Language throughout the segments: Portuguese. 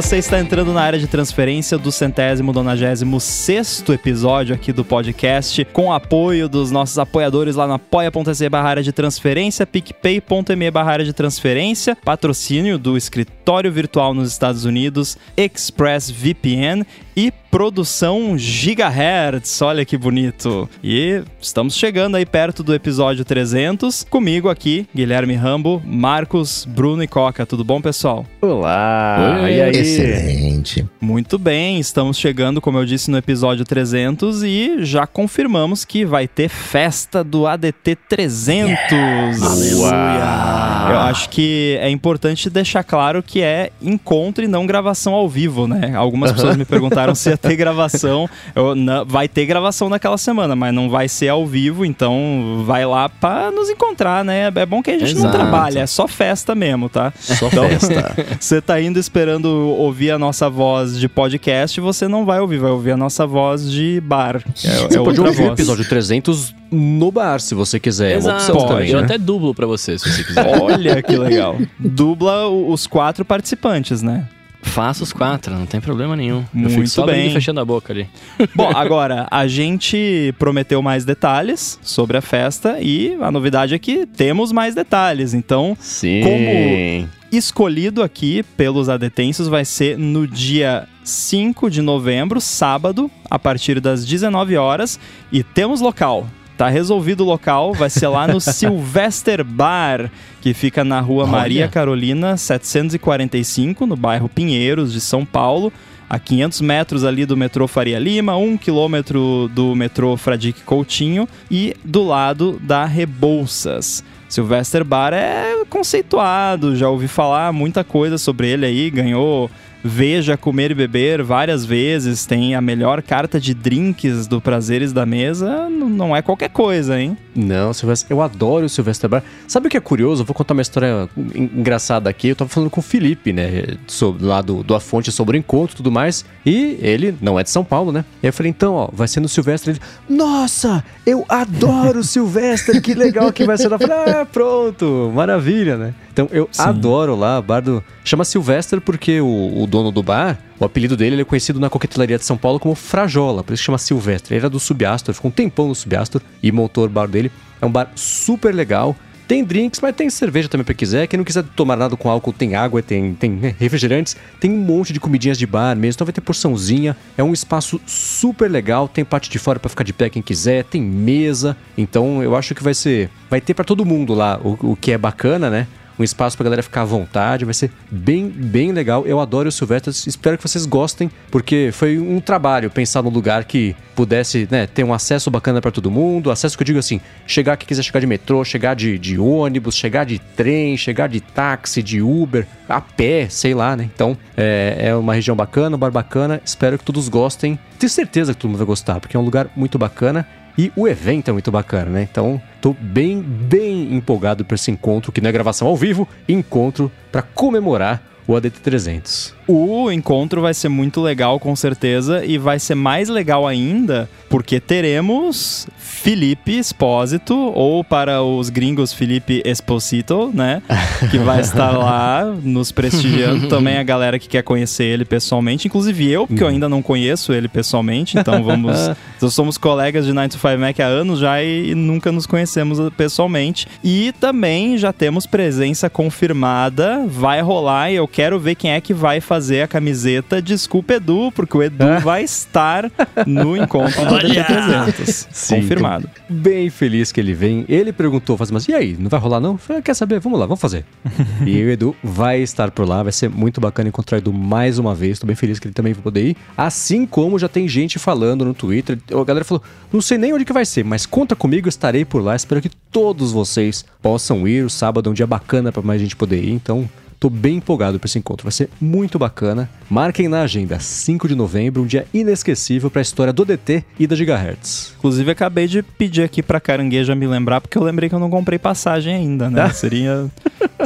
você está entrando na área de transferência do centésimo, donagésimo sexto episódio aqui do podcast, com apoio dos nossos apoiadores lá na apoia.se barra área de transferência, picpay.me barra área de transferência, patrocínio do escritório virtual nos Estados Unidos, ExpressVPN e produção Gigahertz. Olha que bonito. E estamos chegando aí perto do episódio 300. Comigo aqui, Guilherme Rambo, Marcos, Bruno e Coca. Tudo bom, pessoal? Olá! Oi, e aí? Excelente. Muito bem, estamos chegando, como eu disse, no episódio 300 e já confirmamos que vai ter festa do ADT 300. Yes. Aleluia! Eu acho que é importante deixar claro que é encontro e não gravação ao vivo, né? Algumas pessoas me perguntaram se ia ter gravação. Eu, não, vai ter gravação naquela semana, mas não vai ser ao vivo, então vai lá para nos encontrar, né? É bom que a gente Exato. não trabalha, é só festa mesmo, tá? Só então, festa. Você tá indo esperando ouvir a nossa voz de podcast, você não vai ouvir, vai ouvir a nossa voz de bar. É, você é pode ouvir voz. o episódio 300 no bar, se você quiser. Exato. É uma opção também, Eu né? até dublo para você, se você quiser. Olha que legal. Dubla os quatro participantes, né? Faça os quatro, não tem problema nenhum. Muito Eu fico só bem. fechando a boca ali. Bom, agora, a gente prometeu mais detalhes sobre a festa e a novidade é que temos mais detalhes. Então, Sim. como escolhido aqui pelos adetensos vai ser no dia 5 de novembro, sábado, a partir das 19 horas. E temos local. Tá resolvido o local, vai ser lá no Sylvester Bar, que fica na rua Olha. Maria Carolina 745, no bairro Pinheiros, de São Paulo, a 500 metros ali do metrô Faria Lima, 1 quilômetro do metrô Fradique Coutinho e do lado da Rebouças. Sylvester Bar é conceituado, já ouvi falar muita coisa sobre ele aí, ganhou Veja Comer e Beber várias vezes, tem a melhor carta de drinks do Prazeres da Mesa, não é qualquer coisa, hein? Não, Silvestre, eu adoro o Silvestre Bar. Sabe o que é curioso? Eu vou contar uma história engraçada aqui. Eu tava falando com o Felipe, né, sobre, lá do, do A Fonte sobre o encontro e tudo mais, e ele não é de São Paulo, né? E eu falei, então, ó, vai ser no Silvestre. Ele, nossa, eu adoro o Silvestre, que legal que vai ser. Eu falei, ah, pronto, maravilha, né? Então eu Sim. adoro lá, bar do. Chama Sylvester porque o, o, dono do bar, o apelido dele ele é conhecido na coquetelaria de São Paulo como Frajola, por isso chama Silvestre. Ele era do Subastor, ficou um tempão no Subastor e montou o bar dele. É um bar super legal. Tem drinks, mas tem cerveja também pra quiser. Quem não quiser tomar nada com álcool, tem água, tem, tem refrigerantes, tem um monte de comidinhas de bar mesmo. Então vai ter porçãozinha. É um espaço super legal. Tem parte de fora para ficar de pé quem quiser. Tem mesa. Então eu acho que vai ser. Vai ter para todo mundo lá, o, o que é bacana, né? Um espaço pra galera ficar à vontade, vai ser bem, bem legal. Eu adoro o Silvestre, espero que vocês gostem, porque foi um trabalho pensar num lugar que pudesse né, ter um acesso bacana para todo mundo, acesso que eu digo assim, chegar que quiser chegar de metrô, chegar de, de ônibus, chegar de trem, chegar de táxi, de Uber, a pé, sei lá, né? Então, é, é uma região bacana, um bar bacana, espero que todos gostem. Tenho certeza que todo mundo vai gostar, porque é um lugar muito bacana e o evento é muito bacana, né? Então, tô bem, bem empolgado para esse encontro, que não é gravação ao vivo, encontro para comemorar o ADT 300. O encontro vai ser muito legal, com certeza, e vai ser mais legal ainda porque teremos Felipe Espósito, ou para os gringos, Felipe Esposito, né? Que vai estar lá nos prestigiando. Também a galera que quer conhecer ele pessoalmente, inclusive eu, porque eu ainda não conheço ele pessoalmente, então vamos. nós somos colegas de 9 to 5 Mac há anos já e, e nunca nos conhecemos pessoalmente. E também já temos presença confirmada, vai rolar e eu quero ver quem é que vai fazer fazer a camiseta Desculpa Edu, porque o Edu é? vai estar no encontro do DT 300. Sim, Confirmado. Bem feliz que ele vem. Ele perguntou, faz mas e aí, não vai rolar não? Falei, quer saber? Vamos lá, vamos fazer. e o Edu vai estar por lá, vai ser muito bacana encontrar o Edu mais uma vez. Tô bem feliz que ele também vai poder ir. Assim como já tem gente falando no Twitter. A galera falou, não sei nem onde que vai ser, mas conta comigo, estarei por lá. Espero que todos vocês possam ir. O sábado é um dia bacana para mais gente poder ir, então Tô bem empolgado para esse encontro, vai ser muito bacana. Marquem na agenda, 5 de novembro, um dia inesquecível para a história do DT e da Gigahertz. Inclusive, acabei de pedir aqui para Carangueja me lembrar, porque eu lembrei que eu não comprei passagem ainda, né? seria,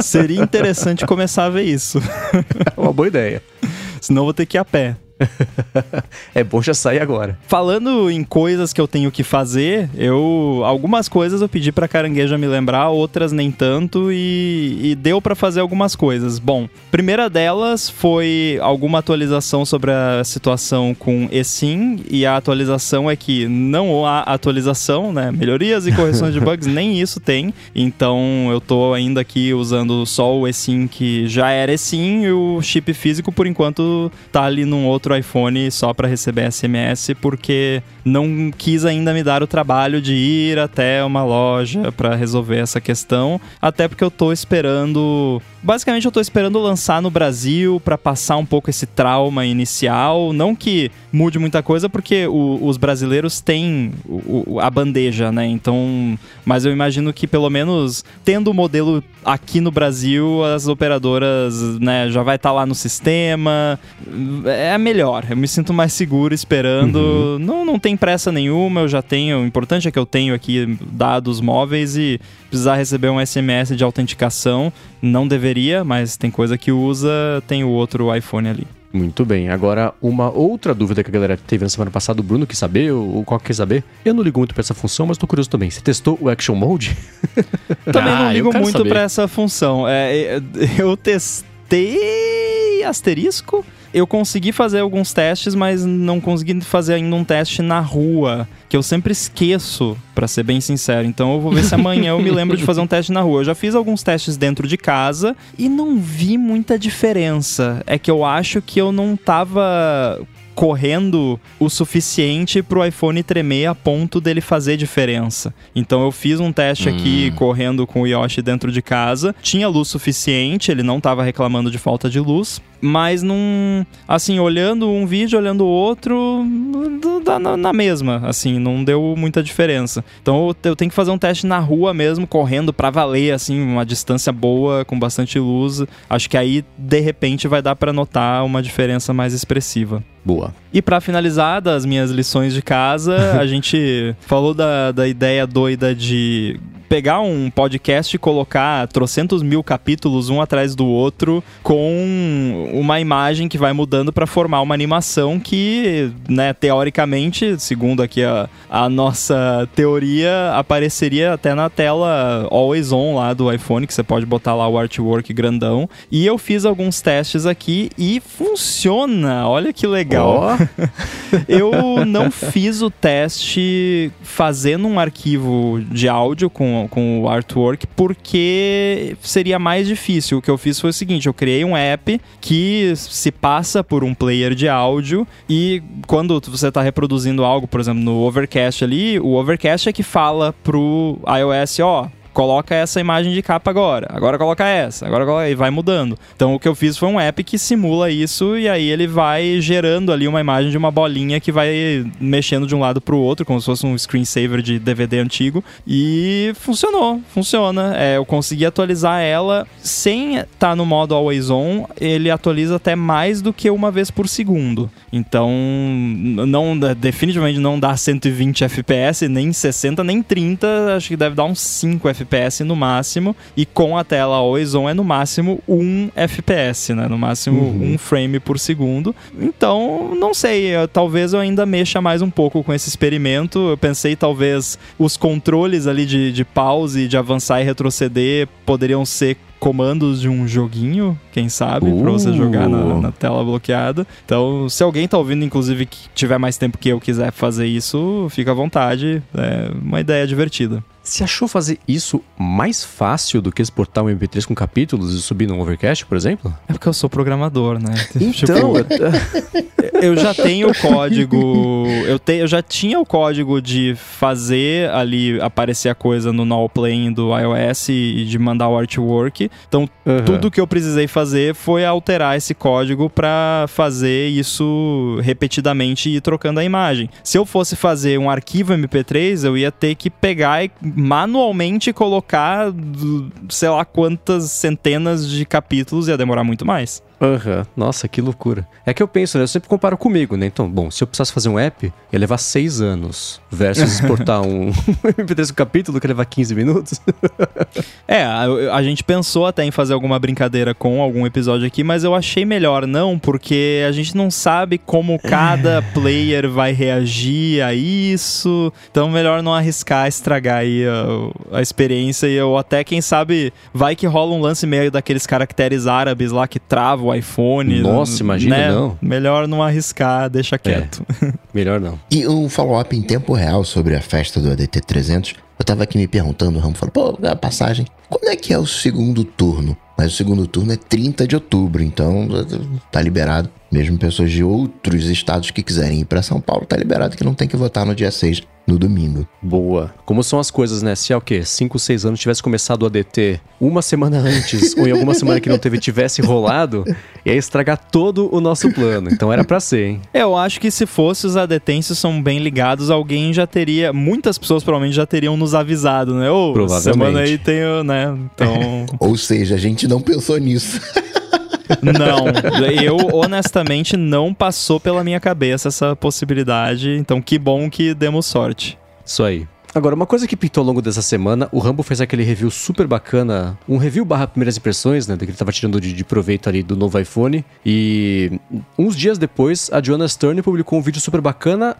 seria interessante começar a ver isso. É uma boa ideia. Senão eu vou ter que ir a pé. é bom já sair agora. Falando em coisas que eu tenho que fazer, eu algumas coisas eu pedi para Carangueja me lembrar, outras nem tanto e, e deu para fazer algumas coisas. Bom, primeira delas foi alguma atualização sobre a situação com eSIM e a atualização é que não há atualização, né? Melhorias e correções de bugs, nem isso tem. Então eu tô ainda aqui usando só o eSIM que já era eSIM e o chip físico por enquanto tá ali num outro iPhone só para receber SMS porque não quis ainda me dar o trabalho de ir até uma loja para resolver essa questão, até porque eu tô esperando basicamente eu tô esperando lançar no Brasil para passar um pouco esse trauma inicial. Não que mude muita coisa, porque o, os brasileiros têm o, a bandeja, né? Então, mas eu imagino que pelo menos tendo o modelo aqui no Brasil, as operadoras, né, já vai estar tá lá no sistema. É melhor. Eu me sinto mais seguro esperando. Uhum. Não, não tem pressa nenhuma, eu já tenho. O importante é que eu tenho aqui dados móveis e precisar receber um SMS de autenticação, não deveria, mas tem coisa que usa, tem o outro iPhone ali. Muito bem. Agora, uma outra dúvida que a galera teve na semana passada, o Bruno quis saber, ou qual quer saber. Eu não ligo muito pra essa função, mas tô curioso também. Você testou o Action Mode? também ah, não ligo muito para essa função. É, eu testei asterisco eu consegui fazer alguns testes, mas não consegui fazer ainda um teste na rua, que eu sempre esqueço, para ser bem sincero. Então eu vou ver se amanhã eu me lembro de fazer um teste na rua. Eu já fiz alguns testes dentro de casa e não vi muita diferença. É que eu acho que eu não tava correndo o suficiente para o iPhone tremer a ponto dele fazer diferença. Então eu fiz um teste hum. aqui correndo com o Yoshi dentro de casa, tinha luz suficiente, ele não estava reclamando de falta de luz, mas não. Assim, olhando um vídeo, olhando o outro, dá na, na, mesma, assim, não deu muita diferença. Então eu, eu tenho que fazer um teste na rua mesmo, correndo para valer, assim, uma distância boa, com bastante luz. Acho que aí, de repente, vai dar para notar uma diferença mais expressiva. Boa. E para finalizar das minhas lições de casa, a gente falou da, da ideia doida de pegar um podcast e colocar trocentos mil capítulos um atrás do outro com uma imagem que vai mudando para formar uma animação que, né, teoricamente, segundo aqui a, a nossa teoria, apareceria até na tela always on lá do iPhone, que você pode botar lá o artwork grandão. E eu fiz alguns testes aqui e funciona. Olha que legal. Oh. eu não fiz o teste fazendo um arquivo de áudio com com, o artwork porque seria mais difícil. O que eu fiz foi o seguinte: eu criei um app que se passa por um player de áudio e quando você está reproduzindo algo, por exemplo, no Overcast ali, o Overcast é que fala pro iOS, ó, oh, coloca essa imagem de capa agora, agora coloca essa, agora coloca... e vai mudando. Então o que eu fiz foi um app que simula isso e aí ele vai gerando ali uma imagem de uma bolinha que vai mexendo de um lado para o outro, como se fosse um screensaver de DVD antigo. E funcionou, funciona. É, eu consegui atualizar ela sem estar tá no modo Always On, ele atualiza até mais do que uma vez por segundo. Então, não definitivamente não dá 120 FPS, nem 60, nem 30, acho que deve dar uns 5 FPS FPS no máximo, e com a tela always on é no máximo 1 FPS, né? No máximo uhum. um frame por segundo. Então, não sei, eu, talvez eu ainda mexa mais um pouco com esse experimento. Eu pensei talvez os controles ali de, de pause, de avançar e retroceder poderiam ser comandos de um joguinho, quem sabe, uh. para você jogar na, na, tela bloqueada. Então, se alguém tá ouvindo, inclusive, que tiver mais tempo que eu quiser fazer isso, fica à vontade. É uma ideia divertida. Você achou fazer isso mais fácil do que exportar um MP3 com capítulos e subir no Overcast, por exemplo? É porque eu sou programador, né? Então, tipo, eu já tenho o código, eu, te, eu já tinha o código de fazer ali aparecer a coisa no null plane do iOS e de mandar o artwork. Então, uhum. tudo que eu precisei fazer foi alterar esse código para fazer isso repetidamente e ir trocando a imagem. Se eu fosse fazer um arquivo MP3, eu ia ter que pegar e manualmente colocar sei lá quantas centenas de capítulos ia demorar muito mais. Aham, uhum. nossa, que loucura. É que eu penso, né? Eu sempre comparo comigo, né? Então, bom, se eu precisasse fazer um app, ia levar seis anos. Versus exportar um MP3 com capítulo que ia levar 15 minutos. é, a, a, gente pensou até em fazer alguma brincadeira com algum episódio aqui, mas eu achei melhor não, porque a gente não sabe como cada player vai reagir a isso. Então, melhor não arriscar estragar aí a, a experiência. E eu até, quem sabe, vai que rola um lance meio daqueles caracteres árabes lá que travam o iPhone. Nossa, imagina né? não. Melhor não arriscar, deixa quieto. É, melhor não. E um follow-up em tempo real sobre a festa do ADT 300. Eu tava aqui me perguntando, o Ramo falou, pô, a passagem, quando é que é o segundo turno? Mas o segundo turno é 30 de outubro, então tá liberado. Mesmo pessoas de outros estados que quiserem ir para São Paulo, tá liberado que não tem que votar no dia 6 no domingo. Boa. Como são as coisas, né? Se há o quê? 5, 6 anos tivesse começado o ADT uma semana antes, ou em alguma semana que não teve, tivesse rolado, ia estragar todo o nosso plano. Então era pra ser, hein? Eu acho que se fosse os adetenses são bem ligados, alguém já teria. Muitas pessoas provavelmente já teriam nos avisado, né? Ô, Provavelmente. semana aí tem, né? Então. ou seja, a gente não pensou nisso. Não, eu honestamente não passou pela minha cabeça essa possibilidade. Então que bom que demos sorte. Isso aí. Agora, uma coisa que pintou ao longo dessa semana, o Rambo fez aquele review super bacana, um review barra primeiras impressões, né, que ele estava tirando de, de, proveito ali do novo iPhone, e uns dias depois, a Joanna Stern publicou um vídeo super bacana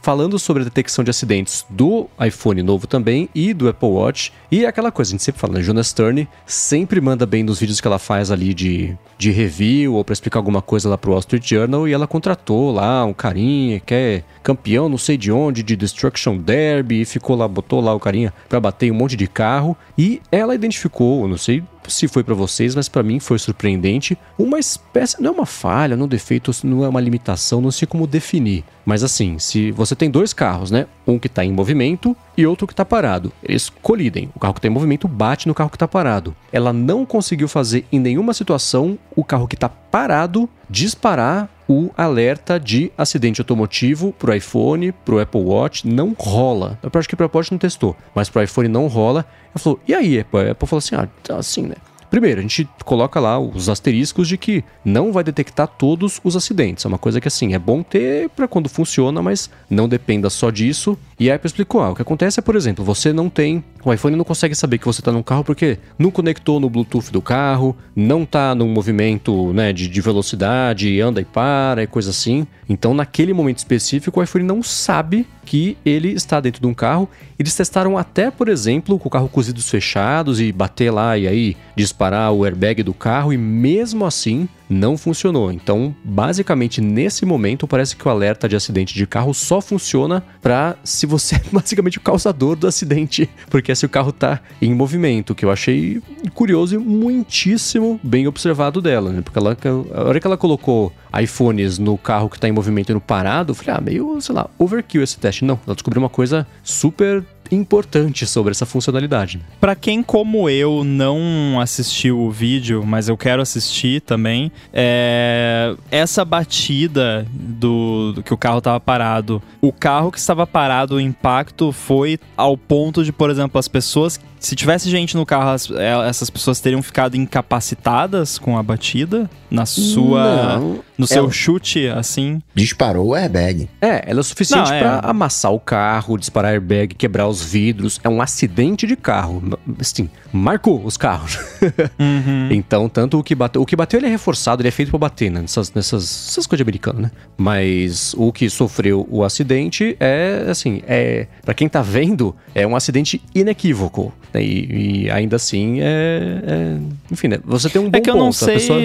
falando sobre a detecção de acidentes do iPhone novo também e do Apple Watch. E é aquela coisa, a gente sempre fala, né? Jonas Stern sempre manda bem nos vídeos que ela faz ali de, de review ou para explicar alguma coisa lá pro Wall Street Journal. E ela contratou lá um carinha que é campeão não sei de onde, de Destruction Derby, e ficou lá, botou lá o carinha para bater um monte de carro. E ela identificou, não sei se foi para vocês, mas para mim foi surpreendente. Uma espécie, não é uma falha, não é um defeito, não é uma limitação, não sei como definir. Mas assim, se você tem dois carros, né? Um que está em movimento e outro que está parado. Eles colidem. O carro que está em movimento bate no carro que está parado. Ela não conseguiu fazer em nenhuma situação o carro que está parado disparar o alerta de acidente automotivo pro iPhone, pro Apple Watch, não rola. Eu acho que pro Apple Watch não testou, mas pro iPhone não rola. Ela falou, e aí, Apple? A Apple falou assim, ah, tá assim, né? Primeiro, a gente coloca lá os asteriscos de que não vai detectar todos os acidentes. É uma coisa que, assim, é bom ter para quando funciona, mas não dependa só disso. E a Apple explicou: ah, o que acontece é, por exemplo, você não tem. O iPhone não consegue saber que você está num carro porque não conectou no Bluetooth do carro, não está num movimento né, de, de velocidade, anda e para e coisa assim. Então, naquele momento específico, o iPhone não sabe que ele está dentro de um carro. Eles testaram até, por exemplo, com o carro cozidos fechados e bater lá e aí disparar o airbag do carro e mesmo assim não funcionou. Então, basicamente nesse momento parece que o alerta de acidente de carro só funciona para se você é basicamente o causador do acidente, porque é se o carro tá em movimento, que eu achei curioso e muitíssimo bem observado dela, né? Porque ela, a hora que ela colocou iPhones no carro que tá em movimento e no parado, eu falei, ah, meio, sei lá, overkill esse teste. Não, ela descobriu uma coisa super importante sobre essa funcionalidade. Para quem como eu não assistiu o vídeo, mas eu quero assistir também, é... essa batida do... do, que o carro estava parado, o carro que estava parado, o impacto foi ao ponto de, por exemplo, as pessoas se tivesse gente no carro, é, essas pessoas teriam ficado incapacitadas com a batida na sua Não. no seu ela... chute assim. Disparou o airbag. É, ela é suficiente para é. amassar o carro, disparar airbag, quebrar os vidros. É um acidente de carro. Assim, marcou os carros. Uhum. então, tanto o que bateu, o que bateu ele é reforçado, ele é feito para bater, né? Nessas, nessas, nessas coisas americanas, né? Mas o que sofreu o acidente é assim, é para quem tá vendo, é um acidente inequívoco. Né? E, e, ainda assim é, é, Enfim, né? Você tem um bom É que eu ponto, não sei pessoa...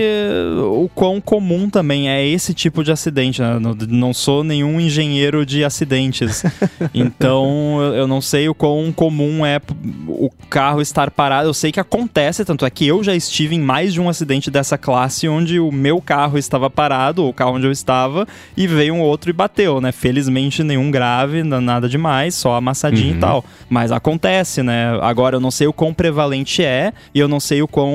o quão comum também é esse tipo de acidente. Né? Não, não sou nenhum engenheiro de acidentes. então eu não sei o quão comum é o carro estar parado. Eu sei que acontece, tanto é que eu já estive em mais de um acidente dessa classe onde o meu carro estava parado, o carro onde eu estava, e veio um outro e bateu, né? Felizmente nenhum grave, nada demais, só amassadinho uhum. e tal. Mas acontece, né? Agora eu não sei o quão prevalente é e eu não sei o quão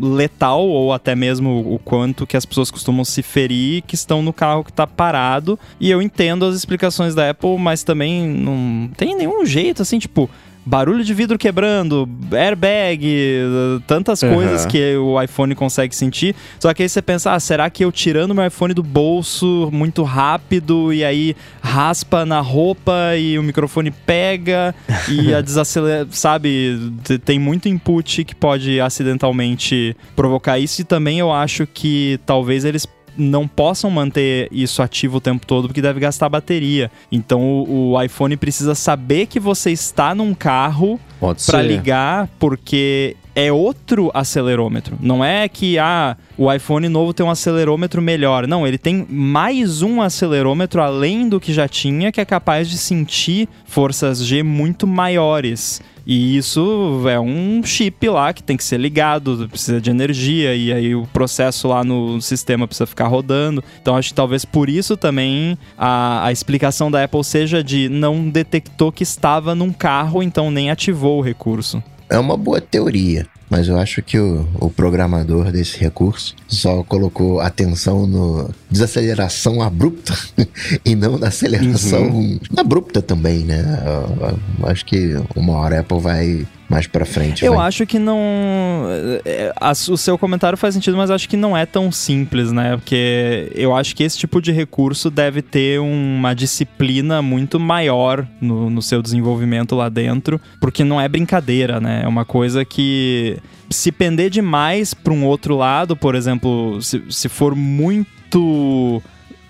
letal ou até mesmo o quanto que as pessoas costumam se ferir que estão no carro que está parado. E eu entendo as explicações da Apple, mas também não tem nenhum jeito assim, tipo, barulho de vidro quebrando, airbag, tantas Uhum. coisas que o iPhone consegue sentir. Só que aí você pensa, ah, será que eu tirando meu iPhone do bolso muito rápido e aí raspa na roupa e o microfone pega e a desacelera, sabe? Tem muito input que pode acidentalmente provocar isso e também eu acho que talvez eles não possam manter isso ativo o tempo todo porque deve gastar bateria. Então o, o iPhone precisa saber que você está num carro para ligar porque é outro acelerômetro. Não é que ah, o iPhone novo tem um acelerômetro melhor. Não, ele tem mais um acelerômetro além do que já tinha que é capaz de sentir forças G muito maiores. E isso é um chip lá que tem que ser ligado, precisa de energia, e aí o processo lá no sistema precisa ficar rodando. Então acho que talvez por isso também a, a explicação da Apple seja de não detectou que estava num carro, então nem ativou o recurso. É uma boa teoria, mas eu acho que o, o programador desse recurso só colocou atenção no desaceleração abrupta e não na aceleração abrupta também, né? Eu- eu acho que uma hora a Apple vai mais pra frente. Eu vai- acho que não. é, a- o seu comentário faz sentido, mas acho que não é tão simples, né? Porque eu acho que esse tipo de recurso deve ter uma disciplina muito maior no, no seu desenvolvimento lá dentro, porque não é brincadeira, né? É uma coisa que. Se pender demais para um outro lado, por exemplo, se, se for muito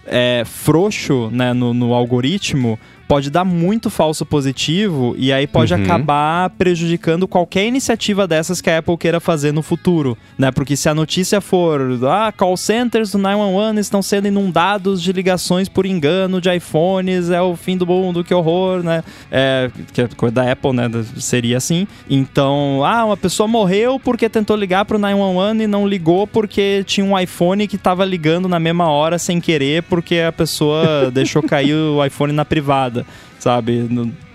é, frouxo né, no, no algoritmo, pode dar muito falso positivo e aí pode Uhum. acabar prejudicando qualquer iniciativa dessas que a Apple queira fazer no futuro, né? Porque se a notícia for, ah, call centers do 911 estão sendo inundados de ligações por engano de iPhones, é o fim do mundo, que horror, né? É, que é coisa da Apple, né? Seria assim. Então, ah, uma pessoa morreu porque tentou ligar pro 911 e não ligou porque tinha um iPhone que tava ligando na mesma hora sem querer porque a pessoa deixou cair o iPhone na privada, sabe?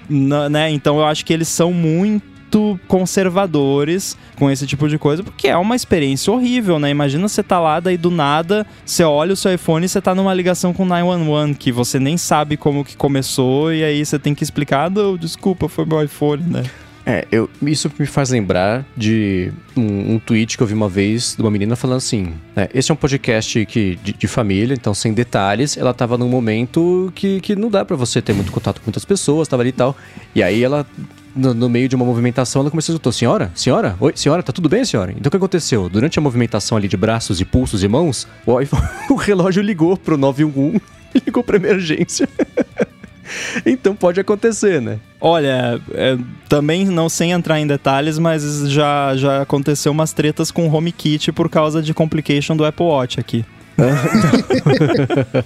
Né? Então eu acho que eles são muito conservadores com esse tipo de coisa, porque é uma experiência horrível, né? Imagina você tá lá, daí do nada, você olha o seu iPhone e você tá numa ligação com o 911, que você nem sabe como que começou, e aí você tem que explicar, não, desculpa, foi meu iPhone, né? É, eu, isso me faz lembrar de um, um tweet que eu vi uma vez de uma menina falando assim: né, esse é um podcast que, de, de família, então sem detalhes. Ela tava num momento que, que não dá pra você ter muito contato com muitas pessoas, tava ali e tal. E aí ela. No, no meio de uma movimentação, ela começou a dizer, senhora? Senhora? Oi, senhora, tá tudo bem, senhora? Então o que aconteceu? Durante a movimentação ali de braços e pulsos e mãos, o, o relógio ligou pro 911 e ligou pra emergência. então pode acontecer, né? Olha, é, também não sem entrar em detalhes, mas já, já aconteceu umas tretas com o HomeKit por causa de complication do Apple Watch aqui.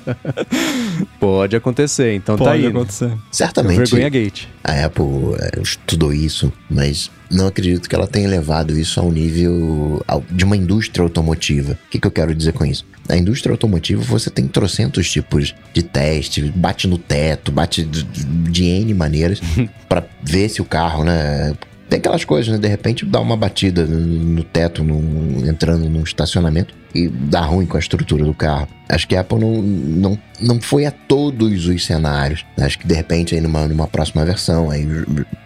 Pode acontecer, então tá Pode aí. né? acontecer. Certamente Vergonha Gate. a Apple é, estudou isso, mas não acredito que ela tenha levado isso ao nível de uma indústria automotiva. O que, que eu quero dizer com isso? Na indústria automotiva você tem trocentos tipos de teste, bate no teto, bate de, de N maneiras pra ver se o carro, né? Tem aquelas coisas, né? De repente dá uma batida no, no teto, num- entrando num estacionamento e dá ruim com a estrutura do carro. Acho que a Apple não, não, não foi a todos os cenários. Acho que de repente aí numa, numa próxima versão aí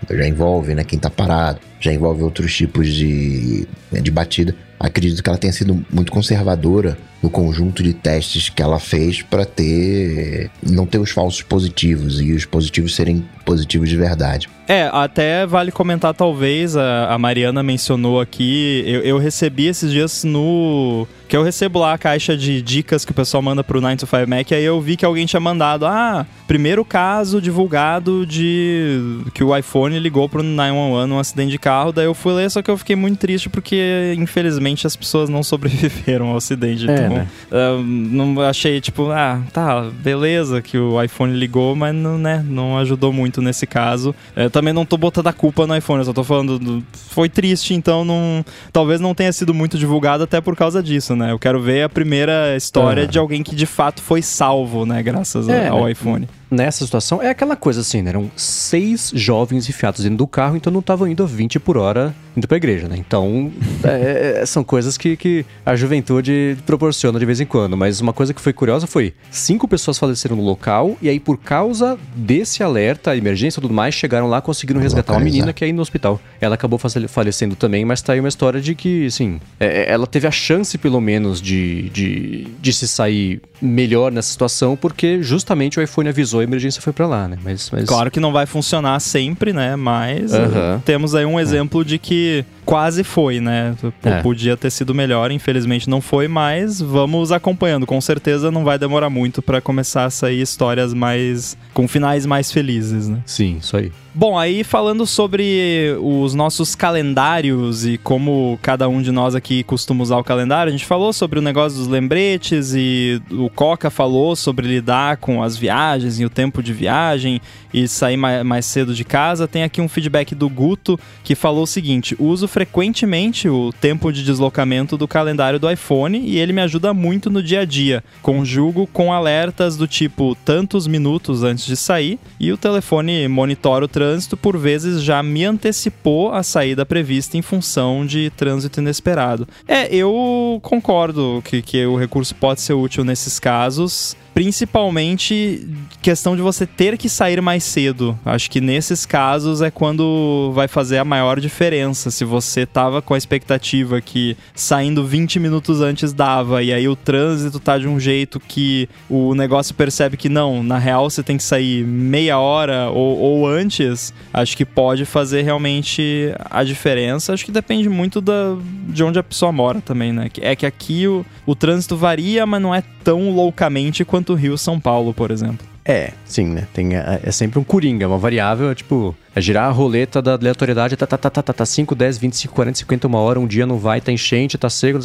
já envolve né, quem tá parado, já envolve outros tipos de, de batida. Acredito que ela tenha sido muito conservadora no conjunto de testes que ela fez para ter não ter os falsos positivos e os positivos serem positivos de verdade. É, até vale comentar, talvez, a, a Mariana mencionou aqui, eu, eu recebi esses dias no. Que eu recebo lá a caixa de dicas que o pessoal manda pro 9 to 5 Mac, aí eu vi que alguém tinha mandado, ah, primeiro caso divulgado de que o iPhone ligou pro 911 num acidente de carro, daí eu fui ler, só que eu fiquei muito triste porque, infelizmente, as pessoas não sobreviveram ao acidente. É, então, né? ah, não achei, tipo, ah, tá, beleza que o iPhone ligou, mas não, né, não ajudou muito nesse caso. É, também não tô botando a culpa no iPhone, eu só tô falando, do- foi triste, então não, talvez não tenha sido muito divulgado até por causa disso, né? Eu quero ver a primeira história de alguém que de fato foi salvo, né, graças É, ao né? iPhone. Nessa situação é aquela coisa assim, né? Eram seis jovens enfiados dentro do carro, então não estavam indo a 20 por hora indo pra igreja, né? Então, é, é, são coisas que, que a juventude proporciona de vez em quando. Mas uma coisa que foi curiosa foi: cinco pessoas faleceram no local, e aí, por causa desse alerta, emergência e tudo mais, chegaram lá conseguiram resgatar uma menina que é aí no hospital. Ela acabou falecendo também, mas tá aí uma história de que, assim, é, ela teve a chance, pelo menos, de, de, de se sair melhor nessa situação, porque justamente o iPhone avisou a emergência foi para lá, né? Mas, mas, Claro que não vai funcionar sempre, né? Mas uhum. temos aí um exemplo de que quase foi, né? É. Podia ter sido melhor, infelizmente não foi, mas vamos acompanhando. Com certeza não vai demorar muito para começar a sair histórias mais. com finais mais felizes, né? Sim, isso aí. Bom, aí falando sobre os nossos calendários e como cada um de nós aqui costuma usar o calendário, a gente falou sobre o negócio dos lembretes e o Coca falou sobre lidar com as viagens e o tempo de viagem e sair mais cedo de casa. Tem aqui um feedback do Guto que falou o seguinte: uso frequentemente o tempo de deslocamento do calendário do iPhone e ele me ajuda muito no dia a dia. Conjugo com alertas do tipo tantos minutos antes de sair e o telefone monitora o trânsito, por vezes já me antecipou a saída prevista em função de trânsito inesperado. É, eu concordo que, que o recurso pode ser útil nesses casos principalmente questão de você ter que sair mais cedo. Acho que nesses casos é quando vai fazer a maior diferença. Se você tava com a expectativa que saindo 20 minutos antes dava e aí o trânsito tá de um jeito que o negócio percebe que não, na real você tem que sair meia hora ou, ou antes, acho que pode fazer realmente a diferença. Acho que depende muito da, de onde a pessoa mora também, né? É que aqui o, o trânsito varia, mas não é tão loucamente quanto o Rio São Paulo, por exemplo. É, sim, né? Tem, é, é sempre um coringa, uma variável, é tipo, é girar a roleta da aleatoriedade, tá, tá, tá, tá, tá, tá 5, 10, 25, 40, 50, uma hora, um dia não vai, tá enchente, tá seco,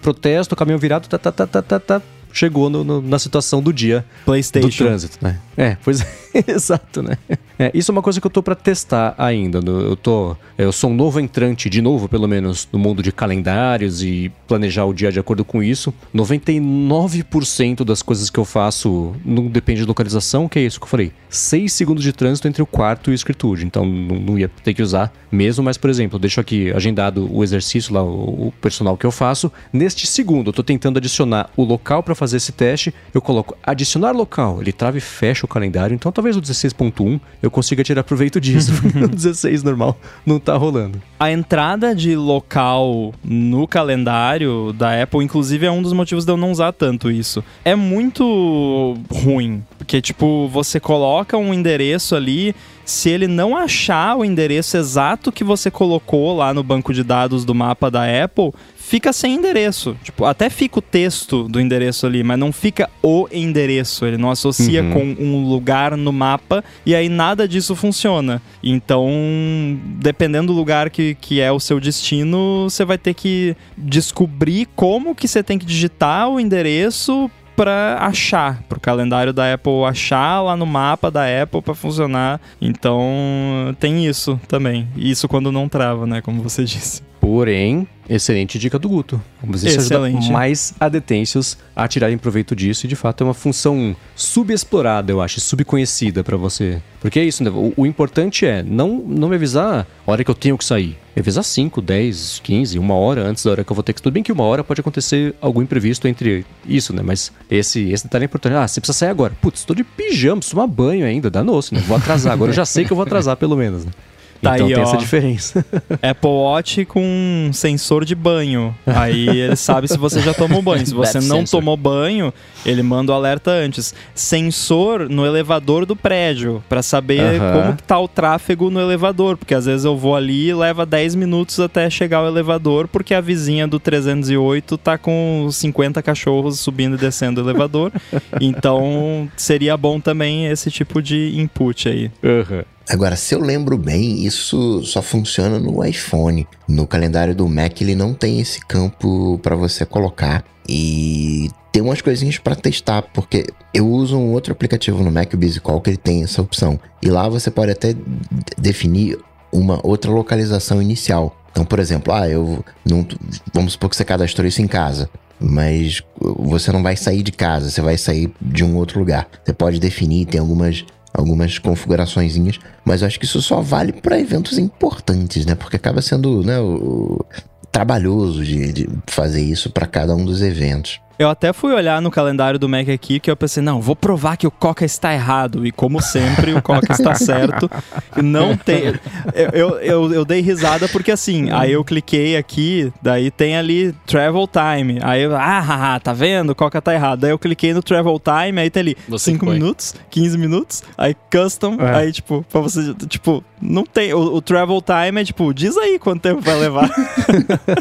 protesto, caminhão virado, tá, tá, tá, tá, tá, tá chegou no, no, na situação do dia PlayStation. do trânsito, né? É, pois é, exato, né? É, isso é uma coisa que eu tô para testar ainda. Eu tô, eu sou um novo entrante, de novo, pelo menos, no mundo de calendários e planejar o dia de acordo com isso. 99% das coisas que eu faço não depende de localização, que é isso que eu falei. 6 segundos de trânsito entre o quarto e o escritório, então não, não, ia ter que usar mesmo, mas por exemplo, deixo aqui agendado o exercício lá, o, o personal que eu faço. Neste segundo, eu tô tentando adicionar o local para fazer esse teste, eu coloco adicionar local, ele trava e fecha o calendário, então talvez o 16.1 eu consiga tirar proveito disso, o 16 normal não tá rolando. A entrada de local no calendário da Apple, inclusive, é um dos motivos de eu não usar tanto isso. É muito ruim, porque tipo, você coloca um endereço ali se ele não achar o endereço exato que você colocou lá no banco de dados do mapa da Apple, fica sem endereço. Tipo, até fica o texto do endereço ali, mas não fica o endereço. Ele não associa uhum. com um lugar no mapa e aí nada disso funciona. Então, dependendo do lugar que, que é o seu destino, você vai ter que descobrir como que você tem que digitar o endereço para achar, para o calendário da Apple achar lá no mapa da Apple para funcionar. Então tem isso também. Isso quando não trava, né? Como você disse. Porém, excelente dica do Guto. Vamos excelente. ajuda mais adetêncios a tirarem proveito disso e de fato é uma função subexplorada, eu acho, subconhecida para você. Porque é isso, né? O, o, importante é não, não me avisar a hora que eu tenho que sair. Me avisar 5, 10, 15, uma hora antes da hora que eu vou ter que. Tudo bem que uma hora pode acontecer algum imprevisto entre isso, né? Mas esse, esse detalhe é importante. Ah, você precisa sair agora. Putz, tô de pijama, preciso tomar banho ainda, danou-se, né? Vou atrasar. Agora eu já sei que eu vou atrasar, pelo menos, né? Tá então aí, tem ó, essa diferença. Apple Watch com sensor de banho. Aí ele sabe se você já tomou banho. Se você não sensor. tomou banho, ele manda o alerta antes. Sensor no elevador do prédio, para saber uh -huh. como tá o tráfego no elevador. Porque às vezes eu vou ali e leva 10 minutos até chegar ao elevador, porque a vizinha do 308 tá com 50 cachorros subindo e descendo o elevador. então seria bom também esse tipo de input aí. Uhum. Agora, se eu lembro bem, isso só funciona no iPhone. No calendário do Mac ele não tem esse campo para você colocar e tem umas coisinhas para testar, porque eu uso um outro aplicativo no Mac, o BusyCall, que ele tem essa opção. E lá você pode até definir uma outra localização inicial. Então, por exemplo, ah, eu não, vamos supor que você cadastrou isso em casa. mas você não vai sair de casa, você vai sair de um outro lugar. Você pode definir, tem algumas algumas configuraçõezinhas, mas eu acho que isso só vale para eventos importantes, né? Porque acaba sendo né, o, trabalhoso de, de fazer isso para cada um dos eventos. Eu até fui olhar no calendário do Mac aqui que eu pensei, não, vou provar que o Coca está errado. E como sempre, o Coca está certo. Não tem. Eu, eu, eu, eu, dei risada porque assim, aí eu cliquei aqui, daí tem ali Travel Time. Aí eu, ah, haha, tá vendo? O Coca tá errado. Daí eu cliquei no Travel Time, aí tem ali 5 minutos, 15 minutos, aí Custom, é. aí tipo, pra você, tipo, não tem. O, o, Travel Time é tipo, diz aí quanto tempo vai levar.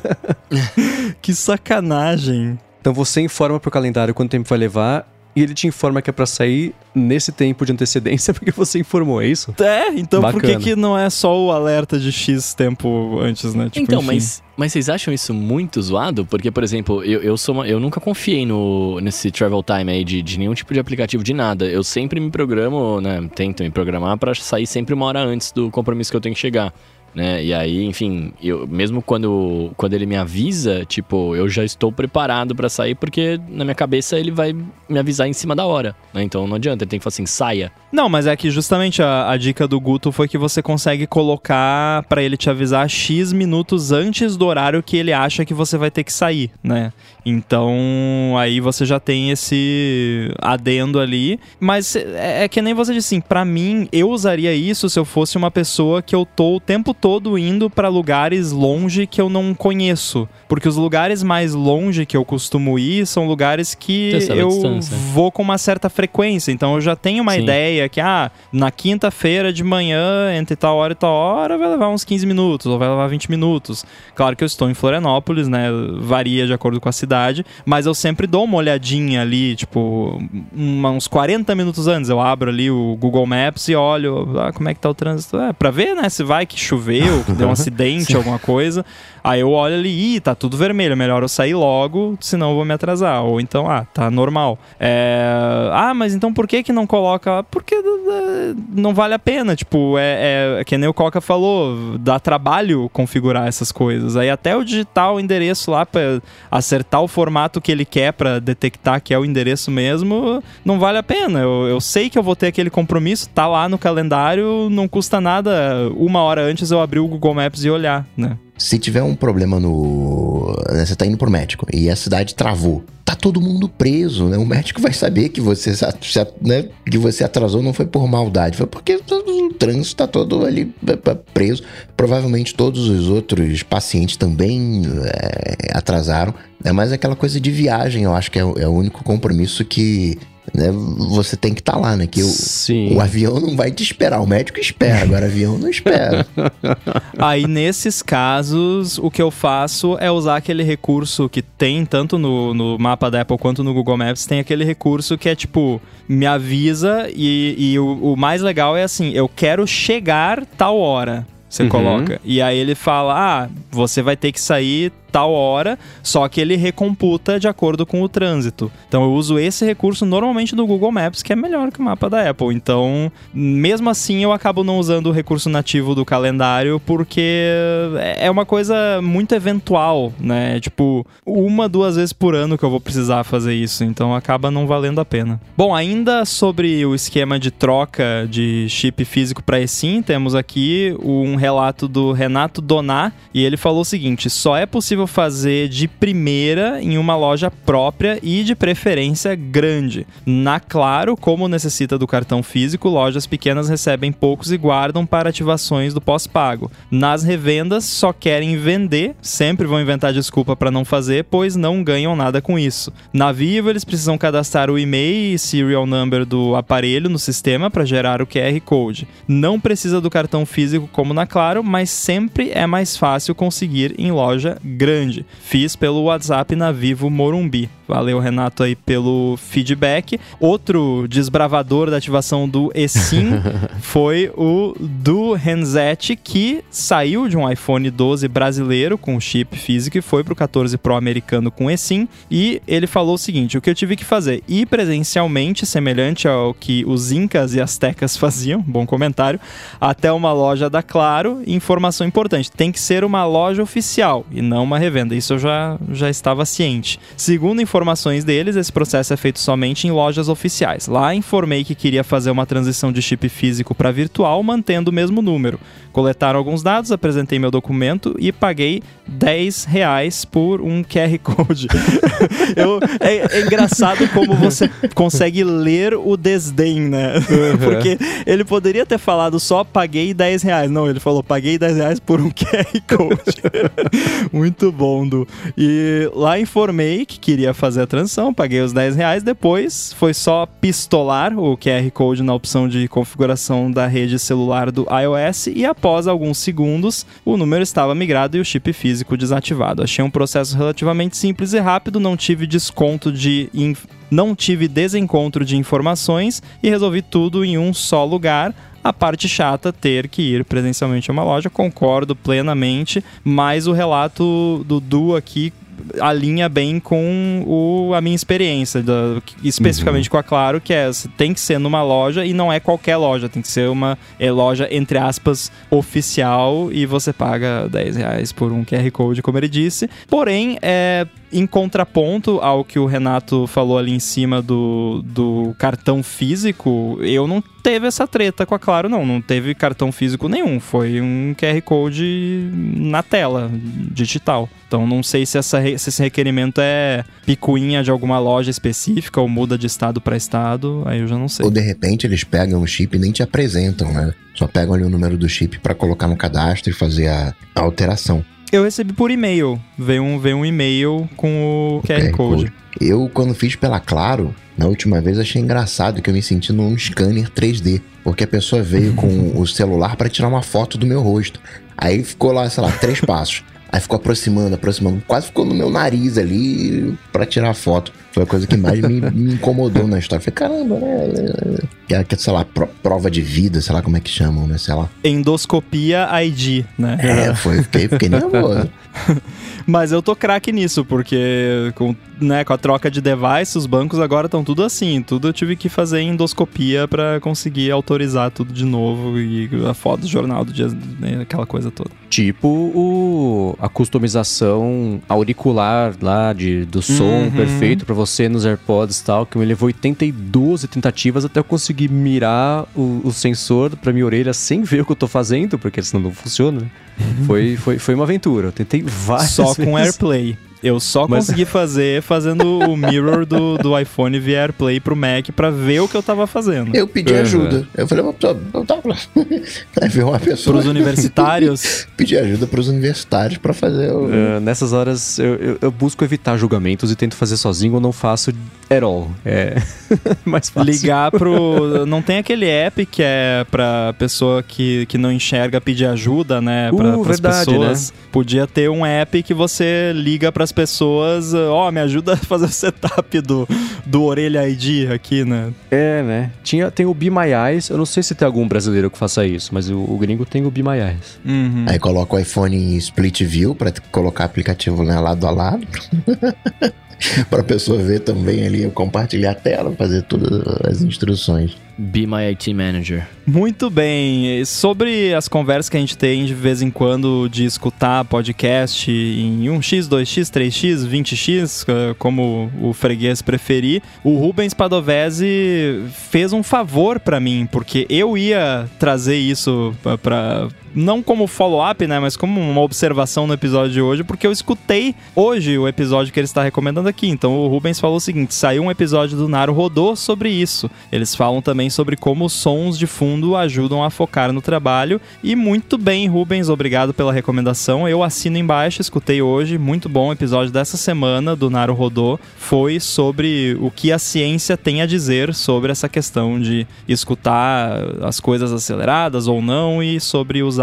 que sacanagem. Então você informa pro calendário quanto tempo vai levar e ele te informa que é pra sair nesse tempo de antecedência porque você informou, é isso? É, então Bacana. por que, que não é só o alerta de X tempo antes, né? Tipo, então, mas, mas vocês acham isso muito zoado? Porque, por exemplo, eu, eu, sou uma, eu nunca confiei no, nesse travel time aí de, de nenhum tipo de aplicativo de nada. Eu sempre me programo, né? Tento me programar para sair sempre uma hora antes do compromisso que eu tenho que chegar né? E aí, enfim, eu mesmo quando, quando ele me avisa, tipo, eu já estou preparado para sair porque na minha cabeça ele vai me avisar em cima da hora, né? Então não adianta, ele tem que falar assim, saia. Não, mas é que justamente a, a dica do Guto foi que você consegue colocar para ele te avisar X minutos antes do horário que ele acha que você vai ter que sair, né? Então, aí você já tem esse adendo ali, mas é, é que nem você disse assim, para mim eu usaria isso se eu fosse uma pessoa que eu tô o tempo todo indo para lugares longe que eu não conheço. Porque os lugares mais longe que eu costumo ir são lugares que eu vou com uma certa frequência. Então eu já tenho uma Sim. ideia que, ah, na quinta-feira de manhã, entre tal hora e tal hora, vai levar uns 15 minutos, ou vai levar 20 minutos. Claro que eu estou em Florianópolis, né? Varia de acordo com a cidade, mas eu sempre dou uma olhadinha ali, tipo, uns 40 minutos antes. Eu abro ali o Google Maps e olho ah, como é que tá o trânsito. É, pra ver, né? Se vai que chover choveu, que deu um acidente, alguma coisa. Aí eu olho ali, ih, tá tudo vermelho, é melhor eu sair logo, senão eu vou me atrasar. Ou então, ah, tá normal. É... Ah, mas então por que que não coloca? Porque não vale a pena, tipo, é, é, é que nem o Coca falou, dá trabalho configurar essas coisas. Aí até o digitar o endereço lá para acertar o formato que ele quer para detectar que é o endereço mesmo, não vale a pena. Eu, eu sei que eu vou ter aquele compromisso, tá lá no calendário, não custa nada uma hora antes eu abrir o Google Maps e olhar, né? Se tiver um problema no. Né, você tá indo pro médico e a cidade travou. Tá todo mundo preso, né? O médico vai saber que você, né, que você atrasou não foi por maldade, foi porque o trânsito tá todo ali é, é, preso. Provavelmente todos os outros pacientes também é, atrasaram. É mais aquela coisa de viagem, eu acho que é, é o único compromisso que né, você tem que estar tá lá, né? Que o, o, avião não vai te esperar, o médico espera, agora o avião não espera. Aí, nesses casos, o que eu faço é usar aquele recurso que tem tanto no, no mapa da Apple quanto no Google Maps, tem aquele recurso que é tipo, me avisa e, e o, o mais legal é assim, eu quero chegar tal hora você uhum. coloca. E aí ele fala: ah, você vai ter que sair tal hora, só que ele recomputa de acordo com o trânsito. Então eu uso esse recurso normalmente no Google Maps, que é melhor que o mapa da Apple. Então, mesmo assim, eu acabo não usando o recurso nativo do calendário, porque é uma coisa muito eventual, né? Tipo, uma, duas vezes por ano que eu vou precisar fazer isso. Então acaba não valendo a pena. Bom, ainda sobre o esquema de troca de chip físico para eSIM, temos aqui um relato do Renato Doná, e ele falou o seguinte: só é possível possível fazer de primeira em uma loja própria e de preferência grande. Na Claro, como necessita do cartão físico, lojas pequenas recebem poucos e guardam para ativações do pós-pago. Nas revendas, só querem vender, sempre vão inventar desculpa para não fazer, pois não ganham nada com isso. Na Vivo, eles precisam cadastrar o e-mail e serial number do aparelho no sistema para gerar o QR Code. Não precisa do cartão físico como na Claro, mas sempre é mais fácil conseguir em loja grande grande. Fiz pelo WhatsApp na Vivo Morumbi. Valeu, Renato, aí pelo feedback. Outro desbravador da ativação do eSIM foi o do Renzete, que saiu de um iPhone 12 brasileiro com chip físico e foi para o 14 Pro americano com eSIM. E ele falou o seguinte: o que eu tive que fazer? Ir presencialmente, semelhante ao que os Incas e Aztecas faziam, bom comentário, até uma loja da Claro. Informação importante: tem que ser uma loja oficial e não uma revenda. Isso eu já, já estava ciente. Segundo informações deles, esse processo é feito somente em lojas oficiais. Lá informei que queria fazer uma transição de chip físico para virtual, mantendo o mesmo número. Coletaram alguns dados, apresentei meu documento e paguei 10 reais por um QR Code. eu, é, é, engraçado como você consegue ler o desdém, né? Uhum. Porque ele poderia ter falado só paguei 10 reais. Não, ele falou paguei 10 reais por um QR Code. Muito bom, Du. E lá informei que queria fazer a transição, paguei os 10 reais. Depois foi só pistolar o QR Code na opção de configuração da rede celular do iOS e a após alguns segundos, o número estava migrado e o chip físico desativado. Achei um processo relativamente simples e rápido, não tive desconto de não tive desencontro de informações e resolvi tudo em um só lugar. A parte chata ter que ir presencialmente a uma loja, concordo plenamente, mas o relato do Du aqui alinha bem com o, a minha experiência, da, especificamente uhum. com a Claro, que é tem que ser numa loja e não é qualquer loja, tem que ser uma é, loja, entre aspas, oficial e você paga 10 reais por um QR Code, como ele disse. Porém, é, em contraponto ao que o Renato falou ali em cima do, do cartão físico, eu não teve essa treta com a Claro, não. Não teve cartão físico nenhum. Foi um QR Code na tela, digital. Então não sei se, essa, se esse requerimento é picuinha de alguma loja específica ou muda de estado para estado, aí eu já não sei. Ou de repente eles pegam o chip e nem te apresentam, né? Só pegam ali o número do chip para colocar no cadastro e fazer a, a alteração. Eu recebi por e-mail. Veio um, veio um e-mail com o, QR, QR Code. Eu, quando fiz pela Claro, na última vez achei engraçado que eu me senti num scanner 3D. Porque a pessoa veio com o celular para tirar uma foto do meu rosto. Aí ficou lá, sei lá, três passos. Aí ficou aproximando, aproximando. Quase ficou no meu nariz ali para tirar foto. Foi a coisa que mais me, me incomodou na história. Falei, caramba, né? É, que, sei lá, prova de vida, sei lá como é que chamam, né? Sei lá. Endoscopia ID, né? É, foi, fiquei, fiquei nervoso. Mas eu tô craque nisso, porque com, né, com a troca de device, os bancos agora estão tudo assim. Tudo eu tive que fazer endoscopia para conseguir autorizar tudo de novo e a foto do jornal do dia, né, aquela coisa toda. Tipo o, a customização auricular lá de, do som uhum. perfeito para você nos AirPods e tal, que me levou 82 tentativas até eu conseguir mirar o, o sensor pra minha orelha sem ver o que eu tô fazendo, porque senão não funciona, né? foi, foi, foi uma aventura. Eu tentei várias Só vezes. com AirPlay. Eu só Mas... consegui fazer fazendo o mirror do, do iPhone via AirPlay pro Mac pra ver o que eu tava fazendo. Eu pedi uhum. ajuda. Eu falei, eu tava Aí veio uma pessoa. Pros universitários? pedi ajuda pros universitários pra fazer o. Uh, nessas horas eu, eu, eu, busco evitar julgamentos e tento fazer sozinho ou não faço at all. É mais fácil. Ligar pro. Não tem aquele app que é pra pessoa que, que não enxerga pedir ajuda, né? Pra, uh, verdade, pessoas. Né? Podia ter um app que você liga pras pessoas, ó, oh, me ajuda a fazer o setup do, do Orelha ID aqui, né? É, né? Tinha, tem o Be My Eyes, eu não sei se tem algum brasileiro que faça isso, mas o, o gringo tem o Be My Eyes. Uhum. Aí coloca o iPhone em split view pra colocar aplicativo né, lado a lado. para a pessoa ver também ali, compartilhar a tela, fazer todas as instruções. Be My IT Manager. Muito bem. Sobre as conversas que a gente tem de vez em quando de escutar podcast em 1x, 2x, 3x, 20x, como o freguês preferir, o Rubens Padovese fez um favor para mim, porque eu ia trazer isso para não como follow-up, né, mas como uma observação no episódio de hoje, porque eu escutei hoje o episódio que ele está recomendando aqui. Então o Rubens falou o seguinte: saiu um episódio do Naro Rodô sobre isso. Eles falam também sobre como sons de fundo ajudam a focar no trabalho. E muito bem, Rubens, obrigado pela recomendação. Eu assino embaixo, escutei hoje, muito bom episódio dessa semana do Naro Rodô. Foi sobre o que a ciência tem a dizer sobre essa questão de escutar as coisas aceleradas ou não e sobre usar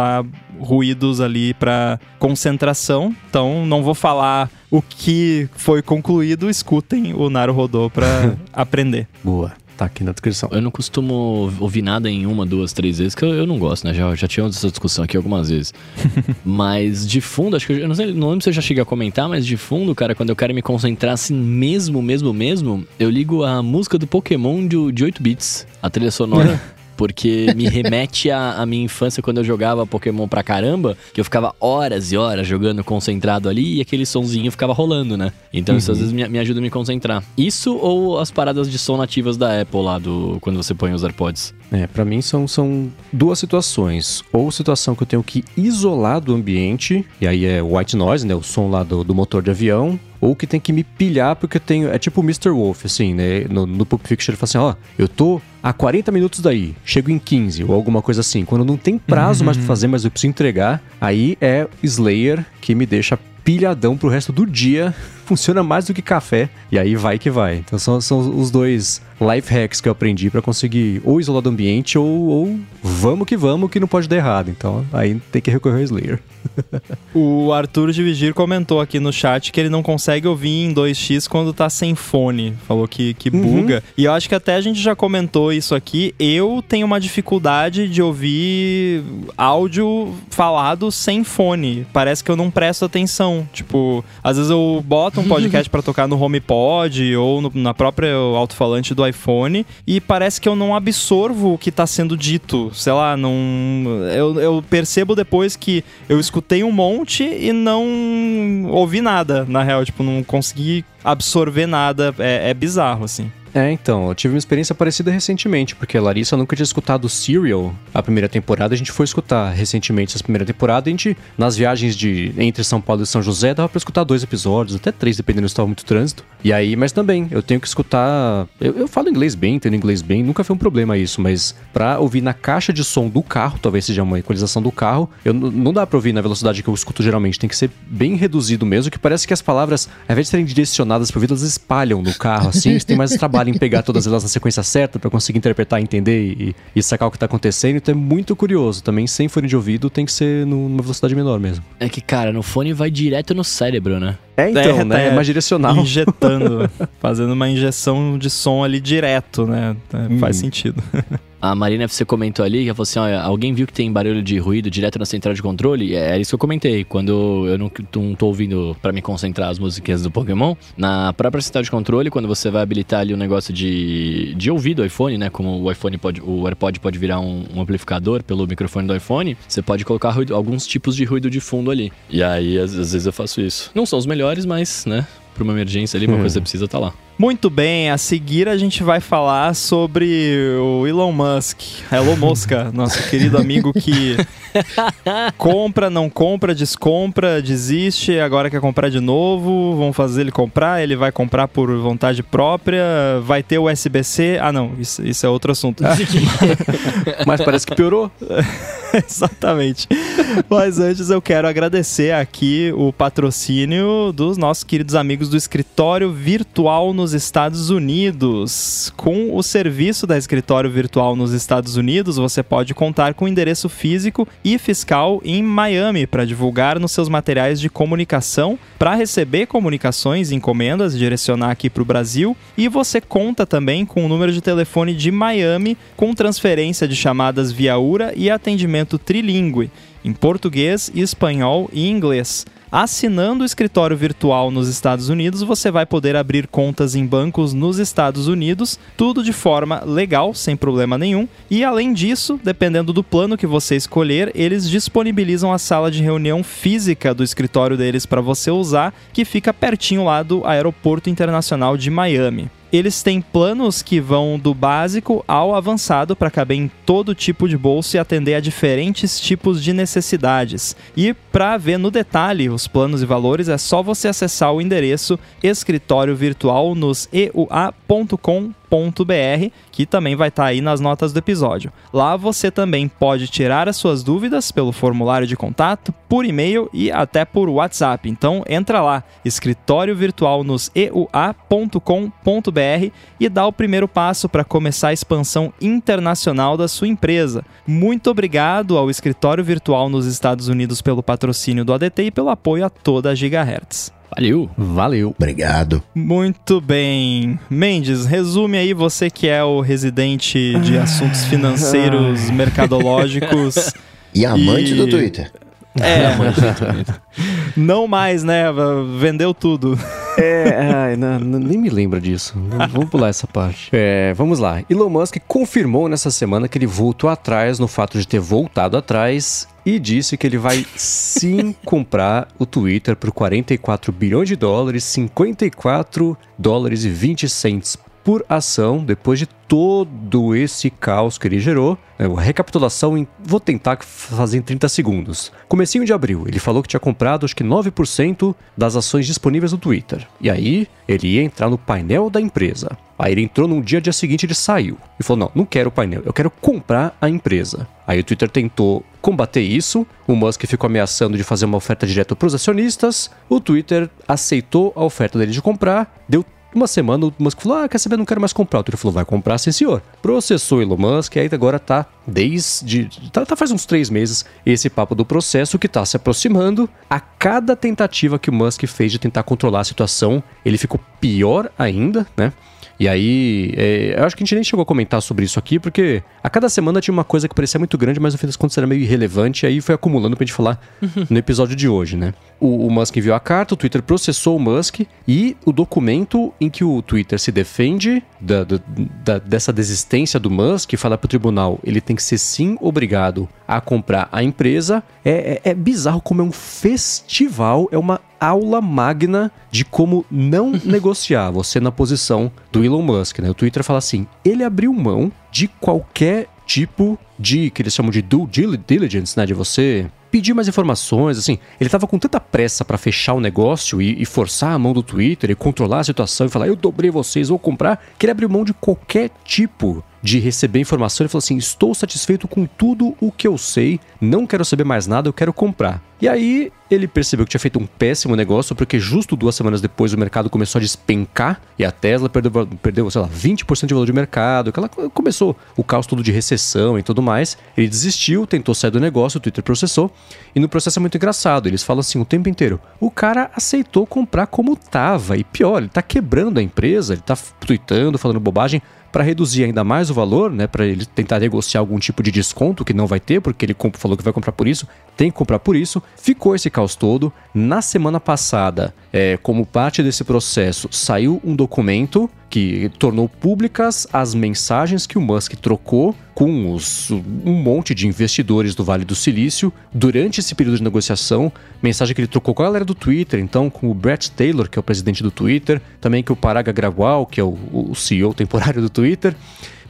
ruídos ali para concentração. Então, não vou falar o que foi concluído, escutem o Naro Rodô para aprender. Boa tá aqui na descrição. Eu não costumo ouvir nada em uma, duas, três vezes, que eu, eu não gosto, né? Já, já tivemos essa discussão aqui algumas vezes. mas de fundo, acho que eu, eu não, sei, não lembro se eu já cheguei a comentar, mas de fundo, cara, quando eu quero me concentrar assim mesmo, mesmo, mesmo, eu ligo a música do Pokémon de, de 8 bits, a trilha sonora. porque me remete à, à minha infância quando eu jogava Pokémon pra caramba, que eu ficava horas e horas jogando concentrado ali e aquele sonzinho ficava rolando, né? Então isso às vezes me, me ajuda a me concentrar. Isso ou as paradas de som nativas da Apple lá, do, quando você põe os AirPods. É, pra mim são, são duas situações. Ou situação que eu tenho que isolar do ambiente, e aí é white noise, né? O som lá do, do motor de avião. Ou que tem que me pilhar porque eu tenho. É tipo o Mr. Wolf, assim, né? No, no Pulp Fiction ele fala assim: ó, eu tô a 40 minutos daí, chego em 15, ou alguma coisa assim. Quando não tem prazo mais pra fazer, mas eu preciso entregar, aí é Slayer que me deixa pilhadão pro resto do dia. Funciona mais do que café. E aí vai que vai. Então são, são os dois life hacks que eu aprendi pra conseguir ou isolar do ambiente ou, ou vamos que vamos que não pode dar errado. Então aí tem que recorrer ao Slayer. O Arthur de Vigir comentou aqui no chat que ele não consegue ouvir em 2x quando tá sem fone. Falou que, que buga. E eu acho que até a gente já comentou isso aqui. Eu tenho uma dificuldade de ouvir áudio falado sem fone. Parece que eu não presto atenção. Tipo, às vezes eu boto um podcast pra tocar no HomePod ou no- na própria alto-falante do iPhone e parece que eu não absorvo o que tá sendo dito. Sei lá, não. Eu, eu percebo depois que eu escutei um monte e não ouvi nada, na real. Tipo, não consegui absorver nada. É, é bizarro, assim. É, então, eu tive uma experiência parecida recentemente, porque a Larissa nunca tinha escutado Serial, a primeira temporada, a gente foi escutar recentemente essa primeira temporada, e a gente, nas viagens de entre São Paulo e São José, dava pra escutar dois episódios, até três, dependendo se estava muito trânsito. E aí, mas também, eu tenho que escutar. Eu, eu falo inglês bem, entendo inglês bem, nunca foi um problema isso, mas pra ouvir na caixa de som do carro, talvez seja uma equalização do carro, eu, não dá pra ouvir na velocidade que eu escuto geralmente, tem que ser bem reduzido mesmo, que parece que as palavras, ao invés de serem direcionadas pro ouvido, elas espalham no carro, assim, você tem mais trabalho em pegar todas elas na sequência certa pra conseguir interpretar, entender e, e sacar o que tá acontecendo, então é muito curioso. Também sem fone de ouvido tem que ser nu- numa velocidade menor mesmo. É que, cara, no fone vai direto no cérebro, né? É, então, É, né? tá, É mais direcional. Injetando, fazendo uma injeção de som ali direto, né? É, Faz Hum. sentido. A Marina, você comentou ali, que assim, alguém viu que tem barulho de ruído direto na central de controle? É, isso que eu comentei, quando eu não, não tô ouvindo pra me concentrar as musiquinhas do Pokémon, na própria central de controle, quando você vai habilitar ali o negócio de, de ouvir do iPhone, né, como o iPhone pode, o AirPod pode virar um, um amplificador pelo microfone do iPhone, você pode colocar ruído- alguns tipos de ruído de fundo ali. E aí, às, às vezes eu faço isso. Não são os melhores, mas, né, pra uma emergência ali, uma coisa que você precisa tá lá. Muito bem, a seguir a gente vai falar sobre o Elon Musk, Elon Mosca, nosso querido amigo que compra, não compra, descompra, desiste, agora quer comprar de novo, vão fazer ele comprar, ele vai comprar por vontade própria, vai ter o SBC, ah não, isso, isso é outro assunto. Mas parece que piorou. Exatamente. Mas antes eu quero agradecer aqui o patrocínio dos nossos queridos amigos do Escritório Virtual nos Estados Unidos. Com o serviço da Escritório Virtual nos Estados Unidos, você pode contar com endereço físico e fiscal em Miami para divulgar nos seus materiais de comunicação, para receber comunicações e encomendas, direcionar aqui para o Brasil. E você conta também com o número de telefone de Miami com transferência de chamadas via URA e atendimento trilingue em português, espanhol e inglês. Assinando o escritório virtual nos Estados Unidos, você vai poder abrir contas em bancos nos Estados Unidos, tudo de forma legal, sem problema nenhum. E além disso, dependendo do plano que você escolher, eles disponibilizam a sala de reunião física do escritório deles para você usar, que fica pertinho lá do Aeroporto Internacional de Miami. Eles têm planos que vão do básico ao avançado para caber em todo tipo de bolso e atender a diferentes tipos de necessidades. E para ver no detalhe os planos e valores é só você acessar o endereço escritório virtual nos eua.com que também vai estar aí nas notas do episódio. Lá você também pode tirar as suas dúvidas pelo formulário de contato, por e-mail e até por WhatsApp. Então entra lá, escritório virtual nos eua.com.br e dá o primeiro passo para começar a expansão internacional da sua empresa. Muito obrigado ao escritório virtual nos Estados Unidos pelo patrocínio do ADT e pelo apoio a toda a Gigahertz. Valeu! Valeu. Obrigado. Muito bem. Mendes, resume aí você que é o residente de assuntos financeiros, mercadológicos. E amante E- do Twitter. É, não mais, né? Vendeu tudo. É, ai, não, nem me lembra disso. Vamos pular essa parte. É, vamos lá. Elon Musk confirmou nessa semana que ele voltou atrás no fato de ter voltado atrás e disse que ele vai sim comprar o Twitter por 44 bilhões de dólares, 54 dólares e 20 cents por ação, depois de todo esse caos que ele gerou. É, a recapitulação, em, vou tentar fazer em 30 segundos. Comecinho de abril, ele falou que tinha comprado acho que 9% das ações disponíveis no Twitter. E aí, ele ia entrar no painel da empresa. Aí ele entrou num dia, dia seguinte ele saiu. E falou, não, não quero o painel, eu quero comprar a empresa. Aí o Twitter tentou combater isso, o Musk ficou ameaçando de fazer uma oferta direta para os acionistas, o Twitter aceitou a oferta dele de comprar, deu uma semana o Musk falou: Ah, quer saber? Não quero mais comprar. O Twitter falou: Vai comprar, sim, senhor. Processou Elon Musk, e aí agora tá desde. Tá, tá, faz uns três meses esse papo do processo que tá se aproximando. A cada tentativa que o Musk fez de tentar controlar a situação, ele ficou pior ainda, né? E aí, é, eu acho que a gente nem chegou a comentar sobre isso aqui, porque a cada semana tinha uma coisa que parecia muito grande, mas no fim das contas era meio irrelevante, e aí foi acumulando pra gente falar no episódio de hoje, né? O, o, Musk enviou a carta, o Twitter processou o Musk, e o documento em que o Twitter se defende da, da, da, dessa desistência do Musk, fala pro tribunal, ele tem que ser sim obrigado a comprar a empresa, é, é, é bizarro como é um festival, é uma aula magna de como não negociar você na posição do Elon Musk, né? O Twitter fala assim: ele abriu mão de qualquer tipo de que eles chamam de due diligence, né? De você pedir mais informações, assim. Ele tava com tanta pressa para fechar o negócio e, e, forçar a mão do Twitter e controlar a situação e falar, eu dobrei vocês, vou comprar, que ele abriu mão de qualquer tipo de receber informação. Ele falou assim: estou satisfeito com tudo o que eu sei, não quero saber mais nada, eu quero comprar. E aí ele percebeu que tinha feito um péssimo negócio, porque justo duas semanas depois o mercado começou a despencar e a Tesla perdeu, perdeu sei lá, 20% de valor de mercado, que ela começou o caos todo de recessão e tudo mais. Ele desistiu, tentou sair do negócio, o Twitter processou, e no processo é muito engraçado, eles falam assim o tempo inteiro, o cara aceitou comprar como tava, e pior, ele tá quebrando a empresa, ele tá tweetando, falando bobagem, para reduzir ainda mais o valor, né, para ele tentar negociar algum tipo de desconto que não vai ter, porque ele falou que vai comprar por isso, tem que comprar por isso. Ficou esse caos todo. Na semana passada, é, como parte desse processo, saiu um documento que tornou públicas as mensagens que o Musk trocou com os, um monte de investidores do Vale do Silício durante esse período de negociação. Mensagem que ele trocou com a galera do Twitter, então com o Brett Taylor, que é o presidente do Twitter, também com o Parag Agrawal, que é o, o CEO temporário do Twitter,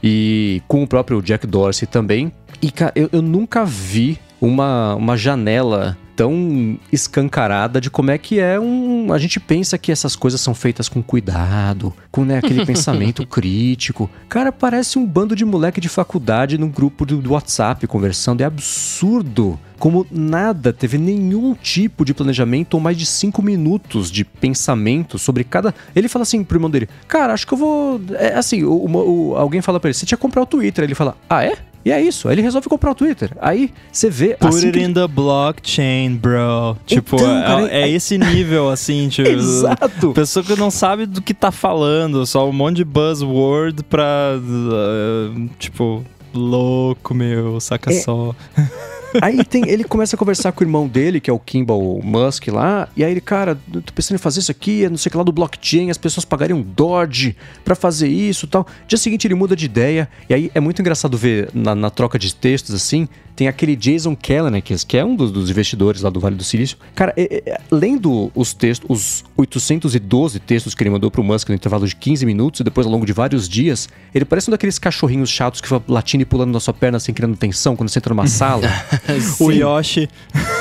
e com o próprio Jack Dorsey também. E cara, eu, eu nunca vi uma, uma janela tão escancarada de como é que é um. A gente pensa que essas coisas são feitas com cuidado, com né, aquele pensamento crítico. Cara, parece um bando de moleque de faculdade num grupo do, do WhatsApp conversando. É absurdo como nada teve nenhum tipo de planejamento ou mais de cinco minutos de pensamento sobre cada. Ele fala assim pro irmão dele: Cara, acho que eu vou. É assim, o, o, alguém fala pra ele: Você tinha que comprar o Twitter. Ele fala: Ah, é? E é isso, aí ele resolve comprar o Twitter. Aí você vê. Put assim it que... in the blockchain, bro. Tipo, Então, é, cara, é é- esse nível, assim, tipo. Exato. Pessoa que não sabe do que tá falando, só um monte de buzzword pra. uh, tipo, louco, meu, saca É. só. Aí tem, ele começa a conversar com o irmão dele, que é o Kimball Musk lá, e aí ele, cara, tô pensando em fazer isso aqui, não sei o que lá do blockchain, as pessoas pagariam Doge pra fazer isso e tal. Dia seguinte ele muda de ideia, e aí é muito engraçado ver na, na troca de textos assim, tem aquele Jason Kellner, que é um dos, dos investidores lá do Vale do Silício. Cara, é- é- lendo os textos, os 812 textos que ele mandou pro Musk no intervalo de 15 minutos e depois ao longo de vários dias, ele parece um daqueles cachorrinhos chatos que ficam latindo e pulando na sua perna sem criando tensão quando você entra numa sala. O Yoshi.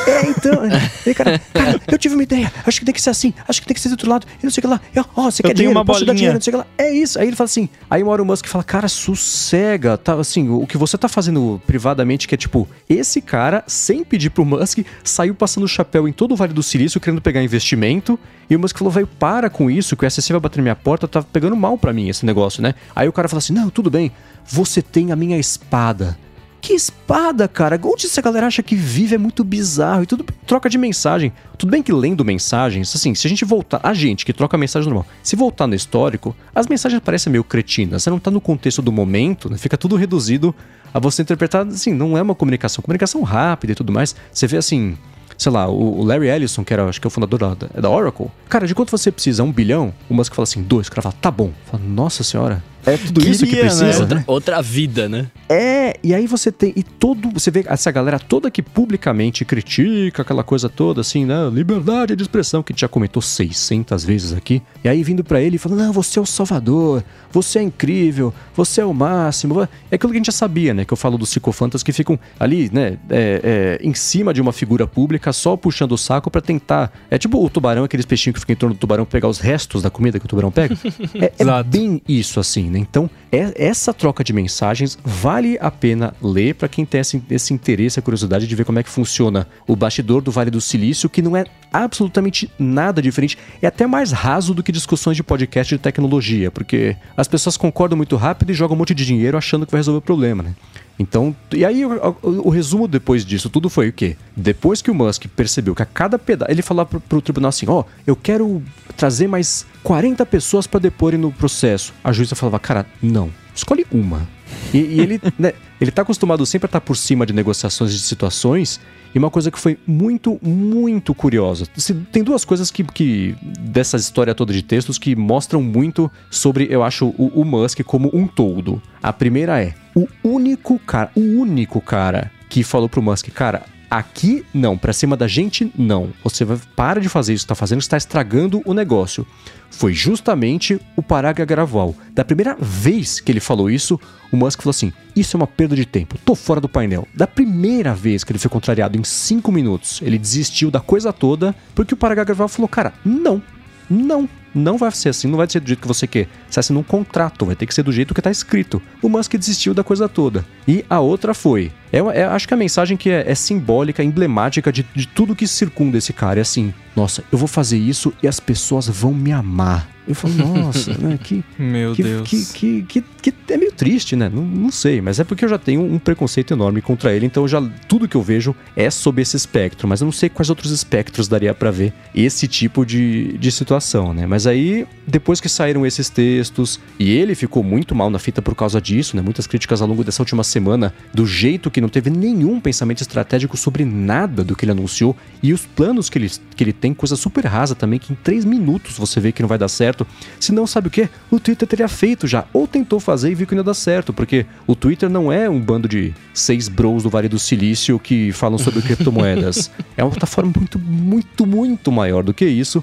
É, então. Aí, cara, cara, eu tive uma ideia. Acho que tem que ser assim. Acho que tem que ser do outro lado. E não sei o que lá. Eu, Ó, você Eu quer dinheiro? uma Posso te dar bolinha. dinheiro? Não sei o que lá. É isso. Aí ele fala assim. Aí uma hora o Musk fala, cara, sossega. Tá, assim, o que você tá fazendo privadamente, que é tipo, esse cara, sem pedir pro Musk, saiu passando o chapéu em todo o Vale do Silício, querendo pegar investimento. E o Musk falou, velho, para com isso, que o SEC vai bater na minha porta, tá pegando mal pra mim esse negócio, né? Aí o cara fala assim, não, tudo bem, você tem a minha espada. Que espada, cara? Onde essa galera acha que vive é muito bizarro e tudo troca de mensagem. Tudo bem que lendo mensagens, assim, se a gente voltar, a gente que troca mensagem normal, se voltar no histórico, as mensagens parecem meio cretinas, você não tá no contexto do momento, né? fica tudo reduzido a você interpretar, assim, não é uma comunicação, comunicação rápida e tudo mais. Você vê assim, sei lá, o Larry Ellison, que era, acho que é o fundador da, da- da Oracle. Cara, de quanto você precisa? Um bilhão? O Musk fala assim, dois. O cara fala, tá bom. Fala, Nossa senhora, é tudo isso que Queria, né? precisa? Outra, outra vida, né? É, e aí você tem. E todo. Você vê essa galera toda que publicamente critica aquela coisa toda, assim, né? Liberdade de expressão, que a gente já comentou 600 vezes aqui. E aí vindo pra ele e falando: Não, você é o salvador, você é incrível, você é o máximo. É aquilo que a gente já sabia, né? Que eu falo dos psicofantas que ficam ali, né? é, é, em cima de uma figura pública, só puxando o saco pra tentar. É tipo o tubarão, aqueles peixinhos que ficam em torno do tubarão pegar os restos da comida que o tubarão pega. É, é bem isso, assim, né? Então, é- essa troca de mensagens vale a pena ler pra quem tem esse, esse interesse, a curiosidade de ver como é que funciona o bastidor do Vale do Silício, que não é absolutamente nada diferente. É até mais raso do que discussões de podcast de tecnologia, porque as pessoas concordam muito rápido e jogam um monte de dinheiro achando que vai resolver o problema, né? Então, e aí o, o- o resumo depois disso tudo foi o quê? Depois que o Musk percebeu que a cada pedaço. Ele falou pro, pro tribunal assim: ó, eu quero trazer mais 40 pessoas pra deporem no processo. A juíza falava: cara, não, escolhe uma. E, e ele, né, ele tá acostumado sempre a estar por cima de negociações de situações. E uma coisa que foi muito, muito curiosa. Tem duas coisas que, que dessa história toda de textos que mostram muito sobre, eu acho, o, o Musk como um todo. A primeira é o único cara, o único cara que falou pro Musk, cara, aqui não, pra cima da gente não. Você vai para de fazer isso tá fazendo, está estragando o negócio. Foi justamente o Paraga Graval. Da primeira vez que ele falou isso, o Musk falou assim: Isso é uma perda de tempo, tô fora do painel. Da primeira vez que ele foi contrariado em cinco minutos, ele desistiu da coisa toda, porque o Paraga Graval falou: Cara, não, não, não vai ser assim, não vai ser do jeito que você quer. Você assina um contrato, vai ter que ser do jeito que tá escrito. O Musk desistiu da coisa toda. E a outra foi. É, é- acho que a mensagem que é, é simbólica, emblemática de, de tudo que circunda esse cara é assim: nossa, eu vou fazer isso e as pessoas vão me amar. Eu falo, nossa, né? Que, Meu que, Deus. Que, que, que, é meio triste, né? Não, não sei, mas é porque eu já tenho um preconceito enorme contra ele, então já tudo que eu vejo é sob esse espectro, mas eu não sei quais outros espectros daria pra ver esse tipo de, de situação, né? Mas aí, depois que saíram esses textos, e ele ficou muito mal na fita por causa disso, né? Muitas críticas ao longo dessa última semana, do jeito que não teve nenhum pensamento estratégico sobre nada do que ele anunciou, e os planos que ele, que ele tem, coisa super rasa também, que em três minutos você vê que não vai dar certo. Se não, sabe o que? O Twitter teria feito já, ou tentou fazer e viu que não ia dar certo, porque o Twitter não é um bando de seis bros do Vale do Silício que falam sobre criptomoedas. é uma plataforma muito, muito, muito maior do que isso.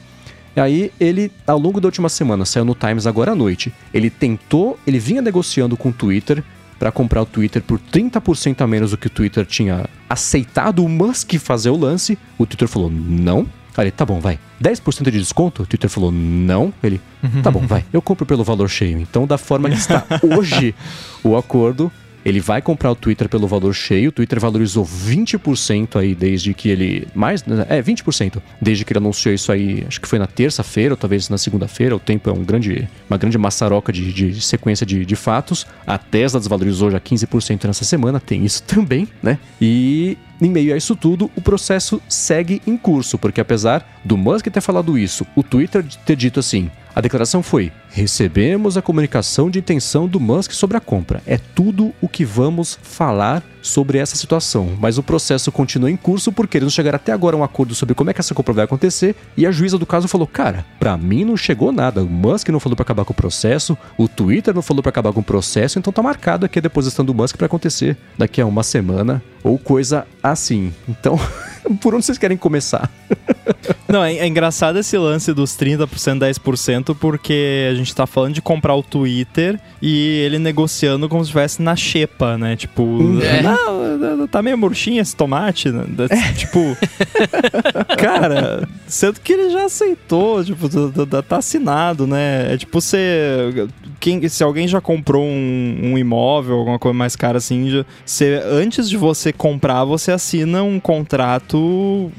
E aí ele, ao longo da última semana, saiu no Times agora à noite. Ele tentou, ele vinha negociando com o Twitter para comprar o Twitter por 30% a menos do que o Twitter tinha aceitado o Musk fazer o lance. O Twitter falou não. Aí ele, tá bom, vai. 10% de desconto? O Twitter falou não. Ele, tá bom, vai. Eu compro pelo valor cheio. Então, da forma que está hoje o acordo, ele vai comprar o Twitter pelo valor cheio. O Twitter valorizou 20% aí desde que ele. Mais? É, 20%. Desde que ele anunciou isso aí, acho que foi na terça-feira, ou talvez na segunda-feira. O tempo é um grande, uma grande maçaroca de, de sequência de, de fatos. A Tesla desvalorizou já 15% nessa semana, tem isso também, né? E em meio a isso tudo, o processo segue em curso, porque apesar do Musk ter falado isso, o Twitter ter dito assim: a declaração foi: recebemos a comunicação de intenção do Musk sobre a compra. É tudo o que vamos falar sobre essa situação. Mas o processo continua em curso porque eles não chegaram até agora a um acordo sobre como é que essa compra vai acontecer. E a juíza do caso falou: cara, pra mim não chegou nada. O Musk não falou pra acabar com o processo, o Twitter não falou pra acabar com o processo, então tá marcado aqui a deposição do Musk pra acontecer daqui a uma semana ou coisa assim. Então, por onde vocês querem começar? Não, é, é engraçado esse lance dos 30%, 10%, porque a gente tá falando de comprar o Twitter e ele negociando como se estivesse na xepa, né? Tipo, É. não, tá meio murchinho esse tomate, né? Tipo, cara, sendo que ele já aceitou, tipo, tá- assinado, né? É tipo você. Quem, se alguém já comprou um, um imóvel, alguma coisa mais cara assim, já, você, antes de você comprar, você assina um contrato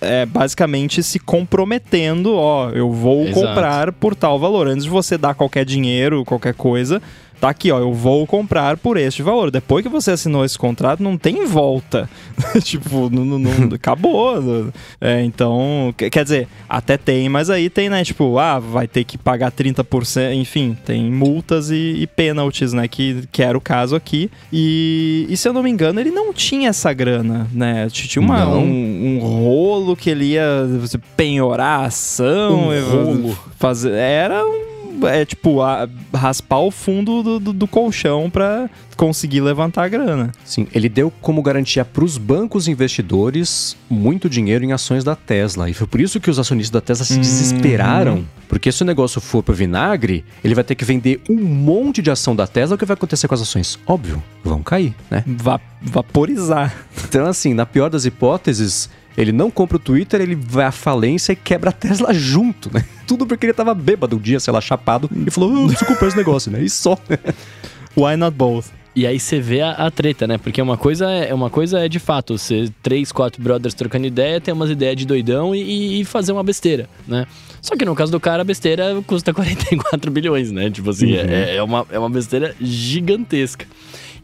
é, basicamente se comprometendo, ó, eu vou Exato. comprar por tal valor. Antes de você dar qualquer dinheiro, qualquer coisa, tá aqui, ó, eu vou comprar por este valor. Depois que você assinou esse contrato, não tem volta. tipo, não, não, não acabou. É, então, quer dizer, até tem, mas aí tem, né? Tipo, ah, vai ter que pagar 30%, enfim, tem multas e, e penalties, né? Que, que era o caso aqui. E, e se eu não me engano, ele não tinha essa grana, né? Tinha uma, um, um, rolo que ele ia penhorar a ação. Um rolo. Fazer, era um é tipo a, raspar o fundo do, do, do colchão para conseguir levantar a grana. Sim, ele deu como garantia para os bancos investidores muito dinheiro em ações da Tesla. E foi por isso que os acionistas da Tesla se hum. desesperaram. Porque se o negócio for para vinagre, ele vai ter que vender um monte de ação da Tesla. O que vai acontecer com as ações? Óbvio, vão cair, né? Va vaporizar. Então, assim, na pior das hipóteses, ele não compra o Twitter, ele vai à falência e quebra a Tesla junto, né? Tudo porque ele tava bêbado um dia, sei lá, chapado, e falou, oh, preciso comprar esse negócio, né? E só. Why not both? E aí você vê a, a, treta, né? Porque uma coisa é uma coisa é de fato, você três, quatro brothers trocando ideia, ter umas ideias de doidão e, e, fazer uma besteira, né? Só que no caso do cara, a besteira custa 44 bilhões, né? Tipo assim, uhum. é, é, uma, é uma besteira gigantesca.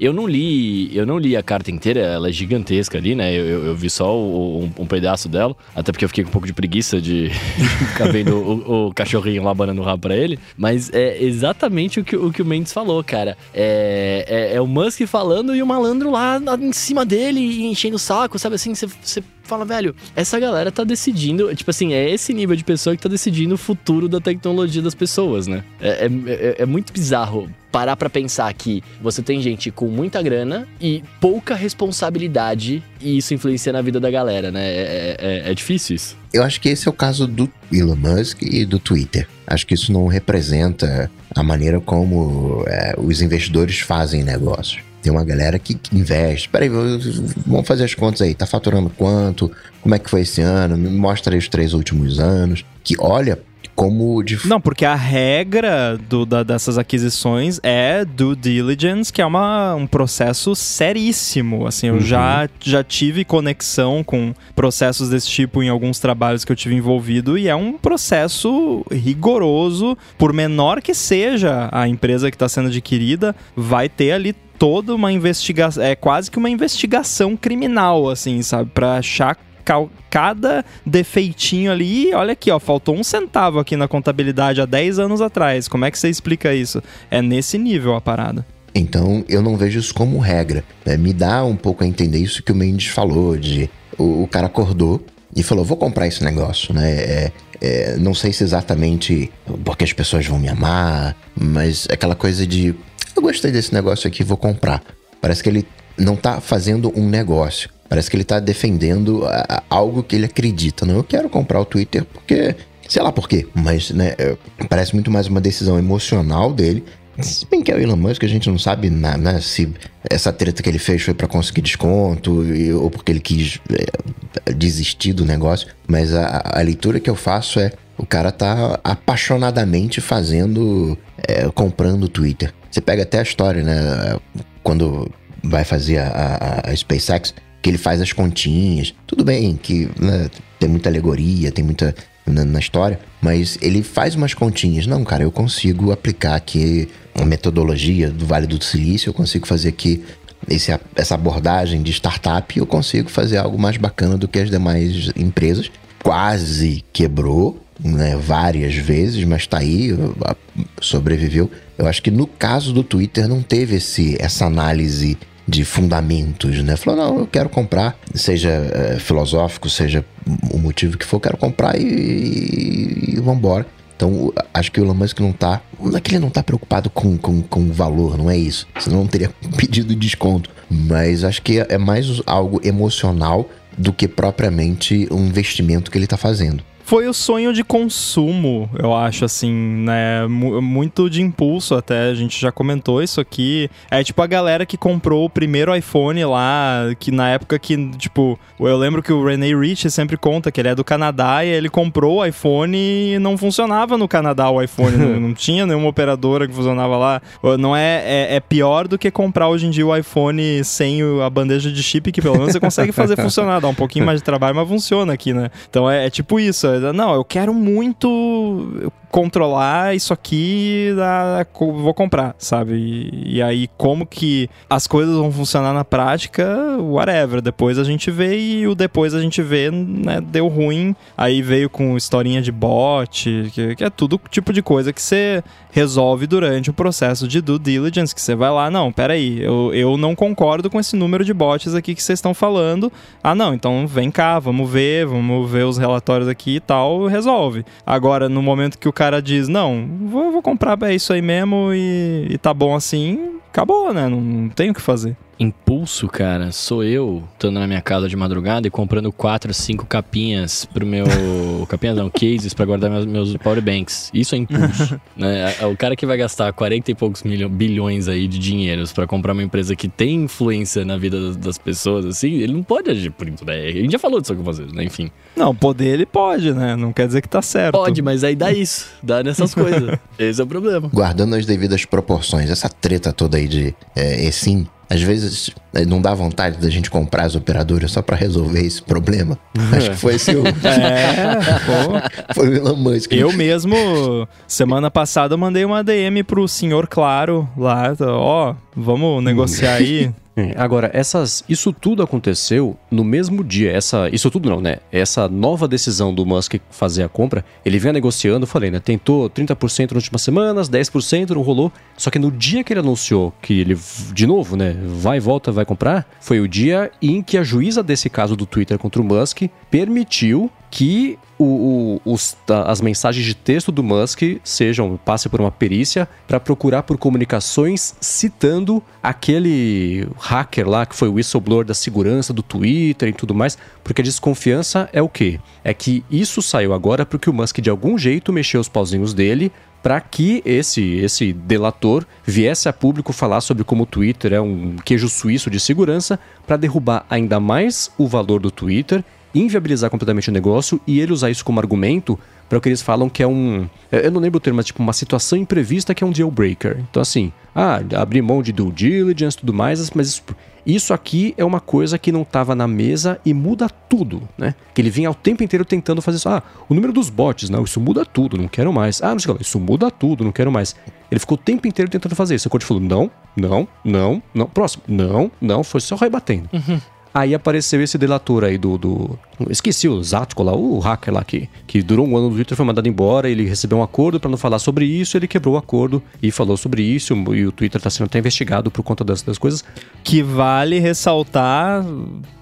Eu não li, eu não li a carta inteira, ela é gigantesca ali, né? Eu, eu, eu vi só o, um, um, pedaço dela, até porque eu fiquei com um pouco de preguiça de ficar vendo o, o, cachorrinho lá banando o rabo pra ele. Mas é exatamente o que o, que o Mendes falou, cara. É, é, é o Musk falando e o malandro lá em cima dele, enchendo o saco, sabe assim? Você fala, velho, essa galera tá decidindo, tipo assim, é esse nível de pessoa que tá decidindo o futuro da tecnologia das pessoas, né? É, é, é, é muito bizarro parar para pensar que você tem gente com muita grana e pouca responsabilidade e isso influencia na vida da galera, né? É, é, é, difícil isso. Eu acho que esse é o caso do Elon Musk e do Twitter. Acho que isso não representa a maneira como é, os investidores fazem negócios. Tem uma galera que, que investe. Peraí, vamos fazer as contas aí. Tá faturando quanto? Como é que foi esse ano? Me mostra aí os três últimos anos. Que olha como de... Não, porque a regra do, da, dessas aquisições é due diligence, que é uma, um processo seríssimo. Assim, eu uhum. já, já tive conexão com processos desse tipo em alguns trabalhos que eu tive envolvido e é um processo rigoroso, por menor que seja a empresa que está sendo adquirida, vai ter ali toda uma investigação, é quase que uma investigação criminal, assim, sabe, para achar cada defeitinho ali. Olha aqui, ó, faltou um centavo aqui na contabilidade há 10 anos atrás. Como é que você explica isso? É nesse nível a parada. Então eu não vejo isso como regra. É, me dá um pouco a entender isso que o Mendes falou, de o, o cara acordou e falou, vou comprar esse negócio, né? É, é, não sei se exatamente porque as pessoas vão me amar, mas aquela coisa de eu gostei desse negócio aqui, vou comprar. Parece que ele não tá fazendo um negócio. Parece que ele tá defendendo algo que ele acredita. Não, eu quero comprar o Twitter porque. Sei lá por quê, mas né, é, parece muito mais uma decisão emocional dele. Se bem que é o Elon Musk, a gente não sabe né, né se essa treta que ele fez foi para conseguir desconto e, ou porque ele quis é, desistir do negócio. Mas a, a leitura que eu faço é: o cara tá apaixonadamente fazendo, é, comprando o Twitter. Você pega até a história, né? Quando vai fazer a, a, a SpaceX, que ele faz as continhas. Tudo bem que né, tem muita alegoria, tem muita na, na, história, mas ele faz umas continhas. Não, cara, eu consigo aplicar aqui a metodologia do Vale do Silício, eu consigo fazer aqui esse, essa abordagem de startup, eu consigo fazer algo mais bacana do que as demais empresas. Quase quebrou, né, várias vezes, mas tá aí, sobreviveu. Eu acho que no caso do Twitter não teve esse, essa análise de fundamentos, né? Falou, não, eu quero comprar, seja é, filosófico, seja o motivo que for, quero comprar e, e, e vambora. Então, acho que o Elon Musk não tá. Não é que ele não tá preocupado com, com, com valor, não é isso. Senão não teria pedido desconto. Mas acho que é mais algo emocional do que propriamente um investimento que ele tá fazendo foi o sonho de consumo, eu acho, assim, né? muito de impulso até, a gente já comentou isso aqui. É tipo a galera que comprou o primeiro iPhone lá, que na época que, tipo, eu lembro que o René Rich sempre conta que ele é do Canadá e ele comprou o iPhone e não funcionava no Canadá o iPhone, não, não, tinha nenhuma operadora que funcionava lá. Não é, é, é, pior do que comprar hoje em dia o iPhone sem a bandeja de chip, que pelo menos você consegue fazer funcionar, dá um pouquinho mais de trabalho, mas funciona aqui, né? Então é, é tipo isso, Não, eu quero muito controlar isso aqui, ah, vou comprar, sabe? E, e aí, como que as coisas vão funcionar na prática, whatever. Depois a gente vê e o depois a gente vê, né, deu ruim. Aí veio com historinha de bot, que, que é tudo tipo de coisa que você resolve durante o processo de due diligence, que você vai lá, não, peraí, eu, eu não concordo com esse número de bots aqui que vocês estão falando. Ah, não, então vem cá, vamos ver, vamos ver os relatórios aqui e tal, resolve. Agora, no momento que o cara diz, não, vou, vou comprar, é isso aí mesmo e, e tá bom assim, acabou, né? Não, não tem o que fazer. Impulso, cara, sou eu estando na minha casa de madrugada e comprando quatro, cinco capinhas pro meu. capinhas não, cases pra guardar meus, meus powerbanks. Isso é impulso. né? É O cara que vai gastar 40 e poucos milho- bilhões aí de dinheiros pra comprar uma empresa que tem influência na vida das, das pessoas, assim, ele não pode agir por isso, né? A gente já falou disso com vocês, né? Enfim. Não, poder ele pode, né? Não quer dizer que tá certo. Pode, mas aí dá isso. Dá nessas coisas. Esse é o problema. Guardando as devidas proporções, essa treta toda aí de é, eSIM, às vezes é, não dá vontade da gente comprar as operadoras só pra resolver esse problema. Acho que foi esse o, É, foi o Elon Musk. Eu mesmo, semana passada, mandei uma DM pro senhor Claro lá, ó, vamos negociar aí. É, Agora, essas, isso tudo aconteceu no mesmo dia. Essa, isso tudo não, né? Essa nova decisão do Musk fazer a compra, ele vinha negociando, falei, né? Tentou 30% nas últimas semanas, 10% não rolou. Só que no dia que ele anunciou que ele, de novo, né? Vai e volta, vai comprar, foi o dia em que a juíza desse caso do Twitter contra o Musk permitiu que o- o- os- as mensagens de texto do Musk sejam passe por uma perícia para procurar por comunicações citando aquele hacker lá que foi o whistleblower da segurança do Twitter e tudo mais, porque a desconfiança é o quê? É que isso saiu agora porque o Musk de algum jeito mexeu os pauzinhos dele para que esse esse delator viesse a público falar sobre como o Twitter é um queijo suíço de segurança para derrubar ainda mais o valor do Twitter inviabilizar completamente o negócio e ele usar isso como argumento para o que eles falam que é um. Eu não lembro o termo, mas tipo uma situação imprevista que é um deal breaker. Então, assim, ah, abrir mão de due diligence e tudo mais, mas isso, isso aqui é uma coisa que não estava na mesa e muda tudo, né? Que ele vinha o tempo inteiro tentando fazer isso. Ah, o número dos bots, não, isso muda tudo, não quero mais. Ah, não sei o que, isso muda tudo, não quero mais. Ele ficou o tempo inteiro tentando fazer isso. A corte falou: não, não, não, não, próximo, não, não, foi só rebatendo. Aí apareceu esse delator aí do. do esqueci o Zático lá, o hacker lá que, que durou um ano no Twitter, foi mandado embora. Ele recebeu um acordo para não falar sobre isso, ele quebrou o acordo e falou sobre isso. E o Twitter tá sendo até investigado por conta das, das coisas. Que vale ressaltar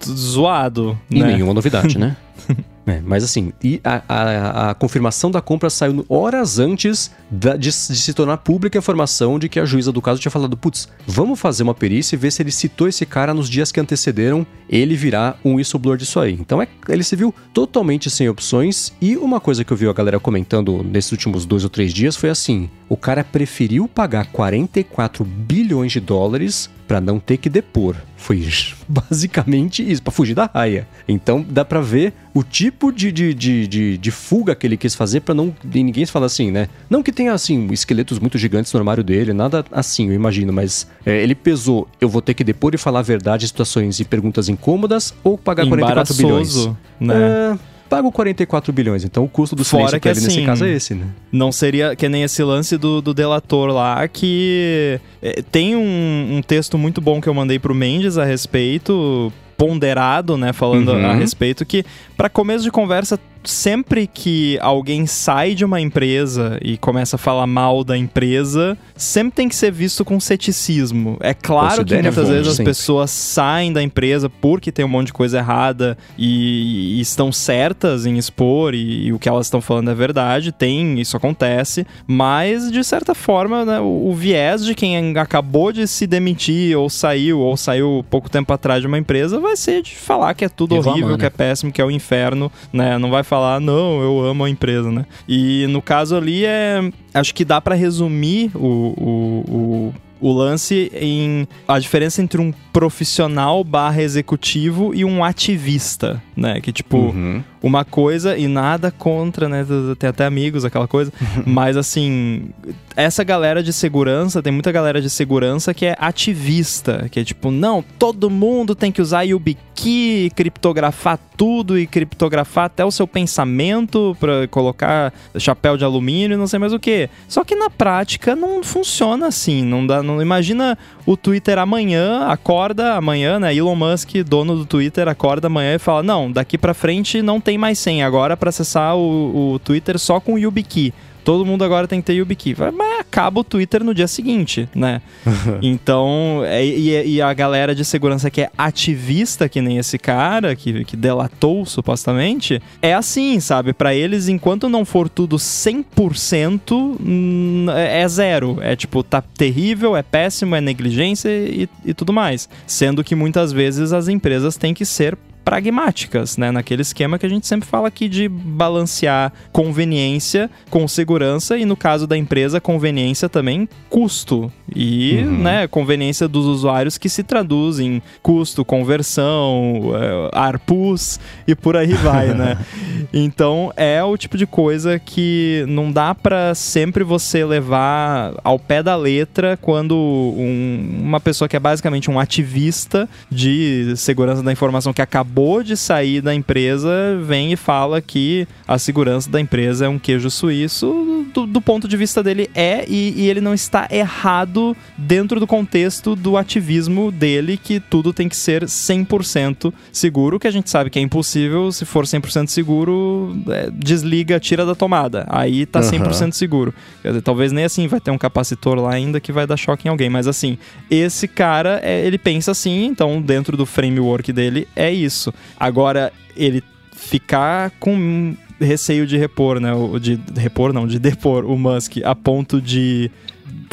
zoado, E né? nenhuma novidade, né? É, mas assim, a, a- a confirmação da compra saiu horas antes da- de, de se tornar pública a informação de que a juíza do caso tinha falado: putz, vamos fazer uma perícia e ver se ele citou esse cara nos dias que antecederam ele virar um whistleblower disso aí. Então é, ele se viu totalmente sem opções. E uma coisa que eu vi a galera comentando nesses últimos dois ou três dias foi assim: o cara preferiu pagar 44 bilhões de dólares para não ter que depor. Foi basicamente isso, para fugir da raia. Então dá pra ver o tipo de, de, de, de, de fuga que ele quis fazer para não e ninguém se fala assim, né? Não que tenha assim esqueletos muito gigantes no armário dele, nada assim, eu imagino, mas é, ele pesou, eu vou ter que depor e falar a verdade em situações e perguntas incômodas ou pagar 44 bilhões. Né? É, pago 44 bilhões, então o custo do Fora que, ele nesse assim, caso é esse, né? Não seria que nem esse lance do, do delator lá, que é, tem um, um texto muito bom que eu mandei pro Mendes a respeito, ponderado, né, falando Uhum. a respeito, que para começo de conversa, sempre que alguém sai de uma empresa e começa a falar mal da empresa, sempre tem que ser visto com ceticismo. É claro que Considere muitas vezes as sempre. pessoas saem da empresa porque tem um monte de coisa errada e, e estão certas em expor e, e o que elas estão falando é verdade, tem, isso acontece, mas de certa forma, né, o, o viés de quem acabou de se demitir ou saiu ou saiu pouco tempo atrás de uma empresa vai ser de falar que é tudo Reclamar, horrível, né? que é péssimo, que é o inferno, né? Não vai falar, não, eu amo a empresa, né? E no caso ali é. Acho que dá pra resumir o, o, o o lance em a diferença entre um profissional barra executivo e um ativista, né? Que tipo, Uhum. uma coisa e nada contra, né? Tem até amigos, aquela coisa. Mas assim, essa galera de segurança, tem muita galera de segurança que é ativista, que é tipo, não, todo mundo tem que usar YubiKey, criptografar tudo e criptografar até o seu pensamento pra colocar chapéu de alumínio, não sei mais o que. Só que na prática não funciona assim, não dá, não imagina o Twitter amanhã, acorda amanhã, né? Elon Musk, dono do Twitter, acorda amanhã e fala: "Não, daqui pra frente não tem mais senha, agora pra acessar o, o Twitter só com YubiKey". Todo mundo agora tem que ter YubiKey. Mas acaba o Twitter no dia seguinte, né? então, é- e, e a galera de segurança que é ativista, que nem esse cara, que, que delatou supostamente, é assim, sabe? Pra eles, enquanto não for tudo 100%, hum, é é zero. É tipo, tá terrível, é péssimo, é negligência e, e tudo mais. Sendo que muitas vezes as empresas têm que ser pragmáticas, né? Naquele esquema que a gente sempre fala aqui de balancear conveniência com segurança e no caso da empresa, conveniência também custo. E, né, conveniência dos usuários que se traduz em custo, conversão, eh, ARPUs e por aí vai, né? Então, é o tipo de coisa que não dá pra sempre você levar ao pé da letra quando um- uma pessoa que é basicamente um ativista de segurança da informação que acabou de sair da empresa vem e fala que a segurança da empresa é um queijo suíço. Do, do ponto de vista dele é, e, e ele não está errado dentro do contexto do ativismo dele, que tudo tem que ser 100% seguro, que a gente sabe que é impossível. Se for 100% seguro, é, desliga, tira da tomada. Aí tá Aham. 100% seguro. Quer dizer, talvez nem assim vai ter um capacitor lá ainda que vai dar choque em alguém, mas assim, esse cara, é, ele pensa assim, então dentro do framework dele é isso. Agora, ele ficar com receio de repor, né? De repor não, de depor o Musk a ponto de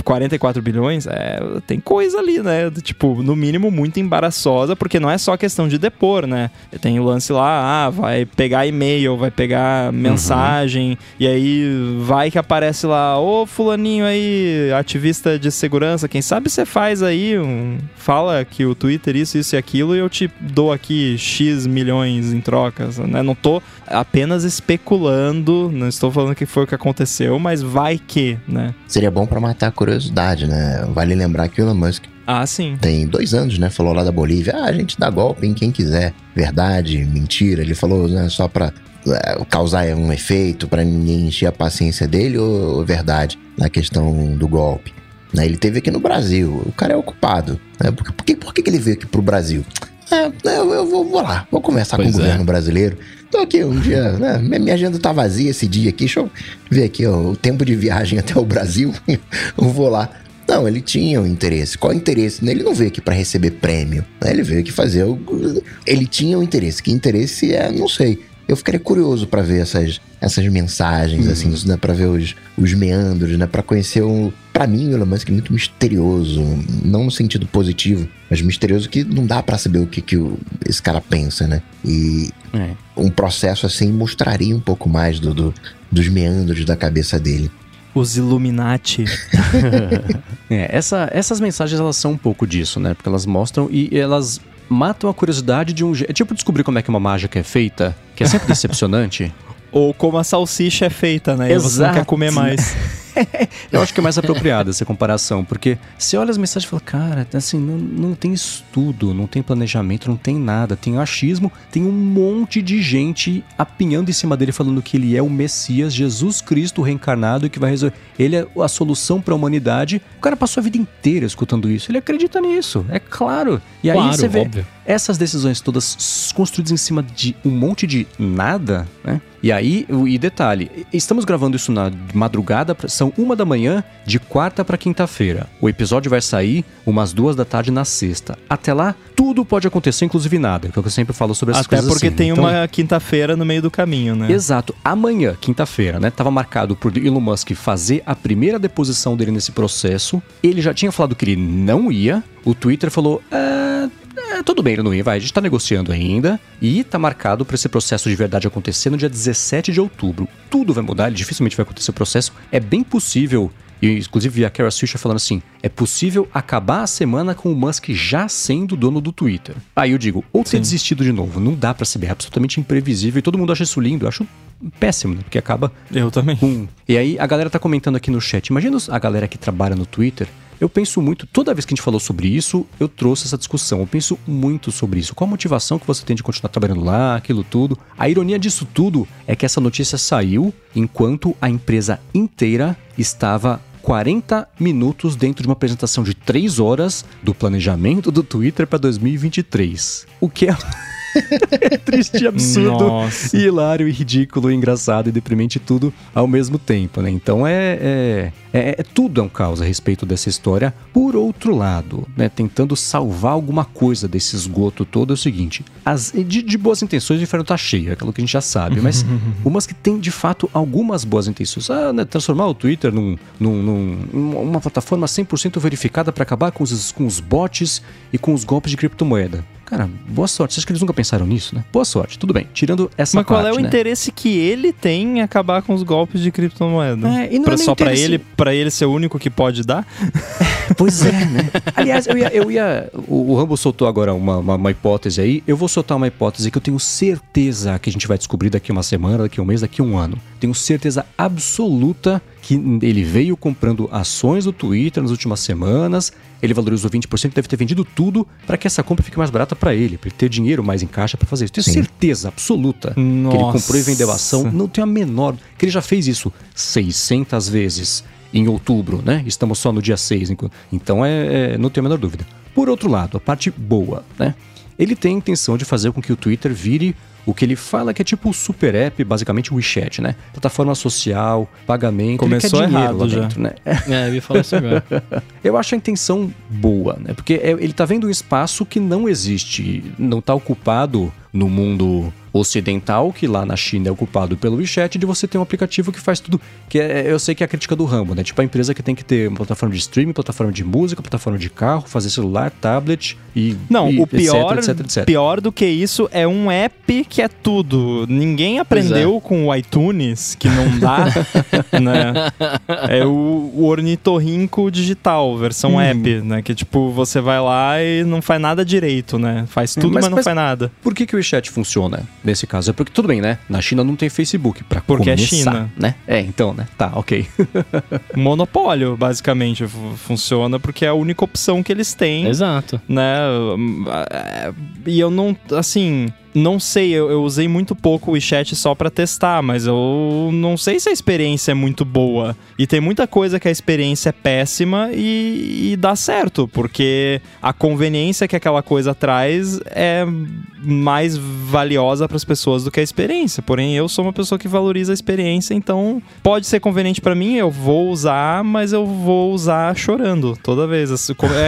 44 bilhões, é, tem coisa ali, né? Tipo, no mínimo muito embaraçosa, porque não é só questão de depor, né? Tem o lance lá, ah, vai pegar e-mail, vai pegar mensagem, e aí vai que aparece lá, ô fulaninho aí, ativista de segurança, quem sabe você faz aí um... Fala que o Twitter isso, isso e aquilo, e eu te dou aqui X milhões em trocas, né? Não tô apenas especulando, não estou falando que foi o que aconteceu, mas vai que, né? Seria bom pra matar a curiosidade, né? Vale lembrar que o Elon Musk Ah, sim. tem dois anos, né? Falou lá da Bolívia, ah, a gente dá golpe em quem quiser. Verdade, mentira. Ele falou, né, só pra é, causar um efeito, pra ninguém encher a paciência dele, ou, ou verdade, na questão do golpe. Né, ele teve aqui no Brasil, o cara é ocupado. Né? Por, por, que, por que que ele veio aqui pro Brasil? É, eu, eu vou, vou lá, vou conversar Pois com o é. governo brasileiro. Tô aqui um dia, né? Minha agenda tá vazia esse dia aqui. Deixa eu ver aqui ó, o tempo de viagem até o Brasil. eu vou lá. Não, ele tinha um interesse. Qual o interesse? Ele não veio aqui pra receber prêmio. né? Ele veio aqui fazer o. Ele tinha um interesse. Que interesse é, não sei. Eu ficaria curioso pra ver essas, essas mensagens, assim, né? Pra ver os, os meandros, né? Pra conhecer o. Pra mim, o Elon Musk é muito misterioso. Não no sentido positivo, mas misterioso que não dá pra saber o que, que o- esse cara pensa, né? E É. um processo assim mostraria um pouco mais do, do- dos meandros da cabeça dele. Os Illuminati. É, essa- essas mensagens elas são um pouco disso, né? Porque elas mostram e elas matam a curiosidade de um jeito. É tipo descobrir como é que uma mágica é feita, que é sempre decepcionante. Ou como a salsicha é feita, né? E você não Exato. quer comer mais. Eu acho que é mais apropriada essa comparação, porque você olha as mensagens e fala, cara, assim, não, não tem estudo, não tem planejamento, não tem nada, tem achismo, tem um monte de gente apinhando em cima dele falando que ele é o Messias, Jesus Cristo reencarnado e que vai resolver. Ele é a solução para a humanidade. O cara passou a vida inteira escutando isso, ele acredita nisso, é claro. E aí Claro, você vê óbvio. essas decisões todas construídas em cima de um monte de nada, né? E aí, e detalhe, estamos gravando isso na madrugada, pra- são uma da manhã, de quarta para quinta-feira. O episódio vai sair umas duas da tarde na sexta. Até lá, tudo pode acontecer, inclusive nada, que é o que eu sempre falo sobre essas Até coisas porque assim. tem Então, uma quinta-feira no meio do caminho, né? Exato. Amanhã, quinta-feira, né? Tava marcado por Elon Musk fazer a primeira deposição dele nesse processo. Ele já tinha falado que ele não ia. O Twitter falou: "É, é, tudo bem, ele não vai. A gente tá negociando ainda. E tá marcado para esse processo de verdade acontecer no dia 17 de outubro. Tudo vai mudar, ele dificilmente vai acontecer o processo. É bem possível E inclusive vi a Kara Swisher falando assim: é possível acabar a semana com o Musk já sendo dono do Twitter. Aí eu digo, ou ter Sim. desistido de novo, não dá pra saber, é absolutamente imprevisível e todo mundo acha isso lindo. Eu acho péssimo, né? Porque acaba Eu também. com. E aí a galera tá comentando aqui no chat. Imagina a galera que trabalha no Twitter. Eu penso muito, toda vez que a gente falou sobre isso, eu trouxe essa discussão. Eu penso muito sobre isso. Qual a motivação que você tem de continuar trabalhando lá, aquilo tudo? A ironia disso tudo é que essa notícia saiu enquanto a empresa inteira estava 40 minutos dentro de uma apresentação de 3 horas do planejamento do Twitter para 2023. O que é triste e absurdo Nossa. e hilário e ridículo, e engraçado e deprimente tudo ao mesmo tempo, né? Então é, é, é- é- tudo é um caos a respeito dessa história. Por outro lado, né, tentando salvar alguma coisa desse esgoto todo é o seguinte: as, de, de boas intenções o inferno tá cheio, é aquilo que a gente já sabe, mas o Musk tem de fato algumas boas intenções. Ah, né, transformar o Twitter num, num, num- uma plataforma 100% verificada para acabar com os, com os bots e com os golpes de criptomoeda. Cara, boa sorte. Você acha que eles nunca pensaram nisso, né? Boa sorte, tudo bem. Tirando essa Mas qual parte, é o né? interesse que ele tem em acabar com os golpes de criptomoeda? É, e não Pra- é só pra interesse- ele, pra ele ser o único que pode dar? Pois é, né? Aliás, eu ia. Eu ia o, o Rambo soltou agora uma, uma, uma hipótese aí. Eu vou soltar uma hipótese que eu tenho certeza que a gente vai descobrir daqui uma semana, daqui um mês, daqui um ano. Tenho certeza absoluta que ele veio comprando ações do Twitter nas últimas semanas. Ele valorizou 20%, deve ter vendido tudo para que essa compra fique mais barata para ele, para ele ter dinheiro mais em caixa para fazer isso. Tenho Sim. certeza absoluta que ele Nossa. comprou e vendeu ação. Não tenho a menor. Que ele já fez isso 600 vezes em outubro, né? Estamos só no dia 6, enqu- então é, é- não tenho a menor dúvida. Por outro lado, a parte boa, né? Ele tem a intenção de fazer com que o Twitter vire o que ele fala que é tipo o super app, basicamente o WeChat, né? Plataforma social, pagamento, Começou ele quer dinheiro errado lá já. dentro, né? É, eu ia falar isso agora. Eu acho a intenção boa, né? Porque é- ele tá vendo um espaço que não existe, não tá ocupado no mundo ocidental, que lá na China é ocupado pelo WeChat, de você ter um aplicativo que faz tudo. Que é, eu sei que é a crítica do Rambo, né? Tipo, a empresa que tem que ter uma plataforma de streaming, plataforma de música, plataforma de carro, fazer celular, tablet e. Não, e o pior, Etc, etc, etc. pior do que isso é um app que é tudo. Ninguém aprendeu com o iTunes, que não dá, né? É o, o ornitorrinco digital, versão Hum. app, né? Que tipo, você vai lá e não faz nada direito, né? Faz tudo, mas- mas, não mas- faz nada. Por que, que o WeChat funciona nesse caso? É porque, tudo bem, né? Na China não tem Facebook, pra Porque é começar, China. né? É, então, né? Tá, ok. Monopólio, basicamente, fu- funciona porque é a única opção que eles têm. Exato. né? É, E eu não, assim, não sei, eu, eu usei muito pouco o WeChat só pra testar, mas eu não sei se a experiência é muito boa. E tem muita coisa que a experiência é péssima e, e dá certo, porque a conveniência que aquela coisa traz é mais valiosa pras pessoas do que a experiência. Porém, eu sou uma pessoa que valoriza a experiência, então pode ser conveniente pra mim, eu vou usar, mas eu vou usar chorando toda vez.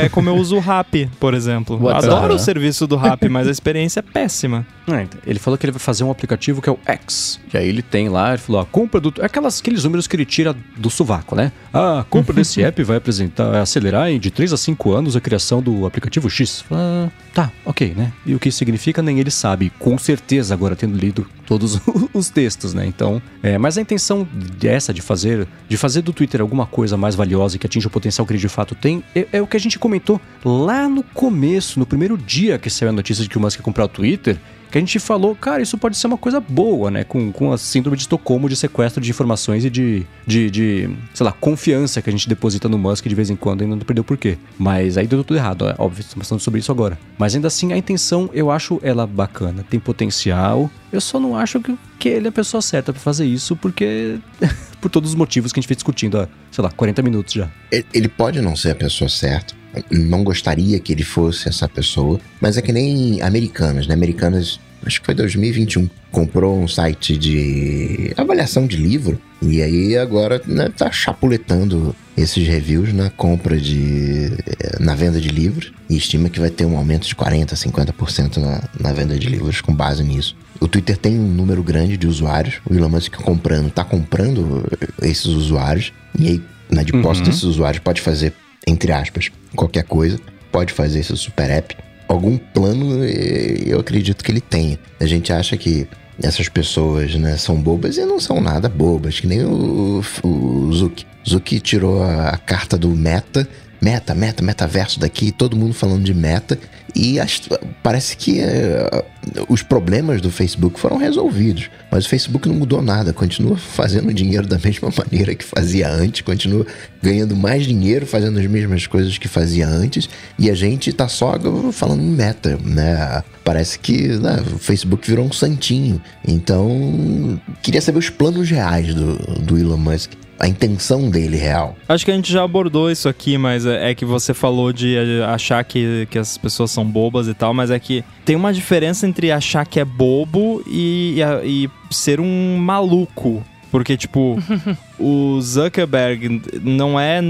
É como eu uso o Rap, por exemplo. Adoro o serviço do Rap, mas a experiência é péssima. É, ele falou que ele vai fazer um aplicativo que é o X. E aí ele tem lá, ele falou, a compra do. Aquelas, aqueles números que ele tira do sovaco, né? Ah, a compra desse app vai apresentar, acelerar em de 3 a 5 anos a criação do aplicativo X. Ah, tá, ok, né? E o que isso significa, nem ele sabe. Com certeza, agora tendo lido todos os textos, né? Então. É, mas a intenção dessa de fazer, de fazer do Twitter alguma coisa mais valiosa e que atinja o potencial que ele de fato tem, é, é o que a gente comentou lá no começo, no primeiro dia que saiu a notícia de que o Musk ia comprar o Twitter que a gente falou, cara, isso pode ser uma coisa boa, né? Com, com a síndrome de Estocolmo de sequestro de informações e de, de, de, sei lá, confiança que a gente deposita no Musk de vez em quando e não perdeu por quê. Mas aí deu tudo errado, é óbvio, estamos falando sobre isso agora. Mas ainda assim, a intenção, eu acho ela bacana, tem potencial. Eu só não acho que, que ele é a pessoa certa pra fazer isso, porque. por todos os motivos que a gente vem discutindo há, sei lá, 40 minutos já. Ele pode não ser a pessoa certa. Não gostaria que ele fosse essa pessoa. Mas é que nem Americanas, né? Americanas, acho que foi 2021. Comprou um site de avaliação de livro. E aí agora né, tá chapuletando esses reviews na compra de. eh, na venda de livros. E estima que vai ter um aumento de 40%, 50% na, na venda de livros com base nisso. O Twitter tem um número grande de usuários. O Elon Musk comprando, tá comprando eh, esses usuários. E aí, na de posse Uhum. desses usuários, pode fazer, entre aspas, qualquer coisa. Pode fazer esse super app. Algum plano, eh, eu acredito que ele tenha. A gente acha que essas pessoas, né, são bobas e não são nada bobas, que nem o, o Zuki. Zuki tirou a, a carta do meta meta, meta, metaverso daqui, todo mundo falando de meta. E as, parece que uh, os problemas do Facebook foram resolvidos. Mas o Facebook não mudou nada, continua fazendo dinheiro da mesma maneira que fazia antes, continua ganhando mais dinheiro fazendo as mesmas coisas que fazia antes. E a gente tá só falando em meta, né? Parece que né, o Facebook virou um santinho. Então, queria saber os planos reais do, do Elon Musk a intenção dele real. Acho que a gente já abordou isso aqui, mas é, é que você falou de achar que, que as pessoas são bobas e tal, mas é que tem uma diferença entre achar que é bobo e, e, e ser um maluco. Porque, tipo, o Zuckerberg não é,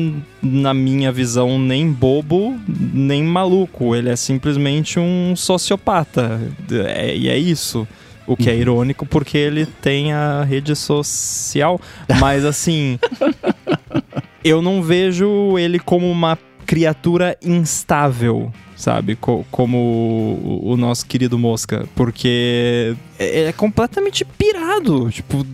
na minha visão, nem bobo, nem maluco. Ele é simplesmente um sociopata. É, e é isso. O que é uhum. irônico porque ele tem a rede social. Mas assim. eu não vejo ele como uma criatura instável sabe? Co como o, nosso querido Mosca. Porque é, é completamente pirado. Tipo,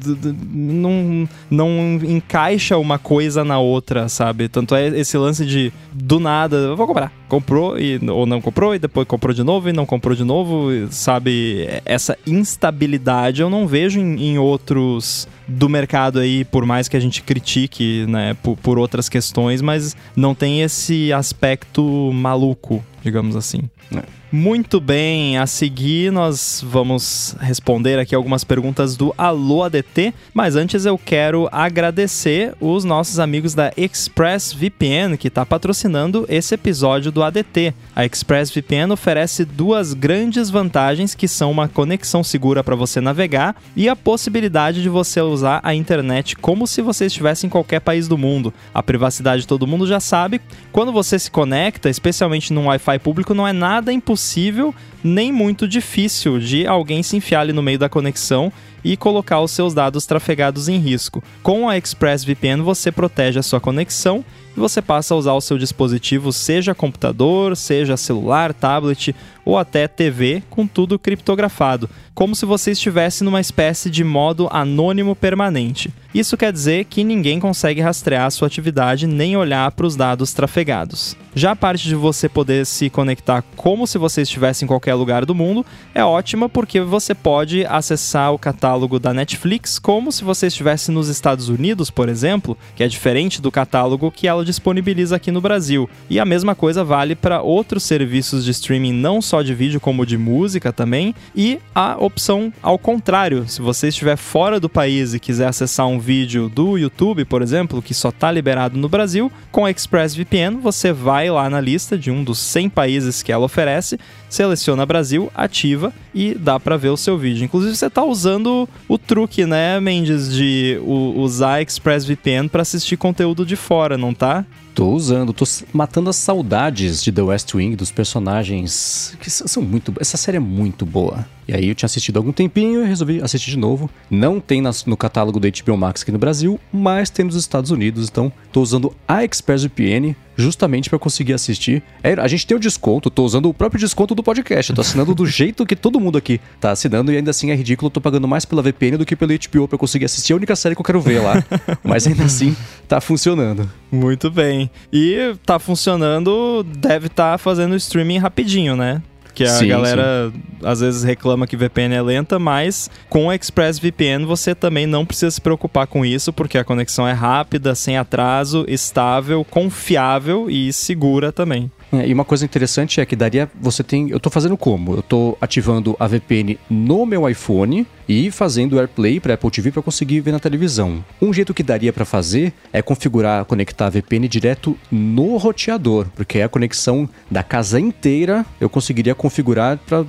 não, não encaixa uma coisa na outra, sabe? Tanto é esse lance de do nada, vou comprar. Comprou e, ou não comprou, e depois comprou de novo e não comprou de novo, sabe? Essa instabilidade eu não vejo em, em outros do mercado aí, por mais que a gente critique, né, por, por outras questões, mas não tem esse aspecto maluco, digamos assim. É. Muito bem, a seguir nós vamos responder aqui algumas perguntas do Alô ADT, mas antes eu quero agradecer os nossos amigos da ExpressVPN que está patrocinando esse episódio do ADT. A ExpressVPN oferece duas grandes vantagens que são uma conexão segura para você navegar e a possibilidade de você usar a internet como se você estivesse em qualquer país do mundo. A privacidade todo mundo já sabe. Quando você se conecta, especialmente num Wi-Fi público, não é nada impossível impossível nem muito difícil de alguém se enfiar ali no meio da conexão e colocar os seus dados trafegados em risco. Com a ExpressVPN você protege a sua conexão e você passa a usar o seu dispositivo, seja computador, seja celular, tablet ou até TV, com tudo criptografado, como se você estivesse numa espécie de modo anônimo permanente. Isso quer dizer que ninguém consegue rastrear a sua atividade nem olhar para os dados trafegados. Já a parte de você poder se conectar como se você estivesse em qualquer lugar do mundo é ótima porque você pode acessar o catálogo da Netflix como se você estivesse nos Estados Unidos, por exemplo, que é diferente do catálogo que ela disponibiliza aqui no Brasil. E a mesma coisa vale para outros serviços de streaming, não só de vídeo, como de música também. E a opção ao contrário, se você estiver fora do país e quiser acessar um vídeo do YouTube, por exemplo, que só está liberado no Brasil, com a ExpressVPN você vai lá na lista de um dos 100 países que ela oferece, seleciona Brasil, ativa e dá para ver o seu vídeo. Inclusive você está usando o truque, né, Mendes, de usar ExpressVPN para assistir conteúdo de fora, não tá? Tô usando, tô matando as saudades de The West Wing, dos personagens que são muito. Essa série é muito boa. E aí eu tinha assistido há algum tempinho e resolvi assistir de novo. Não tem no catálogo da HBO Max aqui no Brasil, mas tem nos Estados Unidos, então tô usando a ExpressVPN justamente para conseguir assistir. É, a gente tem o desconto, tô usando o próprio desconto do podcast, tô assinando do jeito que todo mundo aqui tá assinando e ainda assim é ridículo, tô pagando mais pela VPN do que pelo HBO para conseguir assistir a única série que eu quero ver lá. mas ainda assim tá funcionando. Muito bem. E tá funcionando, deve estar tá fazendo streaming rapidinho, né? Que a sim, galera sim. às vezes reclama que VPN é lenta, mas com o ExpressVPN você também não precisa se preocupar com isso, porque a conexão é rápida, sem atraso, estável, confiável e segura também. É, e uma coisa interessante é que daria. Você tem. Eu estou fazendo como? Eu estou ativando a VPN no meu iPhone e fazendo AirPlay para Apple TV para conseguir ver na televisão. Um jeito que daria para fazer é configurar, conectar a VPN direto no roteador, porque é a conexão da casa inteira eu conseguiria configurar para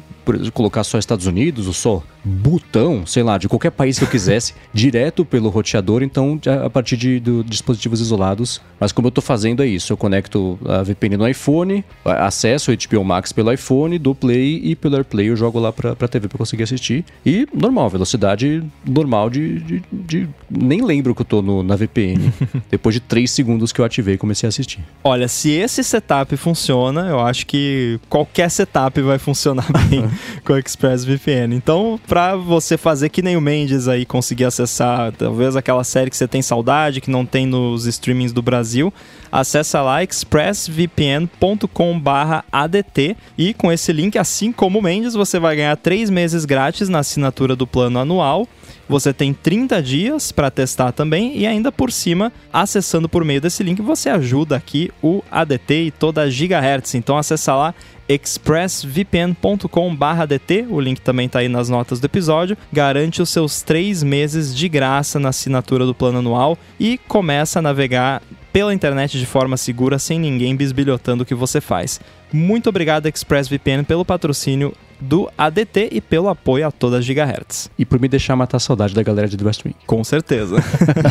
colocar só Estados Unidos ou só botão, sei lá, de qualquer país que eu quisesse, direto pelo roteador, então a partir de, de dispositivos isolados. Mas como eu estou fazendo é isso, eu conecto a VPN no iPhone, acesso o HBO Max pelo iPhone, do Play e pelo AirPlay eu jogo lá para a TV para conseguir assistir. E normal, velocidade normal de, de, de nem lembro que eu tô no, na VPN. Depois de 3 segundos que eu ativei e comecei a assistir. Olha, se esse setup funciona, eu acho que qualquer setup vai funcionar bem com o ExpressVPN. Então, pra você fazer que nem o Mendes aí, conseguir acessar talvez aquela série que você tem saudade, que não tem nos streamings do Brasil, acessa lá expressvpn.com/adt e com esse link, assim como o Mendes, você vai ganhar 3 meses grátis na assinatura do plano anual. Você tem 30 dias para testar também e ainda por cima, acessando por meio desse link, você ajuda aqui o ADT e toda a Gigahertz. Então acessa lá expressvpn.com/dt, o link também está aí nas notas do episódio. Garante os seus três meses de graça na assinatura do plano anual e começa a navegar pela internet de forma segura sem ninguém bisbilhotando o que você faz. Muito obrigado ExpressVPN pelo patrocínio do ADT e pelo apoio a toda a Gigahertz. E por me deixar matar a saudade da galera de The West Wing. Com certeza.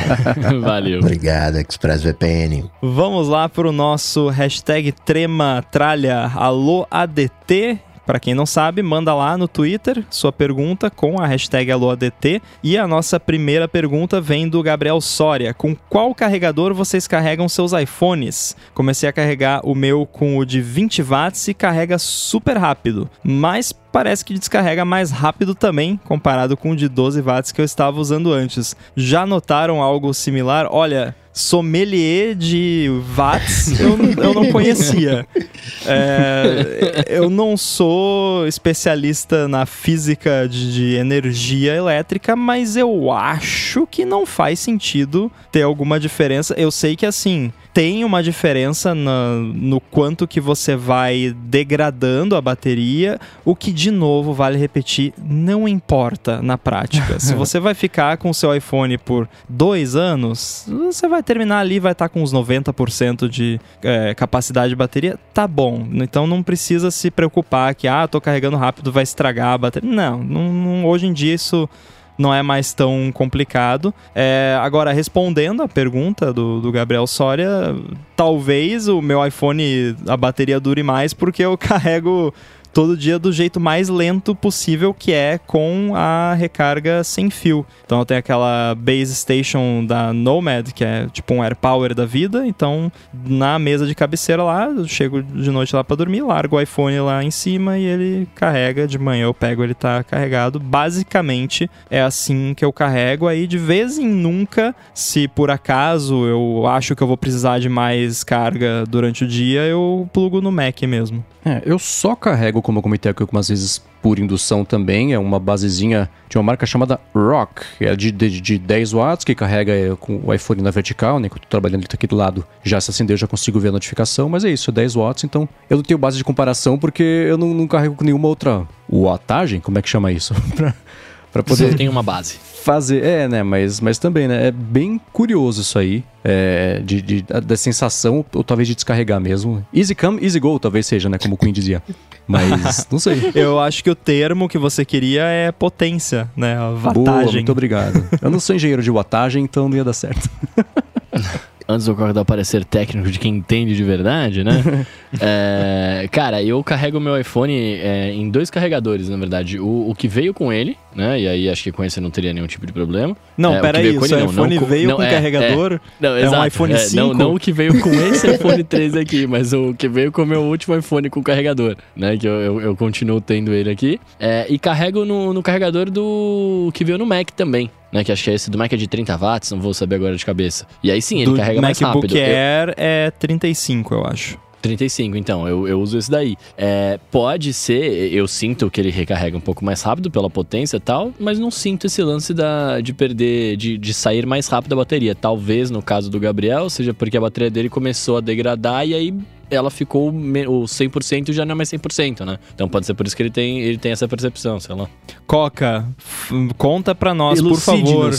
Valeu. Obrigado, ExpressVPN. Vamos lá para o nosso hashtag Trema Tralha Alô ADT. Para quem não sabe, manda lá no Twitter sua pergunta com a hashtag AlôADT. E a nossa primeira pergunta vem do Gabriel Soria. Com qual carregador vocês carregam seus iPhones? Comecei a carregar o meu com o de 20 watts e carrega super rápido, mas parece que descarrega mais rápido também, comparado com o de 12 watts que eu estava usando antes. Já notaram algo similar? Olha, sommelier de watts eu, eu não conhecia. É, eu não sou especialista na física de, de, energia elétrica, mas eu acho que não faz sentido ter alguma diferença. Eu sei que assim tem uma diferença no, no quanto que você vai degradando a bateria, o que de novo vale repetir, não importa na prática. Se você vai ficar com o seu iPhone por dois anos, você vai terminar ali, vai estar com uns 90% de é, capacidade de bateria, tá bom. Então não precisa se preocupar que, ah, tô carregando rápido, vai estragar a bateria. Não, não, não hoje em dia isso não é mais tão complicado. É, agora, respondendo a pergunta do, do Gabriel Soria, talvez o meu iPhone, a bateria dure mais porque eu carrego todo dia do jeito mais lento possível, que é com a recarga sem fio. Então tenho aquela base station da Nomad, que é tipo um AirPower da vida. Então na mesa de cabeceira lá, eu chego de noite lá para dormir, largo o iPhone lá em cima e ele carrega. De manhã eu pego, ele tá carregado. Basicamente é assim que eu carrego. Aí de vez em nunca, se por acaso eu acho que eu vou precisar de mais carga durante o dia, eu plugo no Mac mesmo. É, eu só carrego, como eu comentei aqui algumas vezes, por indução também. É uma basezinha de uma marca chamada Rock. É de, de, de 10 watts, que carrega é, com o iPhone na vertical, né? Que eu tô trabalhando ele tá aqui do lado. Já se acendeu, já consigo ver a notificação. Mas é isso, é 10 watts. Então eu não tenho base de comparação porque eu não, não carrego com nenhuma outra wattagem. Como é que chama isso? pra poder... Você tem uma base fazer. É, né? Mas, mas também, né? É bem curioso isso aí. É, de, de, da sensação, ou talvez de descarregar mesmo. Easy come, easy go, talvez seja, né? Como o Queen dizia. Mas não sei. Eu acho que o termo que você queria é potência, né? A watagem. Boa, muito obrigado. Eu não sou engenheiro de watagem, então não ia dar certo. antes do corredor parecer técnico de quem entende de verdade, né? é, cara, eu carrego meu iPhone é, em dois carregadores, na verdade. O, o, que veio com ele, né? E aí acho que com esse não teria nenhum tipo de problema. Não, é, peraí, o, não, iPhone não, veio não, com é, carregador? É, não, é um iPhone 5? É, não, não o que veio com esse iPhone 3 aqui, mas o que veio com o meu último iPhone com carregador, né? Que eu, eu, eu continuo tendo ele aqui. É, e carrego no, no carregador do que veio no Mac também né? Que acho que é esse do Mac é de 30 watts, não vou saber agora de cabeça. E aí sim, ele do carrega mais rápido. MacBook Air eu... é 35, eu acho. 35, então, eu, eu uso esse daí. É, pode ser, eu sinto que ele recarrega um pouco mais rápido pela potência e tal, mas não sinto esse lance da, de perder, de, de sair mais rápido a bateria. Talvez no caso do Gabriel, seja porque a bateria dele começou a degradar e aí ela ficou o 100% já não é mais 100%, né? Então pode ser por isso que ele tem, ele tem essa percepção, sei lá. Coca, conta pra nós, por favor.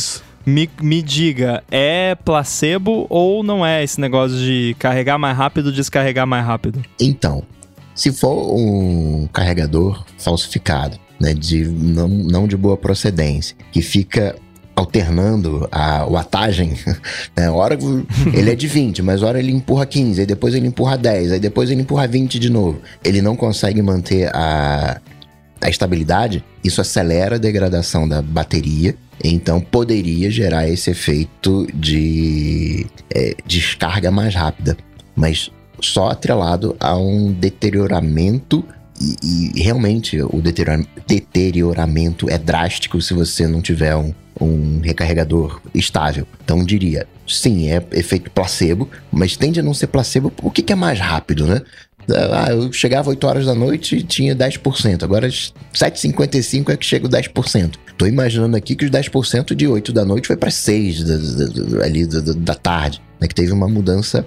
Me, me diga, é placebo ou não é esse negócio de carregar mais rápido, descarregar mais rápido? Então, se for um carregador falsificado, né, de não, não de boa procedência, que fica alternando a watagem, né? Hora ele é de 20, mas hora ele empurra 15, aí depois ele empurra 10, aí depois ele empurra 20 de novo. Ele não consegue manter a, a estabilidade, isso acelera a degradação da bateria Então poderia gerar esse efeito de é, descarga mais rápida, mas só atrelado a um deterioramento e, e realmente o deterioramento é drástico se você não tiver um, um recarregador estável. Então diria, sim, é efeito placebo, mas tende a não ser placebo. O que, que é mais rápido, né? Ah, eu chegava 8 horas da noite e tinha 10%. Agora, 7h55 é que chega o 10%. Tô imaginando aqui que os 10% de 8 da noite foi para 6 da, da, ali da, da tarde, né? Que teve uma mudança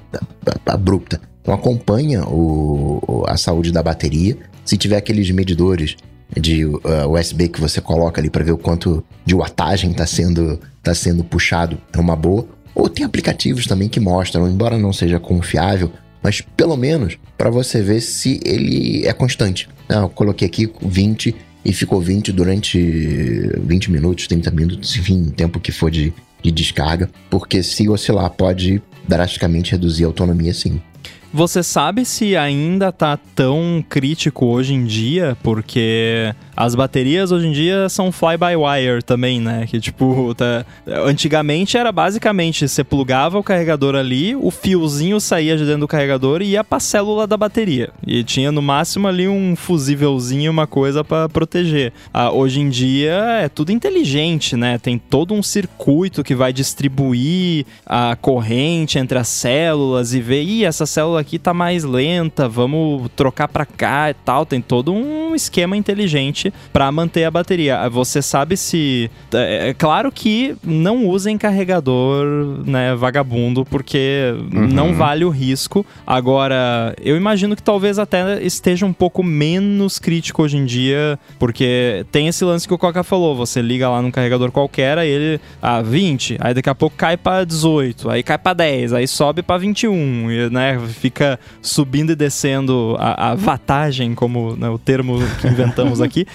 abrupta. Então acompanha o, a saúde da bateria. Se tiver aqueles medidores de uh, USB que você coloca ali para ver o quanto de wattagem está sendo, tá sendo puxado, é uma boa. Ou tem aplicativos também que mostram, embora não seja confiável, mas pelo menos para você ver se ele é constante. Ah, eu coloquei aqui 20 e ficou 20 durante 20 minutos, 30 minutos, enfim, o tempo que for de, de descarga, porque se oscilar pode drasticamente reduzir a autonomia sim. Você sabe se ainda tá tão crítico hoje em dia, porque as baterias hoje em dia são fly-by-wire também, né? Que tipo, tá... antigamente era basicamente você plugava o carregador ali, o fiozinho saía de dentro do carregador e ia pra célula da bateria. E tinha no máximo ali um fusívelzinho, uma coisa para proteger. Ah, hoje em dia é tudo inteligente, né? Tem todo um circuito que vai distribuir a corrente entre as células e ver, ih, essa célula aqui tá mais lenta, vamos trocar para cá e tal. Tem todo um esquema inteligente para manter a bateria. Você sabe se. É, é, claro que não usem carregador né, vagabundo, porque uhum. não vale o risco. Agora, eu imagino que talvez até esteja um pouco menos crítico hoje em dia, porque tem esse lance que o Coca falou: você liga lá num carregador qualquer, aí ele. Ah, 20, aí daqui a pouco cai para 18, aí cai para 10, aí sobe para 21, e, né? Fica subindo e descendo a, a vatagem, como né, o termo que inventamos aqui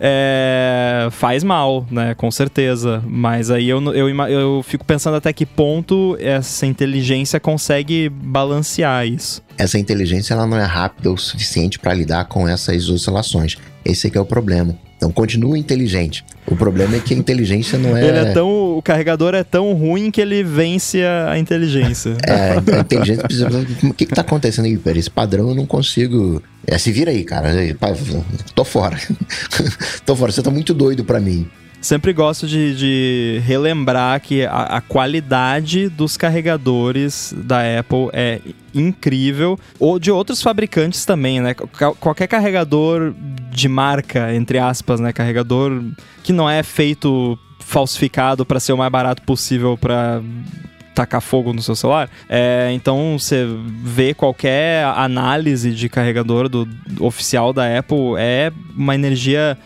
é, faz mal, né? Com certeza. Mas aí eu, eu, eu fico pensando até que ponto essa inteligência consegue balancear isso. Essa inteligência ela não é rápida o suficiente para lidar com essas oscilações. Esse é que é o problema. Então continua inteligente. O problema é que a inteligência não é. Ele é tão. O carregador é tão ruim que ele vence a, inteligência. É, a inteligência precisa. O que, está acontecendo aí? Esse padrão eu não consigo. É, se vira aí, cara. Tô fora. Tô fora. Você tá muito doido para mim. Sempre gosto de, de relembrar que a, a, qualidade dos carregadores da Apple é incrível, ou de outros fabricantes também, né? Qualquer carregador de marca, entre aspas, né? Carregador que não é feito falsificado para ser o mais barato possível para tacar fogo no seu celular. É, então você vê qualquer análise de carregador do, do oficial da Apple é uma energia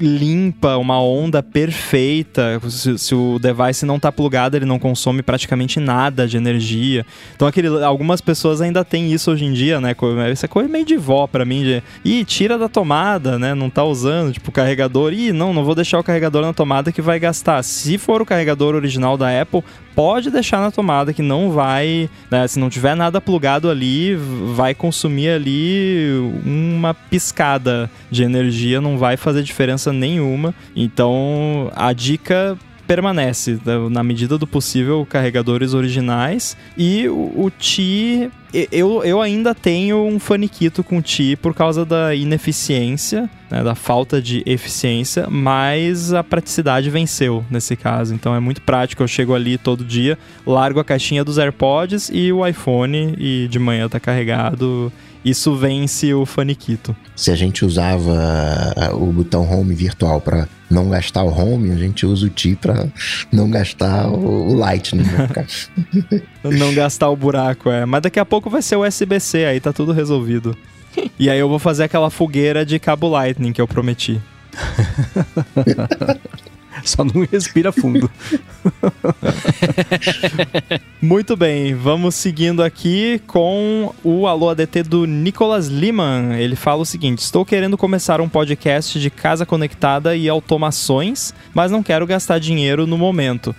limpa, uma onda perfeita. Se, se, o device não tá plugado, ele não consome praticamente nada de energia. Então, aquele, algumas pessoas ainda têm isso hoje em dia, né? É coisa meio de vó para mim. De, Ih, tira da tomada, né? Não tá usando, tipo, carregador. Ih, não, não vou deixar o carregador na tomada que vai gastar. Se for o carregador original da Apple, pode deixar na tomada que não vai, né, se não tiver nada plugado ali, vai consumir ali uma piscada de energia, não vai fazer diferença nenhuma. Então, a dica permanece, né, na medida do possível, carregadores originais. E o, o Ti, eu, eu ainda tenho um faniquito com o Ti por causa da ineficiência, né, da falta de eficiência, mas a praticidade venceu nesse caso. Então é muito prático, eu chego ali todo dia, largo a caixinha dos AirPods e o iPhone e de manhã tá carregado isso vence o faniquito. Se a gente usava o botão home virtual para não gastar o home, a gente usa o T para não gastar o, o lightning. Né? não gastar o buraco, é. Mas daqui a pouco vai ser o USB-C, aí tá tudo resolvido. E aí eu vou fazer aquela fogueira de cabo lightning que eu prometi. Só não respira fundo. Muito bem, vamos seguindo aqui com o Alô ADT do Nicolas Liman. Ele fala o seguinte: Estou querendo começar um podcast de casa conectada e automações, mas não quero gastar dinheiro no momento.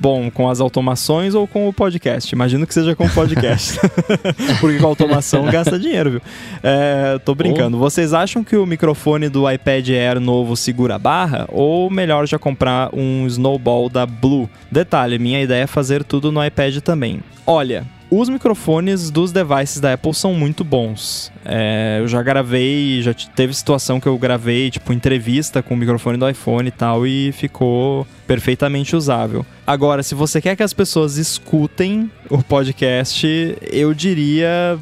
bom com as automações ou com o podcast? Imagino que seja com o podcast. Porque com a automação gasta dinheiro, viu? É, tô brincando. Vocês acham que o microfone do iPad Air novo segura a barra? Ou melhor já comprar um Snowball da Blue? Detalhe, minha ideia é fazer tudo no iPad também. Olha, os microfones dos devices da Apple são muito bons. É, eu já gravei, já teve situação que eu gravei, tipo, entrevista com o microfone do iPhone e tal, e ficou perfeitamente usável. Agora, se você quer que as pessoas escutem o podcast, eu diria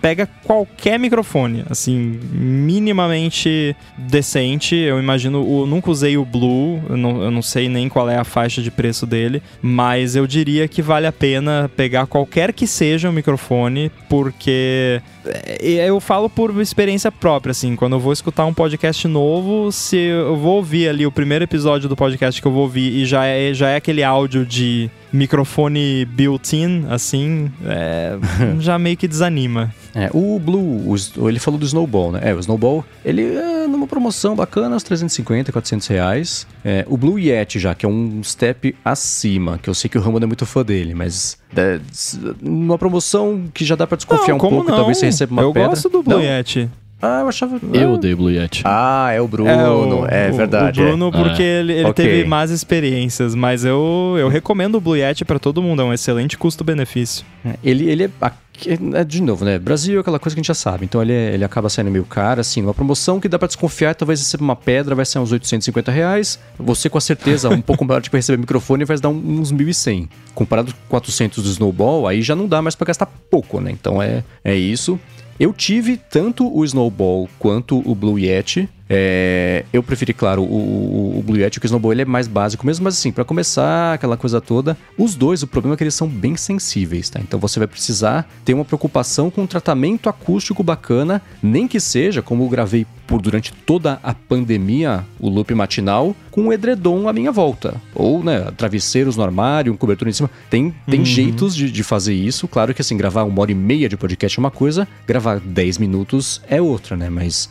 pega qualquer microfone, assim, minimamente decente. Eu imagino, eu nunca usei o Blue, eu não, eu não sei nem qual é a faixa de preço dele, mas eu diria que vale a pena pegar qualquer que seja o microfone, porque é, eu falo por experiência própria, assim, quando eu vou escutar um podcast novo, se eu vou ouvir ali o primeiro episódio do podcast que eu vou ouvir e já é, já é aquele áudio de microfone built-in, assim, é, já meio que desanima. É, o Blue, o, ele falou do Snowball, né? É, o Snowball, ele é numa promoção bacana, uns 350, 400 reais. É, o Blue Yeti já, que é um step acima, que eu sei que o Ramon é muito fã dele, mas é, numa promoção que já dá para desconfiar não, um pouco, não? talvez você receba uma eu pedra. Eu gosto do Blue não? Yeti. Ah, eu achava. Eu odeio Blue Yeti. Ah, é o Bruno. É, É, o, verdade. O Bruno, é. porque ele, ele Ok. teve más experiências, mas eu, eu recomendo o Blue Yeti pra todo mundo, é um excelente custo-benefício. É, Ele, ele é, é, De novo, né? Brasil é aquela coisa que a gente já sabe. Então ele, é- ele acaba saindo meio caro, assim. Uma promoção que dá pra desconfiar, talvez receba uma pedra, vai ser uns 850 reais. Você, com a certeza, um pouco maior de receber microfone, vai dar um- uns 1.100. Comparado com 400 do Snowball, aí já não dá mais pra gastar pouco, né? Então é, é isso. Eu tive tanto o Snowball quanto o Blue Yeti. É, eu preferi, claro, o, o- Blue Yeti, o Snowball ele é mais básico mesmo, mas assim, pra começar, aquela coisa toda, os dois, o problema é que eles são bem sensíveis, tá? Então você vai precisar ter uma preocupação com um tratamento acústico bacana, nem que seja, como eu gravei por durante toda a pandemia, o loop matinal, com um edredom à minha volta. Ou, né, travesseiros no armário, um cobertor em cima. Tem, tem jeitos de, de fazer isso. Claro que assim, gravar uma hora e meia de podcast é uma coisa, gravar 10 minutos é outra, né? Mas.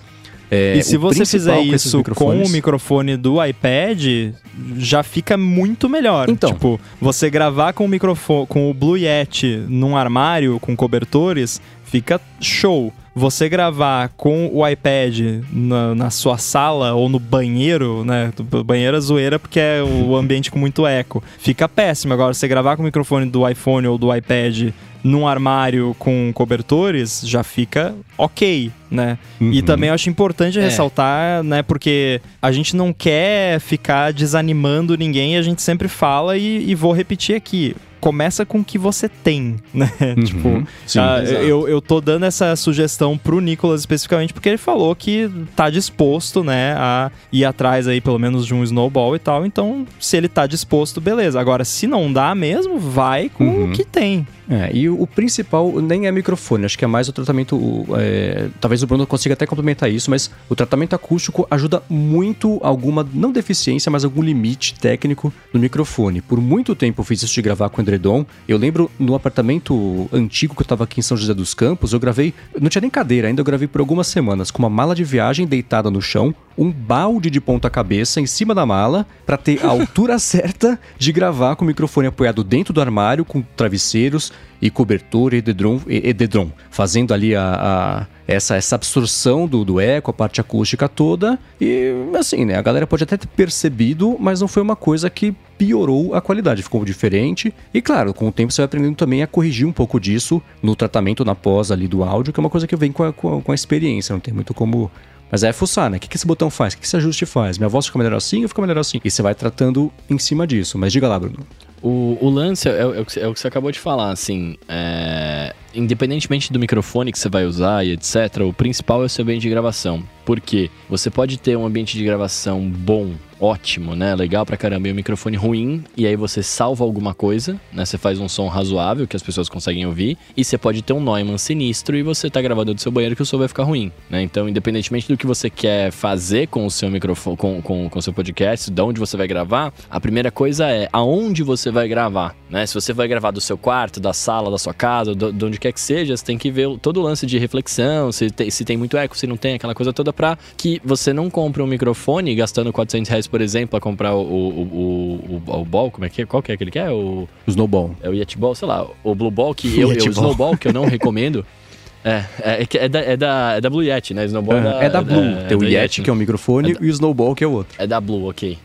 É, e se você fizer com isso com microfones- o microfone do iPad, já fica muito melhor. Então. Tipo, você gravar com o microfone, com o Blue Yeti num armário com cobertores, fica show. Você gravar com o iPad na, na sua sala ou no banheiro, né? Banheiro é zoeira porque é o ambiente com muito eco. Fica péssimo. Agora, você gravar com o microfone do iPhone ou do iPad num armário com cobertores, já fica ok, né? E Uhum. também eu acho importante É. ressaltar, né? Porque a gente não quer ficar desanimando ninguém, a gente sempre fala e, e vou repetir aqui. Começa com o que você tem, né? tipo, Uhum. Sim, ah, eu, eu tô dando essa sugestão pro Nicolas especificamente porque ele falou que tá disposto, né, a ir atrás aí pelo menos de um snowball e tal. Então, se ele tá disposto, beleza. Agora, se não dá mesmo, vai com Uhum. o que tem. É, e o, o principal nem é microfone, acho que é mais o tratamento. o, é, talvez o Bruno consiga até complementar isso, mas o tratamento acústico ajuda muito alguma, não deficiência, mas algum limite técnico no microfone. Por muito tempo eu fiz isso de gravar com edredom. Eu lembro no apartamento antigo que eu tava aqui em São José dos Campos, eu gravei. Não tinha nem cadeira ainda, eu gravei por algumas semanas com uma mala de viagem deitada no chão, um balde de ponta-cabeça em cima da mala, pra ter a altura certa de gravar com o microfone apoiado dentro do armário, com travesseiros e cobertor e edredom, e- edredom fazendo ali a, a- essa, essa absorção do, do eco, a parte acústica toda. E assim, né? A galera pode até ter percebido, mas não foi uma coisa que piorou a qualidade, ficou diferente. E claro, com o tempo você vai aprendendo também a corrigir um pouco disso no tratamento na pós ali do áudio, que é uma coisa que vem com com a- com a experiência, não tem muito como. Mas é fuçar, né? O que, que esse botão faz? O que, que esse ajuste faz? Minha voz fica melhor assim ou fica melhor assim? E você vai tratando em cima disso. Mas diga lá, Bruno. O, o lance é, é o que, é o que você acabou de falar, assim. é, independentemente do microfone que você vai usar e etc., o principal é o seu ambiente de gravação. Porque você pode ter um ambiente de gravação bom, ótimo, né? Legal pra caramba, e um microfone ruim, e aí você salva alguma coisa, né? Você faz um som razoável que as pessoas conseguem ouvir, e você pode ter um Neumann sinistro e você tá gravando do seu banheiro que o som vai ficar ruim, né? Então, independentemente do que você quer fazer com o seu microfone, com, com, com o seu podcast, de onde você vai gravar, a primeira coisa é aonde você vai gravar, né? Se você vai gravar do seu quarto, da sala, da sua casa, do- de onde quer que seja, você tem que ver o- todo o lance de reflexão, se tem, se tem muito eco, se não tem, aquela coisa toda, pra que você não compre um microfone gastando 400 reais, por exemplo, pra comprar o, o, o, o, Ball, como é que é? Qual que é que é? O, O Snowball. é o Yeti Ball, sei lá, o Blue Ball, que eu, Yeti o Snowball, que eu não recomendo. É, é, é, é, da, é, da, é da Blue Yeti, né? Snowball É, é da Blue. Tem o da Yeti, que é um microfone, e o Snowball, que é o outro. É da Blue, ok.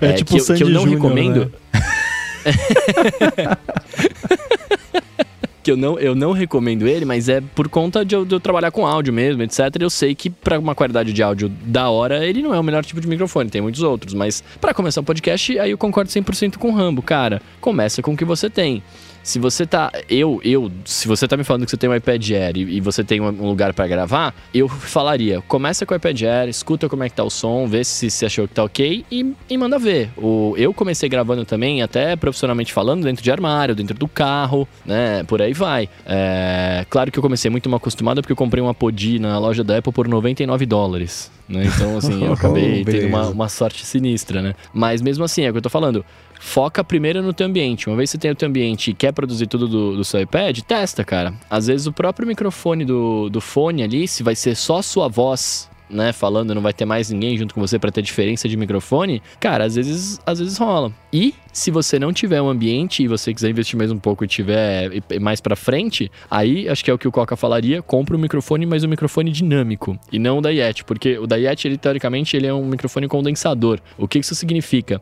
É, É tipo que, o eu- que eu Sandy não Júnior, recomendo. Que eu não, eu não recomendo ele, mas é por conta de eu, de eu trabalhar com áudio mesmo, etc. Eu sei que pra uma qualidade de áudio da hora, ele não é o melhor tipo de microfone, tem muitos outros. Mas pra começar o podcast, aí eu concordo 100% com o Rambo. Cara, começa com o que você tem. Se você tá. Eu, eu, se você tá me falando que você tem um iPad Air e, e você tem um, lugar pra gravar, eu falaria: começa com o iPad Air, escuta como é que tá o som, vê se você achou que tá ok e, e manda ver. O, eu comecei gravando também, até profissionalmente falando, dentro de armário, dentro do carro, né? Por aí vai. É, claro que eu comecei muito mal acostumado porque eu comprei uma Podi na loja da Apple por 99 dólares. Né? Então, assim, eu acabei Oh, tendo uma, uma sorte sinistra, né? Mas mesmo assim, é o que eu tô falando. Foca primeiro no teu ambiente. Uma vez que você tem o teu ambiente e quer produzir tudo do, do seu iPad, testa, cara. Às vezes o próprio microfone do, do fone ali, se vai ser só sua voz, né, falando, não vai ter mais ninguém junto com você pra ter diferença de microfone, cara, às vezes, às vezes rola. E se você não tiver um ambiente e você quiser investir mais um pouco e tiver mais pra frente, aí acho que é o que o Coca falaria, compra um microfone, mas um microfone dinâmico e não o da Yeti, porque o da Yeti, ele teoricamente, ele é um microfone condensador. O que isso significa?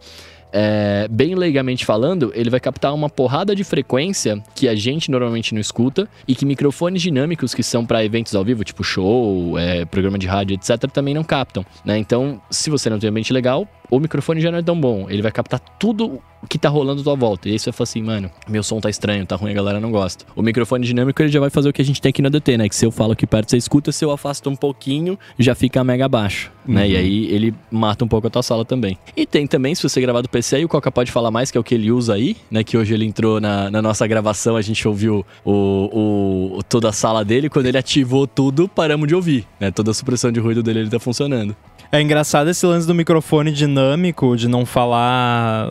É, bem leigamente falando, ele vai captar uma porrada de frequência que a gente normalmente não escuta e que microfones dinâmicos que são para eventos ao vivo, tipo show, é, programa de rádio, etc., também não captam. Né? Então, se você não tem um ambiente legal, o microfone já não é tão bom. Ele vai captar tudo que tá rolando à tua volta. E aí você vai falar assim, mano, meu som tá estranho, tá ruim, a galera não gosta. O microfone dinâmico, ele já vai fazer o que a gente tem aqui no ADT, né? Que se eu falo aqui perto, você escuta, se eu afasto um pouquinho, já fica mega baixo, né? E aí ele mata um pouco a tua sala também. E tem também, se você gravar do PC, aí o Coca pode falar mais, que é o que ele usa aí, né? Que hoje ele entrou na, na nossa gravação, a gente ouviu o, o- toda a sala dele, quando ele ativou tudo, paramos de ouvir, né? Toda a supressão de ruído dele, ele tá funcionando. É engraçado esse lance do microfone dinâmico, de não falar,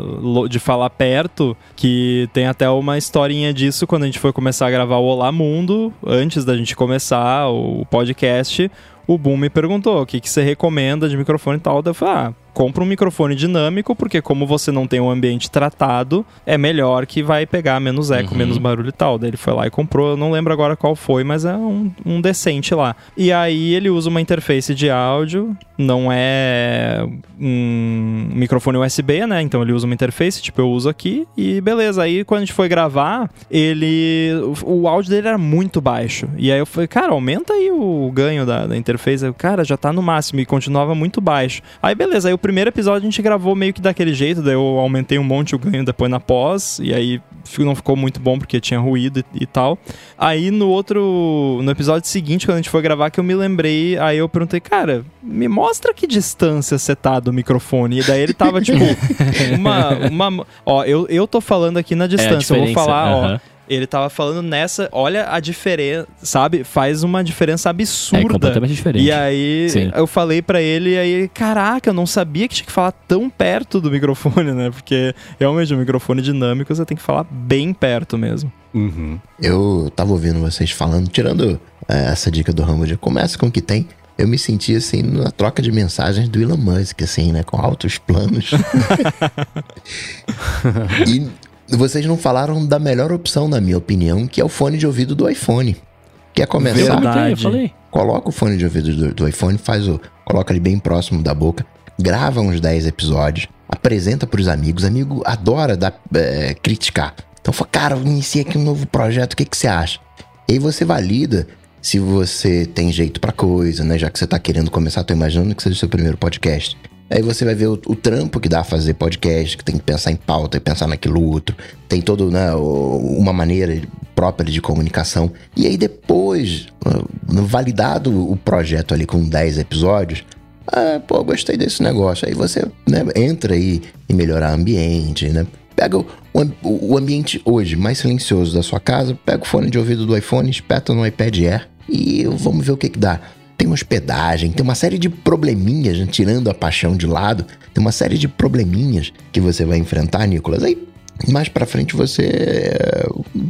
de falar perto, que tem até uma historinha disso quando a gente foi começar a gravar o Olá Mundo, antes da gente começar o podcast, o Boom me perguntou o que, que você recomenda de microfone e tal, eu falei, ah, compra um microfone dinâmico, porque como você não tem um ambiente tratado, é melhor que vai pegar menos eco, Uhum. menos barulho e tal. Daí ele foi lá e comprou, eu não lembro agora qual foi, mas é um, um decente lá. E aí ele usa uma interface de áudio, não é um microfone USB, né? Então ele usa uma interface, tipo eu uso aqui, e beleza. Aí quando a gente foi gravar, ele. O, o áudio dele era muito baixo. E aí eu falei, cara, aumenta aí o ganho da, da interface. Eu, cara, já tá no máximo e continuava muito baixo. Aí beleza, aí o primeiro episódio a gente gravou meio que daquele jeito, daí eu aumentei um monte o ganho depois na pós, e aí não ficou muito bom porque tinha ruído e, e tal. Aí no outro, no episódio seguinte, quando a gente foi gravar, que eu me lembrei, aí eu perguntei, cara, me mostra que distância você tá do microfone. E daí ele tava, tipo, uma. uma ó, eu, eu tô falando aqui na distância, eu vou falar, ó. Ele tava falando nessa, olha a diferença, sabe? Faz uma diferença absurda. É completamente diferente. E aí Sim. eu falei pra ele, e aí, caraca, eu não sabia que tinha que falar tão perto do microfone, né? Porque realmente o microfone dinâmico você tem que falar bem perto mesmo. Uhum. Eu tava ouvindo vocês falando, tirando é, essa dica do Rambo de começa com o que tem. Eu me senti assim na troca de mensagens do Elon Musk, assim, né? Com altos planos. e vocês não falaram da melhor opção, na minha opinião, que é o fone de ouvido do iPhone. Quer começar? Verdade. Comentei, eu falei. Coloca o fone de ouvido do, do iPhone, faz o. Coloca ele bem próximo da boca, grava uns 10 episódios, apresenta pros amigos. Amigo adora dar, é, criticar. Então fala, cara, eu iniciei aqui um novo projeto, o que, que você acha? E aí você valida se você tem jeito pra coisa, né? Já que você tá querendo começar, tô imaginando que seja o seu primeiro podcast. Aí você vai ver o, o trampo que dá a fazer podcast, que tem que pensar em pauta e pensar naquilo outro. Tem todo, né, uma maneira própria de comunicação. E aí depois, ah, validado o projeto ali com 10 episódios, ah, pô, gostei desse negócio. Aí você né, entra aí em melhorar o ambiente, né? Pega o, o, o ambiente hoje mais silencioso da sua casa, pega o fone de ouvido do iPhone, espeta no iPad Air e vamos ver o que que dá. Tem hospedagem, tem uma série de probleminhas, né, tirando a paixão de lado, tem uma série de probleminhas que você vai enfrentar, Nicolas. Aí mais pra frente você eh,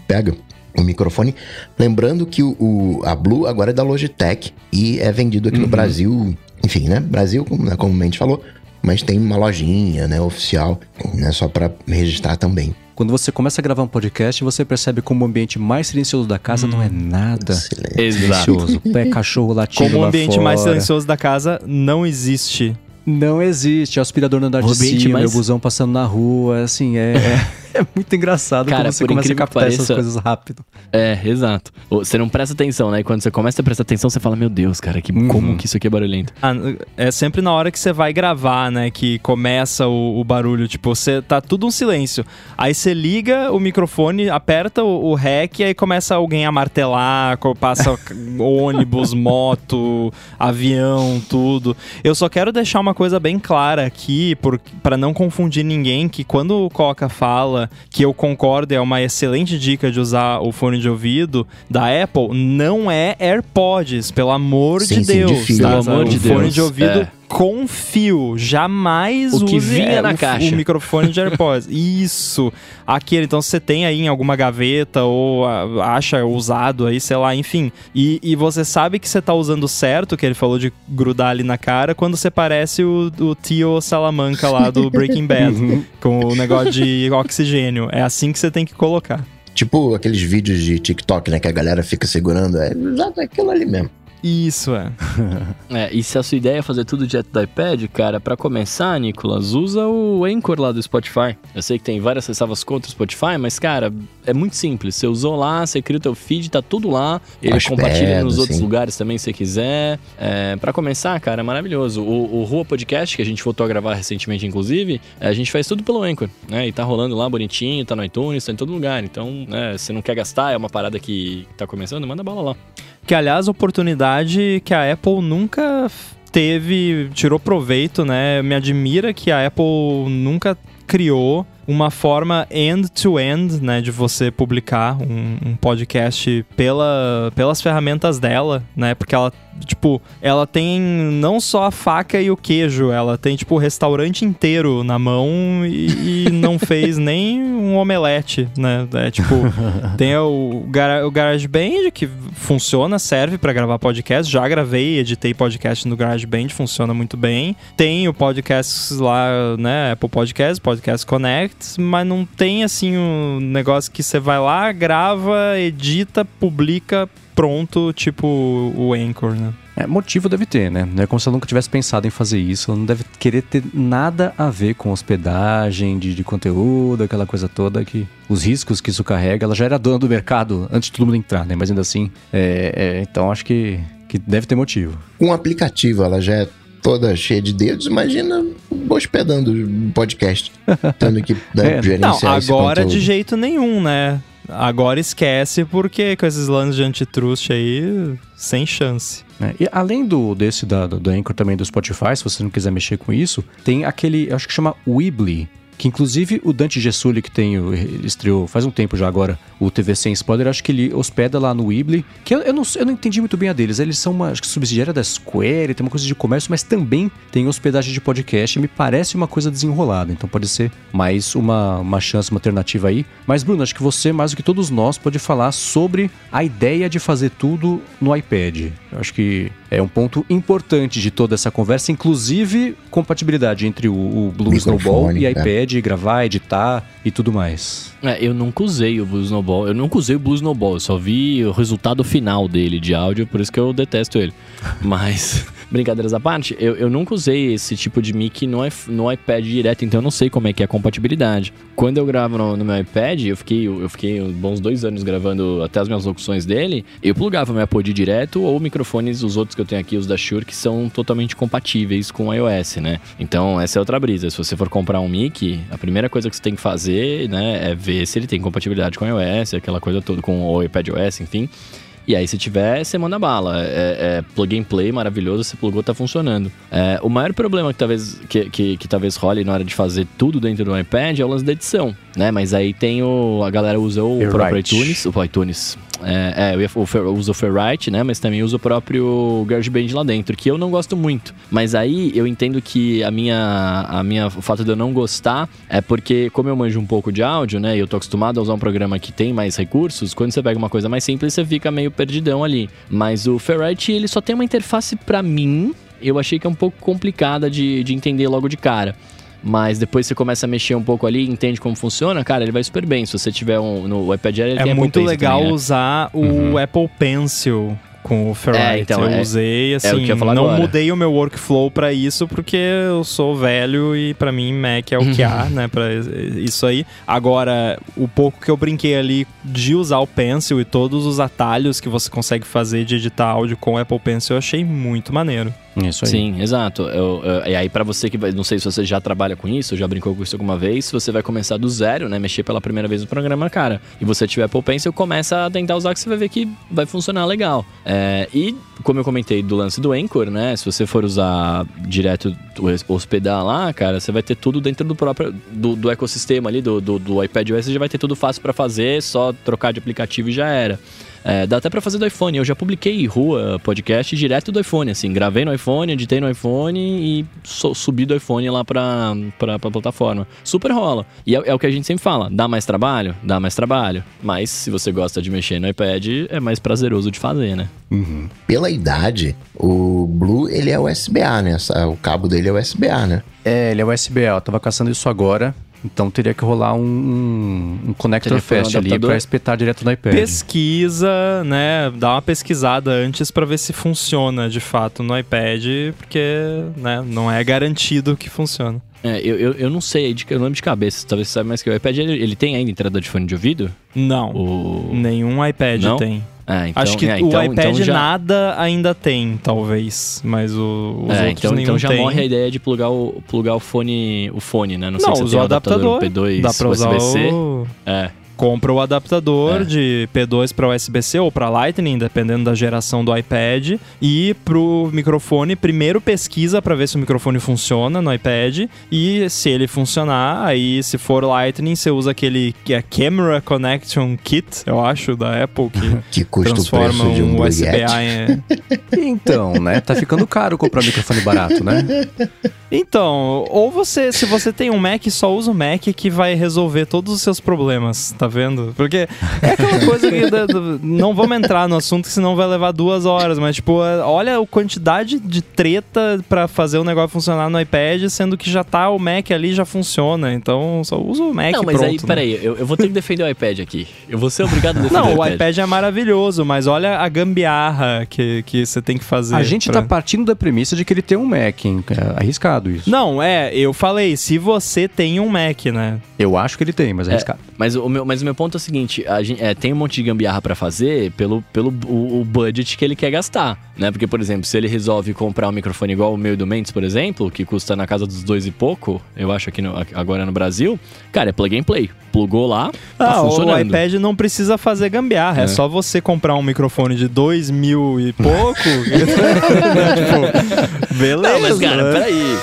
pega o microfone. Lembrando que o, o- a Blue agora é da Logitech e é vendido aqui no Brasil. Enfim, né? Brasil, como né, como a gente falou, mas tem uma lojinha, né, oficial, né, só pra registrar também. Quando você começa a gravar um podcast, você percebe como o ambiente mais silencioso da casa não é nada Excelente. Exato. silencioso. Pé cachorro latindo Como o ambiente mais fora. silencioso da casa não existe. Não existe. Aspirador no andar O de cima, mais- meu busão passando na rua, assim, é, é, é muito engraçado Cara, quando você começa a captar essas pareça- coisas rápido. É, exato. Você não presta atenção, né? E quando você começa a prestar atenção, você fala, meu Deus, cara, que, Uhum. como que isso aqui é barulhento? Ah, é sempre na hora que você vai gravar, né? Que começa o, o barulho. Tipo, você tá tudo um silêncio. Aí você liga o microfone, aperta o, o REC, aí começa alguém a martelar, passa ônibus, moto, avião, tudo. Eu só quero deixar uma coisa bem clara aqui, por, pra não confundir ninguém, que quando o Coca fala que eu concordo, é uma excelente dica de usar o fone de ouvido da Apple, não é AirPods, pelo amor Sim, de sim, de Deus. tá? Pelo amor o de fone Deus, de ouvido é. Com fio. Jamais O que use vinha é, na o, caixa. o microfone de AirPods. Isso. Aquele, então você tem aí em alguma gaveta ou ah, acha usado aí, sei lá, enfim. E, e você sabe que você tá usando certo, que ele falou de grudar ali na cara, quando você parece o, o Tio Salamanca lá do Breaking Bad, com o negócio de oxigênio. É assim que você tem que colocar. Tipo aqueles vídeos de TikTok, né, que a galera fica segurando. É exato aquilo ali mesmo. Isso é. É, e se a sua ideia é fazer tudo direto do iPad, cara, pra começar, Nicolas, usa o Anchor lá do Spotify. Eu sei que tem várias ressalvas contra o Spotify, mas, cara, é muito simples. Você usou lá, você cria o teu feed, tá tudo lá. Ele Hospeda, compartilha nos outros sim. lugares também, se você quiser. É, para começar, cara, é maravilhoso. O, o Rua Podcast, que a gente voltou a gravar recentemente, inclusive, a gente faz tudo pelo Anchor, né? E tá rolando lá bonitinho, tá no iTunes, tá em todo lugar. Então, né, se não quer gastar, é uma parada que tá começando, manda bala lá. Que, aliás, oportunidade que a Apple nunca teve, tirou proveito, né? Me admira que a Apple nunca criou uma forma end-to-end, né, de você publicar um, um podcast pela, pelas ferramentas dela, né, porque ela, tipo, ela tem não só a faca e o queijo, ela tem, tipo, o restaurante inteiro na mão e, e não fez nem um omelete, né, é, tipo, tem o, o GarageBand que funciona, serve pra gravar podcast, já gravei, editei podcast no GarageBand, funciona muito bem, tem o podcast lá, né, Apple Podcast, Podcast Connect, mas não tem assim um negócio que você vai lá, grava, edita, publica, pronto, tipo o Anchor, né? É, motivo deve ter, né? Não é como se ela nunca tivesse pensado em fazer isso. Ela não deve querer ter nada a ver com hospedagem, de, de conteúdo, aquela coisa toda que. Os riscos que isso carrega. Ela já era dona do mercado antes de todo mundo entrar, né? Mas ainda assim. é- é, então acho que, que deve ter motivo. Com o aplicativo, ela já é toda cheia de dedos. Imagina hospedando um podcast. Tendo que né, É, gerenciar Não, esse agora de jeito nenhum, né? Agora esquece, porque com esses lances de antitrust aí, sem chance. né? E além do desse da, do, Anchor também do Spotify, se você não quiser mexer com isso, tem aquele, acho que chama Weebly. Que inclusive o Dante Gessulli, que tem, ele estreou faz um tempo já agora, o TV Sem Spoiler, acho que ele hospeda lá no Weebly. Que eu, eu, não, eu não entendi muito bem a deles. Eles são uma acho que subsidiária da Square, tem uma coisa de comércio, mas também tem hospedagem de podcast. Me parece uma coisa desenrolada. Então pode ser mais uma, uma chance, uma alternativa aí. Mas, Bruno, acho que você, mais do que todos nós, pode falar sobre a ideia de fazer tudo no iPad. Eu acho que é um ponto importante de toda essa conversa, inclusive compatibilidade entre o, o Blue Microfone, Snowball e é. iPad, gravar, editar e tudo mais. É, eu nunca usei o Blue Snowball. Eu nunca usei o Blue Snowball. Eu só vi o resultado final dele de áudio, por isso que eu detesto ele. Mas, brincadeiras à parte, eu, eu nunca usei esse tipo de mic no, no iPad direto, então eu não sei como é que é a compatibilidade. Quando eu gravo no, no meu iPad, eu fiquei, eu fiquei bons dois anos gravando até as minhas locuções dele, eu plugava meu iPod direto ou microfones, os outros que eu tenho aqui, os da Shure, que são totalmente compatíveis com o iOS, né? Então, essa é outra brisa. Se você for comprar um mic, a primeira coisa que você tem que fazer, né, é ver se ele tem compatibilidade com o iOS, aquela coisa toda, com o iPadOS, enfim. E aí, se tiver, você manda bala. É, é plug and play maravilhoso, você plugou, tá funcionando. É, o maior problema que talvez, que, que, que talvez role na hora de fazer tudo dentro do iPad é o lance da edição. né? Mas aí tem o. A galera usa o Ferrite. próprio iTunes. O iTunes. É, é eu uso o Ferrite, né? Mas também uso o próprio GarageBand lá dentro, que eu não gosto muito. Mas aí eu entendo que a minha, a minha, o fato de eu não gostar é porque, como eu manjo um pouco de áudio, né? E eu tô acostumado a usar um programa que tem mais recursos, quando você pega uma coisa mais simples, você fica meio perdidão ali. Mas o Ferrite, ele só tem uma interface pra mim. Eu achei que é um pouco complicada de, de entender logo de cara. Mas depois você começa a mexer um pouco ali, entende como funciona, cara, ele vai super bem. Se você tiver um no iPad Air, ele tem É a muito potência legal também, né? usar o Uhum. Apple Pencil com o Ferrite. É, então, eu é- usei, assim, o que eu não agora. mudei o meu workflow pra isso porque eu sou velho e pra mim Mac é o que há, né, para isso aí. Agora, o pouco que eu brinquei ali de usar o Pencil e todos os atalhos que você consegue fazer de editar áudio com o Apple Pencil, eu achei muito maneiro. Isso aí. Sim, exato. Eu, eu- e aí, pra você que vai, não sei se você já trabalha com isso, já brincou com isso alguma vez, se você vai começar do zero, né? Mexer pela primeira vez no programa, cara, e você tiver Pencil, começa a tentar usar que você vai ver que vai funcionar legal. É, e, como eu comentei do lance do Anchor, né? Se você for usar direto, hospedar lá, cara, você vai ter tudo dentro do próprio do, do ecossistema ali, do, do, do iPad OS, você já vai ter tudo fácil pra fazer, só trocar de aplicativo e já era. É, dá até pra fazer do iPhone. Eu já publiquei Rua podcast direto do iPhone, assim. Gravei no iPhone, editei no iPhone e so- subi do iPhone lá pra, pra, pra plataforma. Super rola. E é, é o que a gente sempre fala. Dá mais trabalho? Dá mais trabalho. Mas se você gosta de mexer no iPad, é mais prazeroso de fazer, né? Pela idade, o Blue, ele é USB-A, né? O cabo dele é USB-A, né? É, ele é USB-A. Eu tava caçando isso agora. Então teria que rolar um, um, um connector pôr um fast ali pra espetar direto no iPad. Pesquisa, né? Dá uma pesquisada antes pra ver se funciona de fato no iPad, porque, né, não é garantido que funciona. É, eu, eu, eu não sei, de- eu não lembro de cabeça. Talvez você saiba mais que o iPad, ele, ele tem ainda entrada de fone de ouvido? Não, O... nenhum iPad Não? tem. Ah, então, Acho que é, o então- iPad então já... nada ainda tem, talvez, mas o, os É, outros então, nenhum então já tem. morre a ideia de plugar o, plugar o fone, o fone, né? Não, sei Não, se você tem o adaptador, adaptador. P2 Dá pra usar USB-C. o... É. Compra o adaptador É. de P2 para USB-C ou para Lightning, dependendo da geração do iPad. E pro microfone, primeiro pesquisa para ver se o microfone funciona no iPad. E se ele funcionar, aí se for Lightning, você usa aquele que é Camera Connection Kit, eu acho, da Apple, que Que custa o transforma um um USB-A em... Então, né? Tá ficando caro comprar microfone barato, né? Então, ou você, se você tem um Mac, só usa o Mac que vai resolver todos os seus problemas, tá vendo? Porque é aquela coisa que da- do- não vamos entrar no assunto, que senão vai levar duas horas, mas tipo, é, olha a quantidade de treta pra fazer o negócio funcionar no iPad, sendo que já tá o Mac ali já funciona, então só usa o Mac Não, mas pronto. aí, né? peraí, eu, eu vou ter que defender o iPad aqui. Eu vou ser obrigado a defender Não, o o iPad. iPad é maravilhoso, mas olha a gambiarra que, que você tem que fazer. A gente pra- tá partindo da premissa de que ele tem um Mac, hein? É arriscado isso. Não, é, eu falei, se você tem um Mac, né? Eu acho que ele tem, mas é É, arriscado. mas, o meu, mas o meu ponto é o seguinte: a gente, é, tem um monte de gambiarra pra fazer pelo, pelo o, o budget que ele quer gastar, né? Porque, por exemplo, se ele resolve comprar um microfone igual o meu e do Mendes, por exemplo, que custa na casa dos dois e pouco, eu acho aqui no- agora no Brasil, cara, é plug and play. Plugou lá, tá Ah, o funcionando. iPad não precisa fazer gambiarra, é. É. só você comprar um microfone de dois mil e pouco. tipo, beleza. Não, mas cara, né? peraí.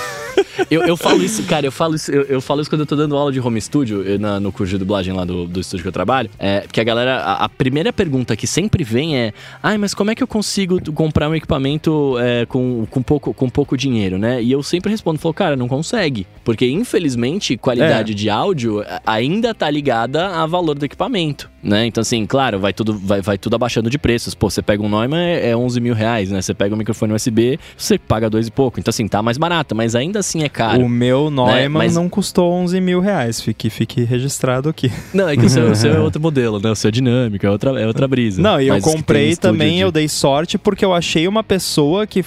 Eu, eu falo isso, cara, eu falo isso, eu, eu falo isso quando eu tô dando aula de home studio, eh, na- no curso de dublagem lá do, do estúdio que eu trabalho. É, porque a galera, a, a primeira pergunta que sempre vem é: ai, mas como é que eu consigo comprar um equipamento é, com, com, pouco, com pouco dinheiro, né? E eu sempre respondo, falo, cara, não consegue. Porque, infelizmente, qualidade É. de áudio a- ainda tá ligada a valor do equipamento, né? Então, assim, claro, vai tudo, vai, vai tudo abaixando de preços. Pô, você pega um Neumann, é é 11 mil reais, né? Você pega um microfone USB, você paga dois e pouco. Então, assim, tá mais barato, mas ainda assim é caro. O meu Neumann mas- não custou 11 mil reais, fique, fique registrado aqui. Não, é que o seu, o seu é outro modelo, né? O seu é dinâmico, é outra, é outra brisa. Não, e eu comprei também, de- eu dei sorte porque eu achei uma pessoa que,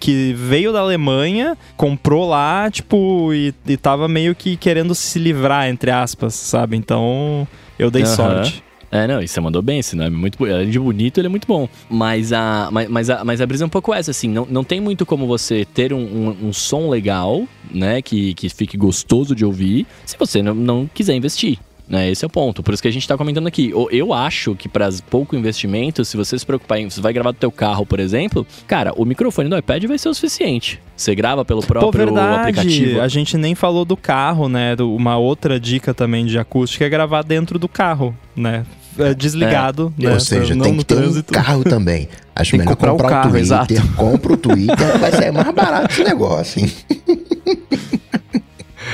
que veio da Alemanha, comprou lá, tipo, e, e tava meio que querendo se livrar, entre aspas, sabe? Então, eu dei sorte. É, não, e você mandou bem, senão é muito Além de bonito, ele é muito bom. Mas a, mas, mas a, mas a brisa é um pouco essa, assim, não, não tem muito como você ter um, um, um som legal, né, que, que fique gostoso de ouvir, se você não, não quiser investir. Né? Esse é o ponto. Por isso que a gente tá comentando aqui. Eu- acho que para pouco investimento, se você se preocupar em. Você vai gravar do teu carro, por exemplo, cara, o microfone do iPad vai ser o suficiente. Você grava pelo Pô, próprio verdade. aplicativo. A gente nem falou do carro, né? Uma outra dica também de acústica é gravar dentro do carro, né? É, Desligado, né? Ou seja, não tem que ter trânsito. um carro também. Acho Tem melhor comprar o comprar, carro, o Twitter. exato. Compra o Twitter, vai ser mais barato esse negócio, hein?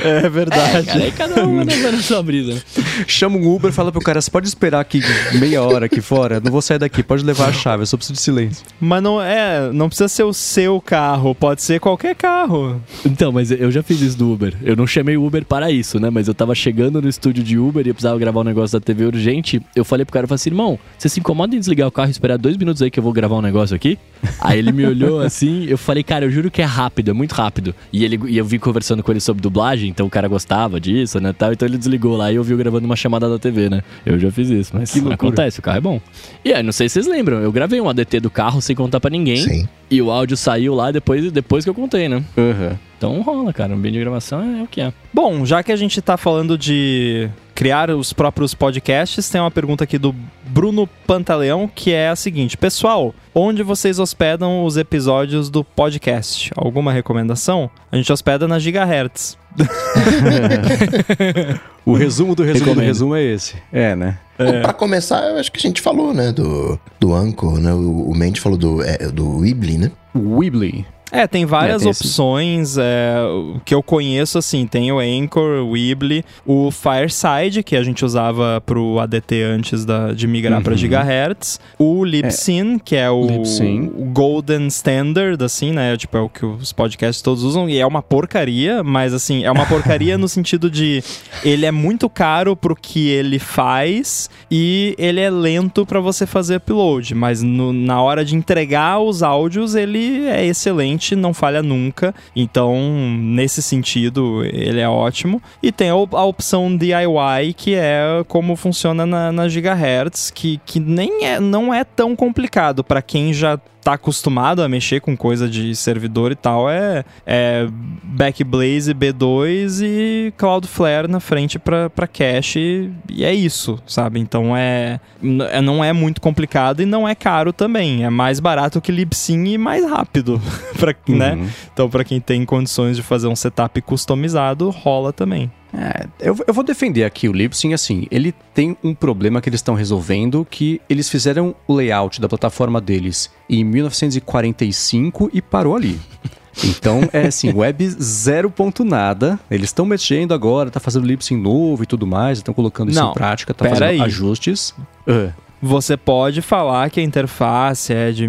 É verdade. Cara, aí cada um anda na sua brisa. né? Chama um Uber e fala pro cara, você pode esperar aqui meia hora aqui fora? Não vou sair daqui, pode levar a chave, eu só preciso de silêncio. Mas não é, não precisa ser o seu carro, pode ser qualquer carro. Então, mas eu já fiz isso do Uber. Eu não chamei o Uber para isso, né? Mas eu tava chegando no estúdio de Uber e eu precisava gravar um negócio da TV urgente. Eu falei pro cara, eu falei assim, irmão, você se incomoda em desligar o carro e esperar dois minutos aí que eu vou gravar um negócio aqui? Aí ele me olhou assim, eu falei, cara, eu juro que é rápido, é muito rápido. E, ele, e eu vi conversando com ele sobre dublagem, então o cara gostava disso, né? Tal, então ele desligou lá e eu vi eu gravando uma chamada da TV, né? Eu já fiz isso, mas acontece, o carro é bom. E aí, não sei se vocês lembram, eu gravei um ADT do carro sem contar pra ninguém. Sim. E o áudio saiu lá depois, depois que eu contei, né? Aham. Então rola, cara. Um ambiente de gravação é o que é. Bom, já que a gente tá falando de criar os próprios podcasts, tem uma pergunta aqui do Bruno Pantaleão, que é a seguinte: Pessoal, onde vocês hospedam os episódios do podcast? Alguma recomendação? A gente hospeda na Gigahertz. O resumo do resumo do resumo é esse. É, né? Bom, Pra começar, eu acho que a gente falou, né, do, do Anchor, né? O, o Mendes falou do, é, do Weebly, né? Weebly. É, tem várias É, tem esse- opções é, que eu conheço, assim, tem o Anchor, o Weebly, o Fireside, que a gente usava pro ADT antes da, de migrar pra Uhum. Gigahertz, o Libsyn, que é o, Libsyn. o Golden Standard, assim, né, tipo, é o que os podcasts todos usam, e é uma porcaria, mas, assim, é uma porcaria no sentido de ele é muito caro pro que ele faz e ele é lento pra você fazer upload, mas no- na hora de entregar os áudios ele é excelente, não falha nunca. Então, nesse sentido, ele é ótimo. E tem a, op- a opção DIY, que é como funciona na, na Gigahertz, que, que nem é, não é tão complicado para quem já tá acostumado a mexer com coisa de servidor e tal, é, é Backblaze B2 e Cloudflare na frente pra cache e é isso, sabe? Então é, é- não é muito complicado e não é caro também, é mais barato que Libsyn e mais rápido, pra, né? Uhum. Então pra quem tem condições de fazer um setup customizado, rola também. É, eu, eu vou defender aqui o Libsyn, assim, ele tem um problema que eles estão resolvendo, que eles fizeram o layout da plataforma deles em 1945 e parou ali. Então, é assim, web zero ponto nada. Eles estão mexendo agora, tá fazendo Libsyn novo e tudo mais, estão colocando isso Não, em prática, tá fazendo aí. ajustes. Ah, Você pode falar que a interface é de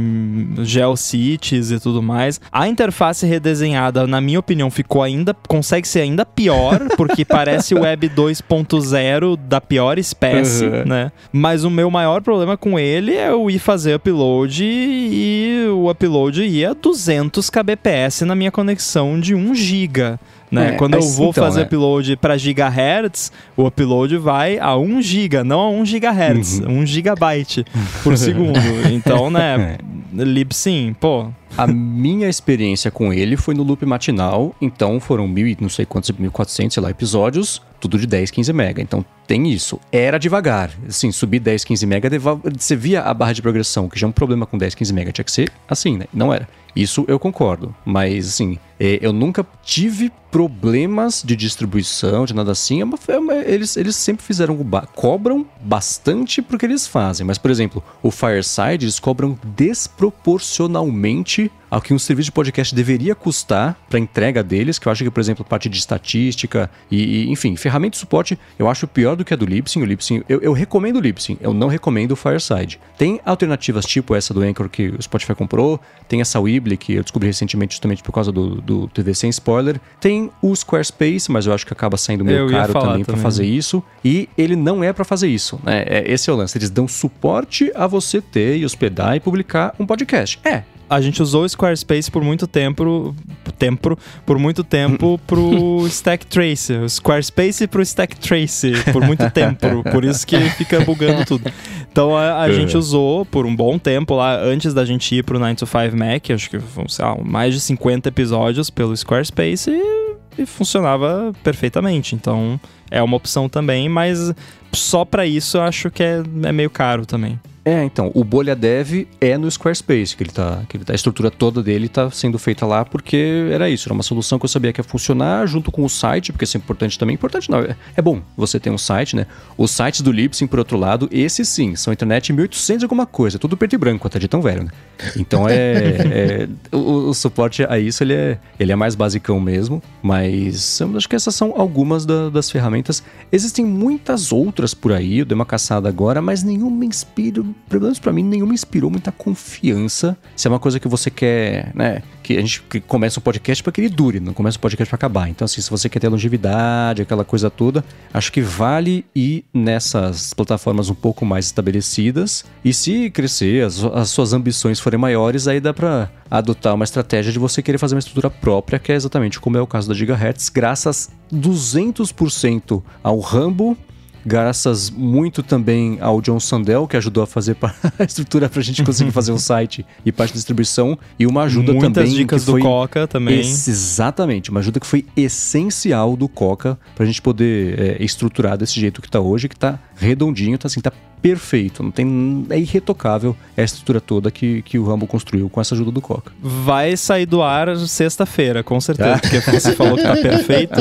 GeoCities e tudo mais. A interface redesenhada, na minha opinião, ficou ainda. consegue ser ainda pior, porque parece o Web 2.0 da pior espécie, Uhum. né? Mas o meu maior problema com ele é eu ir fazer upload e o upload ia 200 kbps na minha conexão de 1 GB. Né? É, Quando eu vou então, fazer é. upload para gigahertz, o upload vai a 1 GB, não a 1 gigahertz, Uhum. 1 gigabyte por segundo. Então, É. né, Libsyn, pô, A minha experiência com ele foi no loop matinal, então foram mil e não sei quantos, 1400, sei lá, episódios, tudo de 10, 15 mega. Então tem isso. Era devagar. Assim, subir 10, 15 mega, você via a barra de progressão, que já é um problema com 10, 15 mega, tinha que ser assim, né? Não era. Isso eu concordo. Mas, assim, é, eu nunca tive problemas de distribuição, de nada assim. É uma- é uma- eles, eles sempre fizeram. cobram bastante porque eles fazem. Mas, por exemplo, o Fireside, eles cobram desproporcionalmente ao que um serviço de podcast deveria custar para entrega deles, que eu acho que, por exemplo, parte de estatística e, e, enfim, ferramenta de suporte, eu acho pior do que a do Libsyn. O Libsyn, eu, eu recomendo o Libsyn, eu não recomendo o Fireside. Tem alternativas tipo essa do Anchor que o Spotify comprou, tem essa Weebly que eu descobri recentemente justamente por causa do, do TV sem spoiler, tem o Squarespace, mas eu acho que acaba saindo meio Eu caro também para fazer isso, e ele não é para fazer isso, né? É, esse é o lance, eles dão suporte a você ter e hospedar e publicar um podcast. É, a gente usou o Squarespace por muito tempo, tempo por muito tempo pro Stack Trace, o Squarespace pro Stack Trace por muito tempo, por isso que fica bugando tudo. Então a, a É. gente usou por um bom tempo lá antes da gente ir pro 9 to 5 Mac, acho que lá, mais de 50 episódios pelo Squarespace e e funcionava perfeitamente. Então é uma opção também, mas só para isso eu acho que é, é meio caro também. É, então, o Bolha Dev é no Squarespace, que ele tá, que ele tá, a estrutura toda dele está sendo feita lá porque era isso, era uma solução que eu sabia que ia funcionar junto com o site, porque isso é importante também. Importante não, é, é bom você ter um site, né? Os sites do Libsyn, por outro lado, esses sim, são internet 1800 alguma coisa, tudo preto e branco, até de tão velho, né? Então é, é o, o, suporte a isso, ele é, ele é mais basicão mesmo, mas acho que essas são algumas da, das ferramentas. Existem muitas outras por aí, eu dei uma caçada agora, mas nenhuma inspira pelo menos pra mim, nenhuma inspirou muita confiança. Se é uma coisa que você quer, né? Que a gente começa um podcast para que ele dure, não começa um podcast para acabar. Então, assim, se você quer ter longevidade, aquela coisa toda, acho que vale ir nessas plataformas um pouco mais estabelecidas. E se crescer, as, as suas ambições forem maiores, aí dá pra adotar uma estratégia de você querer fazer uma estrutura própria, que é exatamente como é o caso da Gigahertz, graças 200% ao Rambo graças muito também ao John Sandel, que ajudou a fazer a estrutura para a gente conseguir fazer um site e parte de distribuição, e uma ajuda Muitas também. Muitas dicas do Coca também. exatamente, uma ajuda que foi essencial do Coca para a gente poder é, estruturar desse jeito que está hoje, que está redondinho, tá assim, tá perfeito, não tem é irretocável a estrutura toda que, que o Rambo construiu com essa ajuda do Coca. Vai sair do ar sexta-feira, com certeza, porque você falou que tá perfeito.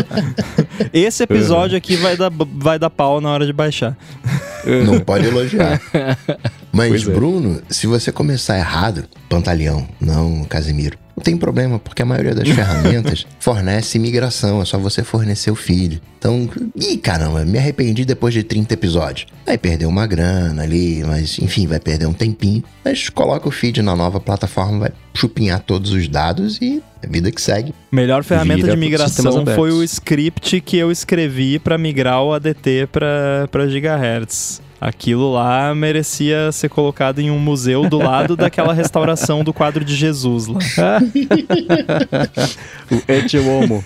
Esse episódio aqui vai dar, vai dar pau na hora de baixar. Não pode elogiar. Mas, é. Bruno, se você começar errado, Pantaleão, não Casimiro, não tem problema, porque a maioria das ferramentas fornece migração, é só você fornecer o feed. Então, ih, caramba, me arrependi depois de 30 episódios. Vai perder uma grana ali, mas enfim, vai perder um tempinho. Mas coloca o feed na nova plataforma, vai chupinhar todos os dados e é vida que segue. Melhor ferramenta de migração foi o script que eu escrevi para migrar o ADT para gigahertz. Aquilo lá merecia ser colocado em um museu do lado daquela restauração do quadro de Jesus lá. o Et Homo.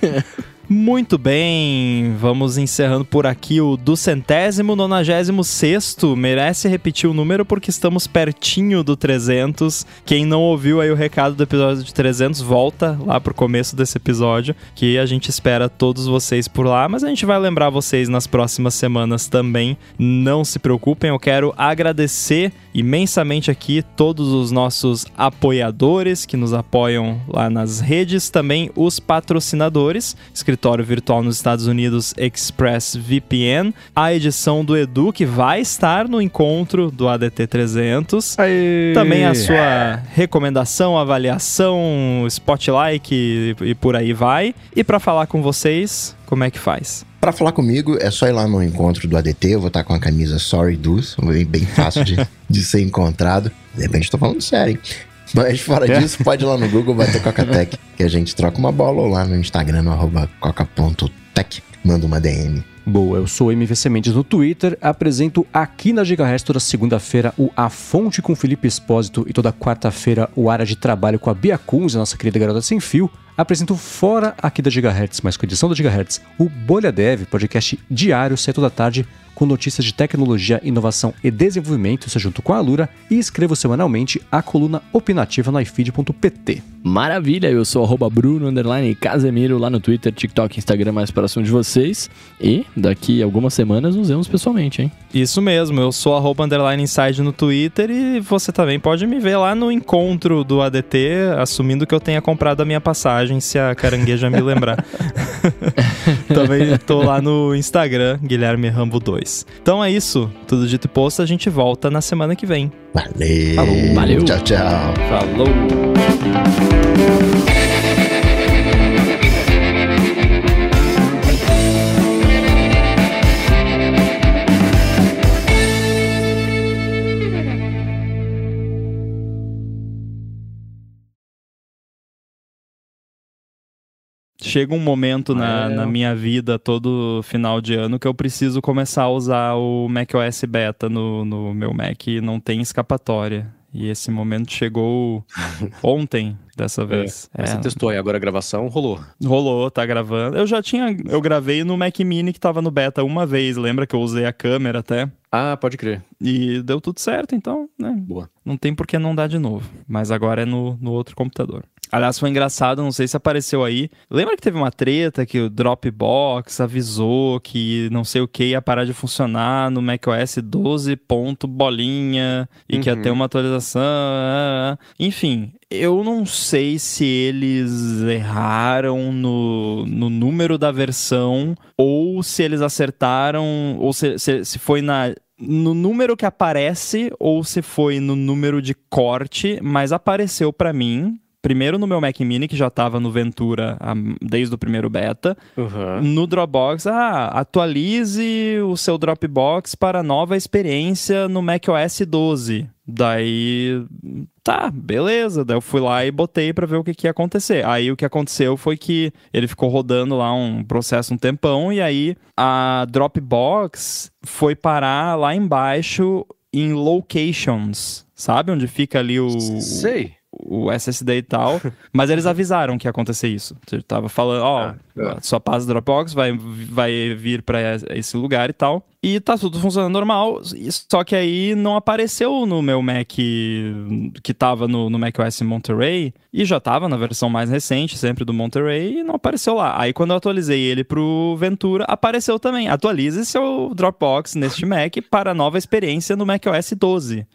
Muito bem, vamos encerrando por aqui o do centésimo nonagésimo sexto. Merece repetir o número porque estamos pertinho do 300. Quem não ouviu aí o recado do episódio de 300, volta lá pro começo desse episódio, que a gente espera todos vocês por lá, mas a gente vai lembrar vocês nas próximas semanas também. Não se preocupem, eu quero agradecer imensamente aqui todos os nossos apoiadores que nos apoiam lá nas redes, também os patrocinadores, escritório virtual nos Estados Unidos ExpressVPN, a edição do Edu que vai estar no encontro do ADT 300, Aê. também a sua recomendação, avaliação, spotlight e, e por aí vai. E para falar com vocês, como é que faz? Para falar comigo, é só ir lá no encontro do ADT. Eu vou estar com a camisa Sorry Dudes, bem, bem fácil de, de ser encontrado. De repente, tô falando sério? Mas fora é. disso, pode ir lá no Google, vai ter Coca-Tech, que a gente troca uma bola ou lá no Instagram, no arroba coca.tech. Manda uma DM. Boa, eu sou MVC Mendes no Twitter, apresento aqui na Gigahertz toda segunda-feira o A Fonte com Felipe Espósito e toda quarta-feira o Área de Trabalho com a Bia Kunz, a nossa querida garota sem fio. Apresento fora aqui da Gigahertz, mas com edição da Gigahertz, o Bolha Dev, podcast diário, sai toda tarde, com notícias de tecnologia, inovação e desenvolvimento, isso junto com a Alura, e escrevo semanalmente a coluna opinativa no ifeed.pt. Maravilha, eu sou arroba Bruno Casemiro lá no Twitter, TikTok, Instagram mais próximo de vocês. E daqui a algumas semanas nos vemos pessoalmente, hein? Isso mesmo, eu sou arroba underline inside no Twitter e você também pode me ver lá no encontro do ADT, assumindo que eu tenha comprado a minha passagem, se a carangueja me lembrar. também tô lá no Instagram, Guilherme Rambo 2. Então é isso, tudo dito e posto, a gente volta na semana que vem. Valeu! Falou. Valeu! Tchau, tchau! Falou! Chega um momento na, é. na, minha vida, todo final de ano, que eu preciso começar a usar o macOS Beta no, no meu Mac e não tem escapatória. E esse momento chegou ontem, dessa é, vez. É. É. Você testou aí, agora a gravação rolou. Rolou, tá gravando. Eu já tinha, eu gravei no Mac Mini que tava no beta uma vez, lembra que eu usei a câmera até? Ah, pode crer. E deu tudo certo, então né, Boa. não tem por que não dar de novo. Mas agora é no, no outro computador. Aliás, foi engraçado, não sei se apareceu aí. Lembra que teve uma treta que o Dropbox avisou que não sei o que ia parar de funcionar no macOS 12. ponto bolinha e que ia Uhum. ter uma atualização. ah, ah. Enfim, eu não sei se eles erraram no, no número da versão ou se eles acertaram, ou se, se, se foi na. No número que aparece ou se foi no número de corte, mas apareceu pra mim. Primeiro no meu Mac Mini, que já tava no Ventura desde o primeiro beta. Uhum. No Dropbox, ah, atualize o seu Dropbox para nova experiência no macOS 12. Daí, tá, beleza. Daí eu fui lá e botei pra ver o que, que ia acontecer. Aí o que aconteceu foi que ele ficou rodando lá um processo um tempão e aí a Dropbox foi parar lá embaixo em locations. Sabe onde fica ali o, Sei. O SSD e tal, mas eles avisaram que ia acontecer isso. Você tava falando, ó, Ah, sua pasta Dropbox vai, vai vir pra esse lugar e tal. E tá tudo funcionando normal, só que aí não apareceu no meu Mac que tava no, no macOS Monterey, e já tava na versão mais recente, sempre do Monterey, e não apareceu lá. Aí quando eu atualizei ele pro Ventura, apareceu também. Atualize seu Dropbox neste Mac para nova experiência no macOS 12.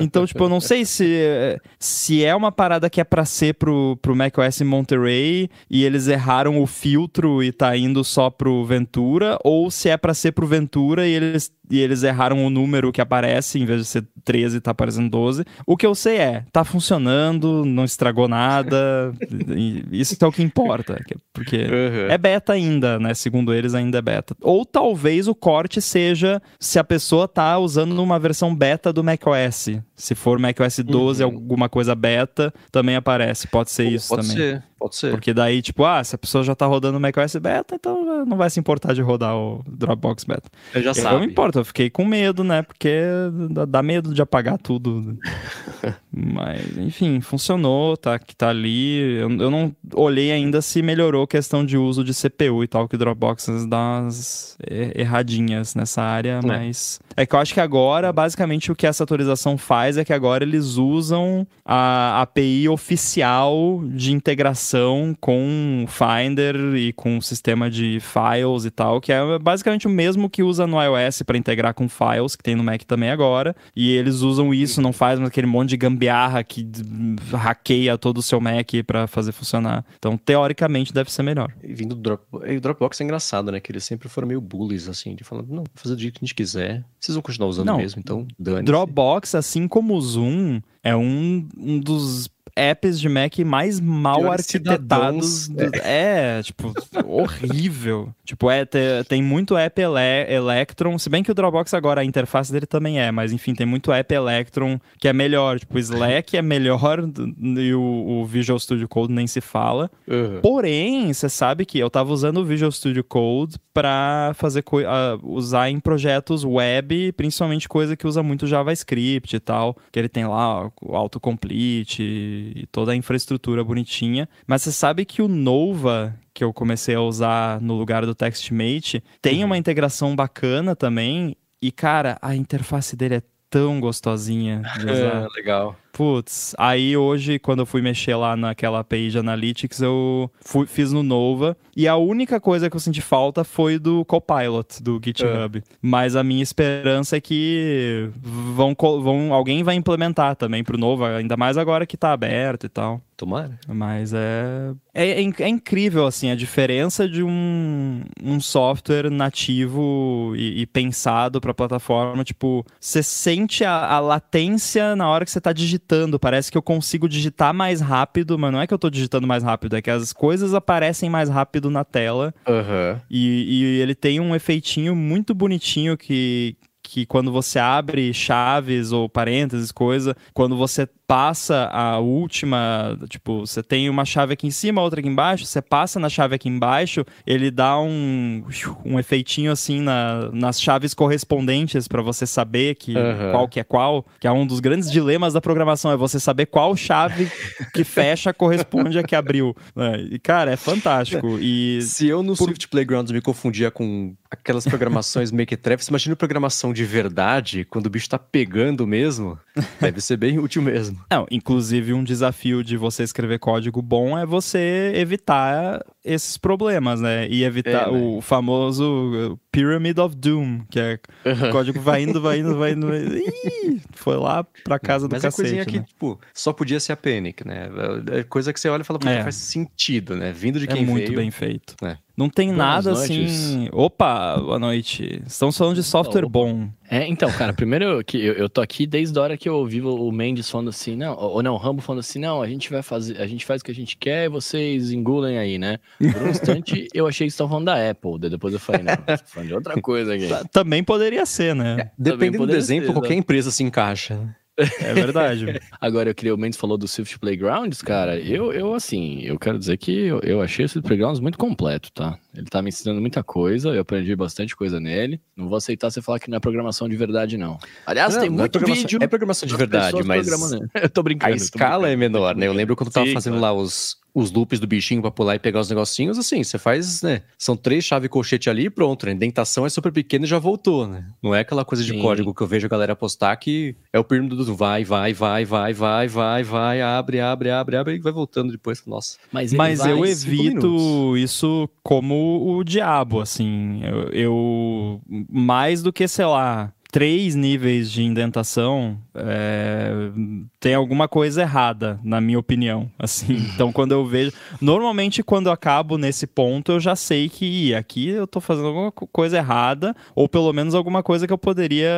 Então, tipo, eu não sei se, se é uma parada que é pra ser pro, pro macOS Monterey e eles erraram o filtro e tá indo só pro Ventura, ou se é pra ser pro Ventura e eles, e eles erraram o número que aparece, em vez de ser 13, tá aparecendo 12. O que eu sei é, tá funcionando, não estragou nada, isso é o que importa, que- porque Uhum. é beta ainda, né? Segundo eles, ainda é beta. Ou talvez o corte seja se a pessoa tá usando uma versão beta do macOS. Se for macOS 12, alguma coisa beta, também aparece. Pode ser isso Pode também. ser, pode ser. Porque daí, tipo, ah, se a pessoa já tá rodando o macOS beta, então não vai se importar de rodar o Dropbox beta. Eu já Eu sabe. não me importo, eu fiquei com medo, né? Porque dá, medo de apagar tudo. Mas, enfim, funcionou, tá, que tá ali. Eu, eu não olhei ainda se melhorou a questão de uso de CPU e tal, que o Dropbox dá umas er- erradinhas nessa área, mas... É que eu acho que agora, basicamente, o que essa atualização faz é que agora eles usam a API oficial de integração com o Finder e com o sistema de files e tal, que é basicamente o mesmo que usa no iOS para integrar com files, que tem no Mac também agora. E eles usam isso, não faz mais aquele monte de gambiarra que hackeia todo o seu Mac para fazer funcionar. Então, teoricamente, deve ser melhor. E vindo do Dropbox. E o Dropbox é engraçado, né? Que eles sempre foram meio bullies, assim, de falando, não, vou fazer do jeito que a gente quiser. Vocês vão continuar usando Não. mesmo, então dane Dropbox, assim como o Zoom, é um, um dos apps de Mac mais mal Piores arquitetados. do- é. tipo, horrível. Tipo, é, te- tem muito app ele Electron, se bem que o Dropbox agora, a interface dele também é, mas enfim, tem muito app Electron que é melhor. Tipo, o Slack é melhor e o, o Visual Studio Code nem se fala. Uhum. Porém, você sabe que eu tava usando o Visual Studio Code para fazer ah, usar em projetos web, principalmente coisa que usa muito JavaScript e tal, que ele tem lá o autocomplete e toda a infraestrutura bonitinha. Mas você sabe que o Nova que eu comecei a usar no lugar do TextMate tem uma integração bacana também e cara, a interface dele é tão gostosinha de usar. É, legal. Putz, aí hoje, quando eu fui mexer lá naquela API de Analytics, eu fui- fiz no Nova. E a única coisa que eu senti falta foi do Copilot, do GitHub. Mas a minha esperança é que vão, vão, alguém vai implementar também pro Nova, ainda mais agora que tá aberto e tal. Tomara. Mas é, é, é é incrível, assim, a diferença de um, um software nativo e, e pensado para a plataforma. Tipo, você sente a, a latência na hora que você tá digitando. Parece que eu consigo digitar mais rápido, mas não é que eu tô digitando mais rápido, é que as coisas aparecem mais rápido na tela. Aham. E, e ele tem um efeitinho muito bonitinho que, que quando você abre chaves ou parênteses, coisa, quando você passa a última, tipo, você tem uma chave aqui em cima, outra aqui embaixo, você passa na chave aqui embaixo, ele dá um, um efeitinho assim na, nas chaves correspondentes para você saber que Aham. qual que é qual, que é um dos grandes dilemas da programação, é você saber qual chave que fecha corresponde a que abriu. né? E, cara, é fantástico. E Se eu no Swift Playgrounds me confundia com aquelas programações mequetrefes, imagina programação de de verdade, quando o bicho tá pegando mesmo, deve ser bem útil mesmo. Não, inclusive um desafio de você escrever código bom é você evitar esses problemas, né? E evitar É, né? o famoso Pyramid of Doom, que é o código vai indo, vai indo, vai indo. vai indo. Ih, foi lá pra casa do Mas é cacete, coisinha que, né? tipo, só podia ser a Panic, né? É coisa que você olha e fala, É. faz sentido, né? Vindo de É quem muito veio. bem feito. É. Não tem Boas nada noites. assim. Opa, boa noite. Estamos falando de software bom. É, então, cara, primeiro eu- que eu, eu tô aqui desde a hora que eu ouvi o Mendes falando assim, não, ou não, o Rambo falando assim, não, a gente vai fazer, a gente faz o que a gente quer e vocês engulem aí, né? Por um instante eu achei que estavam falando da Apple, daí depois eu falei, não, falando de outra coisa aqui. Também poderia ser, né? Dependendo do exemplo, ser, qualquer empresa se encaixa. É verdade. Agora eu queria, o Mendes falou do Swift Playgrounds, cara, eu, eu assim, eu quero dizer que eu, eu achei o Swift Playgrounds muito completo, tá? Ele tá me ensinando muita coisa, eu aprendi bastante coisa nele, não vou aceitar você falar que não é programação de verdade, não. Aliás, Não, tem não é muito programação- vídeo... É programação de verdade, mas? Eu tô brincando. a escala é brincando. menor, né? Eu lembro quando eu tava Sim, fazendo claro. lá os, os loops do bichinho pra pular e pegar os negocinhos, assim, você faz, né? São três chave colchete ali e pronto, né? A indentação é super pequena e já voltou, né? Não é aquela coisa de Sim. código que eu vejo a galera postar que é o pirâmide do vai, vai, vai, vai, vai, vai, vai, abre, abre, abre, abre e vai voltando depois. Nossa. Mas, Mas vai- eu evito isso como o diabo, assim. Eu, eu- mais do que, sei lá, três níveis de indentação, é, tem alguma coisa errada, na minha opinião. Assim, então quando eu vejo, normalmente quando eu acabo nesse ponto, eu já sei que aqui eu tô fazendo alguma co- coisa errada, ou pelo menos alguma coisa que eu poderia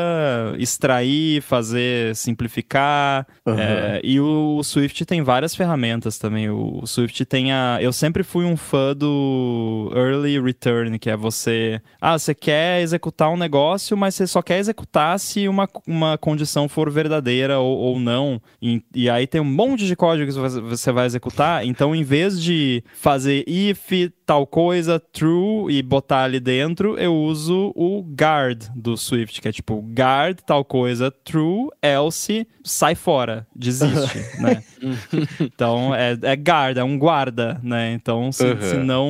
extrair, fazer simplificar. É, e o, Swift tem várias ferramentas também. O, o Swift tem a. Eu sempre fui um fã do Early Return, que é você. Ah, você quer executar um negócio, mas você só quer executar se uma, uma condição for verdadeira ou, ou não. E, e aí tem um monte de código que você vai- executar. Então, em vez de fazer if tal coisa true e botar ali dentro, eu uso o guard do Swift, que é tipo guard tal coisa true, else sai fora, desiste, né? Então é, é guarda, é um guarda, né? Então se, Uhum. se não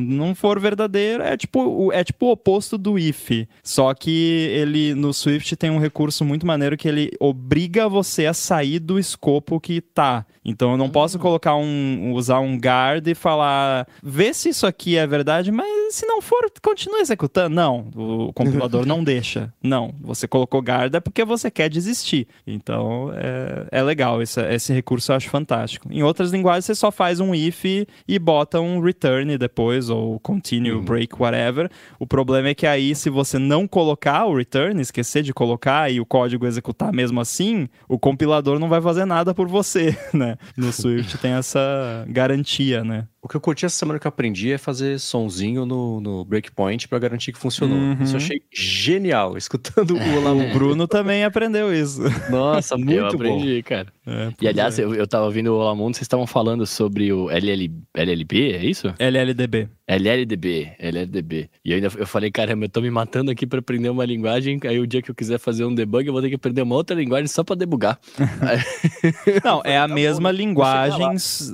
não for verdadeiro, é tipo é tipo o oposto do if. Só que ele no Swift tem um recurso muito maneiro que ele obriga você a sair do escopo que tá. Então eu não posso colocar um usar um guard e falar, vê se isso aqui é verdade, mas se não for, continua executando. Não, o compilador não deixa. Não, você colocou guard é porque você quer desistir. Então é, é legal, esse, esse recurso eu acho fantástico. Em outras linguagens você só faz um if e bota um return depois, ou continue, break, whatever. O problema é que aí, se você não colocar o return, esquecer de colocar e o código executar mesmo assim, o compilador não vai fazer nada por você, né? No Swift tem essa garantia, né? O que eu curti essa semana que eu aprendi é fazer sonzinho no, no breakpoint pra garantir que funcionou. Uhum. Isso eu achei genial, escutando o Olá O Bruno também aprendeu isso. Nossa, muito eu bom. aprendi, cara. É, E aliás, é. eu, eu tava ouvindo o Olamundo, vocês estavam falando sobre o LL, LLB, é isso? LLDB. LLDB, LLDB. E eu ainda eu falei, caramba, eu tô me matando aqui pra aprender uma linguagem, aí o dia que eu quiser fazer um debug, eu vou ter que aprender uma outra linguagem só pra debugar. Não, é a tá mesma bom, né? linguagem,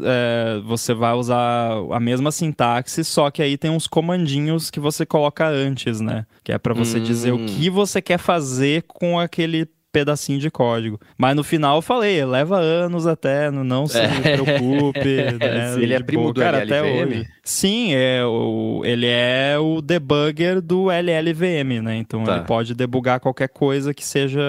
é, você vai usar a mesma sintaxe, só que aí tem uns comandinhos que você coloca antes, né? Que é pra você dizer o Hum. que você quer fazer com aquele pedacinho de código. Mas no final eu falei, leva anos até, não- se É. preocupe. né, Ele é primo do Cara, até LLVM? hoje. Sim, é o, ele é o debugger do LLVM, né? Então Tá. ele pode debugar qualquer coisa que seja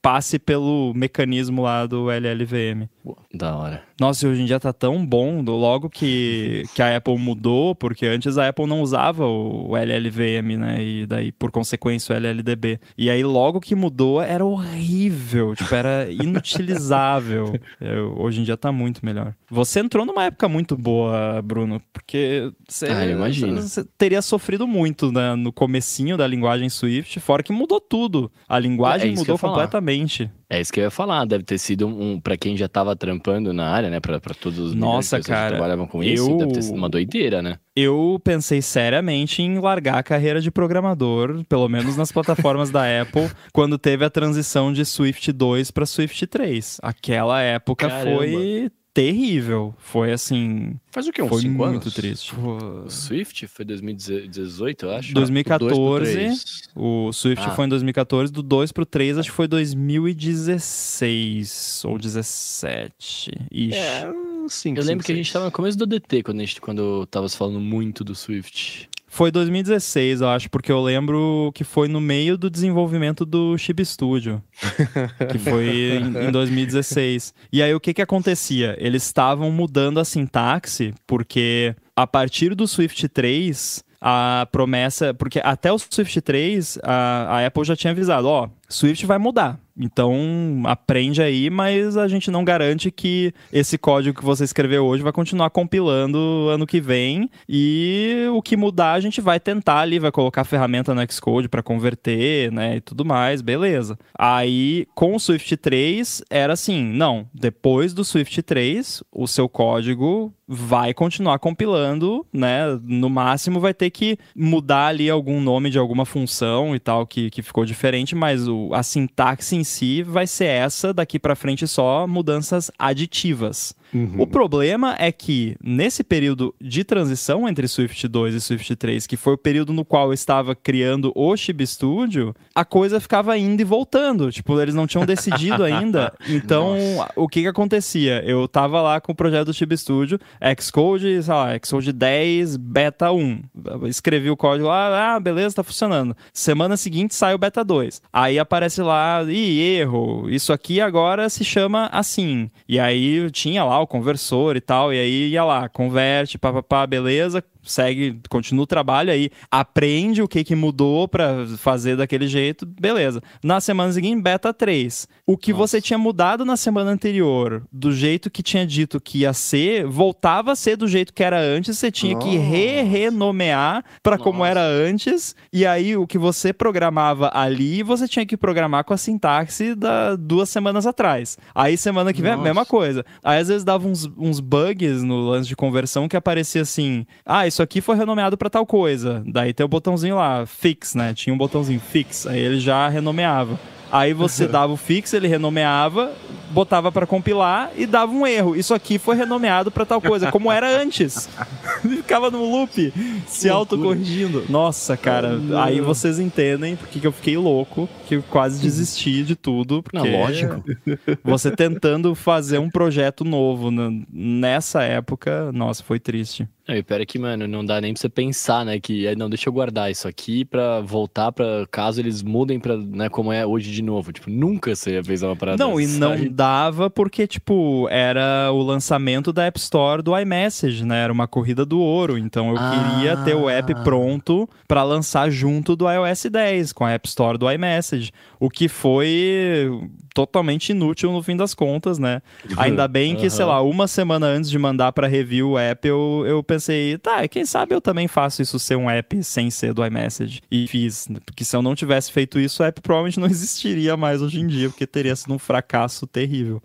passe pelo mecanismo lá do LLVM. Da hora. Nossa, hoje em dia tá tão bom, logo que, que a Apple mudou, porque antes a Apple não usava o LLVM, né? E daí, por consequência, o LLDB. E aí, logo que mudou, era horrível, tipo, era inutilizável. É, hoje em dia tá muito melhor. Você entrou numa época muito boa, Bruno, porque você, Ah, eu imagino. você teria sofrido muito né, no comecinho da linguagem Swift, fora que mudou tudo. A linguagem É eu mudou ia É isso que eu ia falar, deve ter sido um, pra quem já tava trampando na área, né, pra todos os Nossa, cara, que trabalhavam com isso, eu- deve ter sido uma doideira, né? Eu pensei seriamente em largar a carreira de programador, pelo menos nas plataformas da Apple, quando teve a transição de Swift 2 para Swift 3. Aquela época Caramba. foi terrível. Foi assim. Faz o quê? Uns foi 5 muito anos? triste. O Swift foi 2018, eu acho. 2014. O Swift Ah. foi em 2014, do 2 pro 3 acho que foi 2016 ou 17. Ixi. É, 5, Eu lembro que a gente tava no começo do DT quando, a gente, quando tava se falando muito do Swift. Foi 2016, eu acho, porque eu lembro que foi no meio do desenvolvimento do Chip Studio. que foi em, em 2016. E aí o que que acontecia? Eles estavam mudando a sintaxe, porque a partir do Swift 3, a promessa. Porque até o Swift 3, a, a Apple já tinha avisado: ó, Swift vai mudar. Então aprende aí, mas a gente não garante que esse código que você escreveu hoje vai continuar compilando ano que vem. E o que mudar a gente vai tentar ali, vai colocar ferramenta no Xcode para converter, né? E tudo mais, beleza. Aí com o Swift 3 era assim: não, depois do Swift 3, o seu código vai continuar compilando, né? No máximo vai ter que mudar ali algum nome de alguma função e tal que, que ficou diferente, mas o, a sintaxe em si vai ser essa daqui para frente só mudanças aditivas. O problema é que nesse período de transição entre Swift 2 e Swift 3, que foi o período no qual eu estava criando o Chib Studio, a coisa ficava indo e voltando. Tipo, eles não tinham decidido ainda. Então, o que que acontecia? Eu tava lá com o projeto do Chib Studio, Xcode, sei lá, Xcode 10, beta 1. Escrevi o código lá, ah, beleza, tá funcionando. Semana seguinte sai o beta 2. Aí aparece lá, ih, erro, isso aqui agora se chama assim. E aí tinha lá o conversor e tal, e aí ia lá, converte, papapá, beleza, segue, continua o trabalho aí, aprende o que que mudou pra fazer daquele jeito, beleza. Na semana seguinte, beta 3. O que você tinha mudado na semana anterior, do jeito que tinha dito que ia ser, voltava a ser do jeito que era antes, você tinha que re-renomear pra como Nossa. era antes, e aí o que você programava ali, você tinha que programar com a sintaxe da duas semanas atrás. Aí semana que vem, a Nossa. mesma coisa. Aí às vezes dava uns, uns bugs no lance de conversão que aparecia assim: ah, isso aqui foi renomeado pra tal coisa. Daí tem o botãozinho lá, fix, né? Tinha um botãozinho fix, aí ele já renomeava. Aí você dava o fix, ele renomeava, botava pra compilar e dava um erro. Isso aqui foi renomeado pra tal coisa, como era antes. Ficava no loop, se autocorrigindo. Nossa, cara, aí vocês entendem porque que eu fiquei louco, que eu quase desisti de tudo. Porque Não, lógico. Você tentando fazer um projeto novo nessa época, nossa, foi triste. Não, e pior é que, mano, não dá nem pra você pensar, né? Que, é, não, deixa eu guardar isso aqui pra voltar pra caso eles mudem pra, né, como é hoje de novo. Tipo, nunca você ia pensar uma parada Não, e dessa, não sabe? dava porque, tipo, era o lançamento da App Store do iMessage, né? Era uma corrida do ouro. Então eu Ah. queria ter o app pronto pra lançar junto do iOS 10, com a App Store do iMessage. O que foi totalmente inútil no fim das contas, né? Ainda bem que, sei lá, uma semana antes de mandar pra review o app, eu, eu pensei, tá, quem sabe eu também faço isso ser um app sem ser do iMessage. E fiz. Porque se eu não tivesse feito isso, o app provavelmente não existiria mais hoje em dia, porque teria sido um fracasso terrível.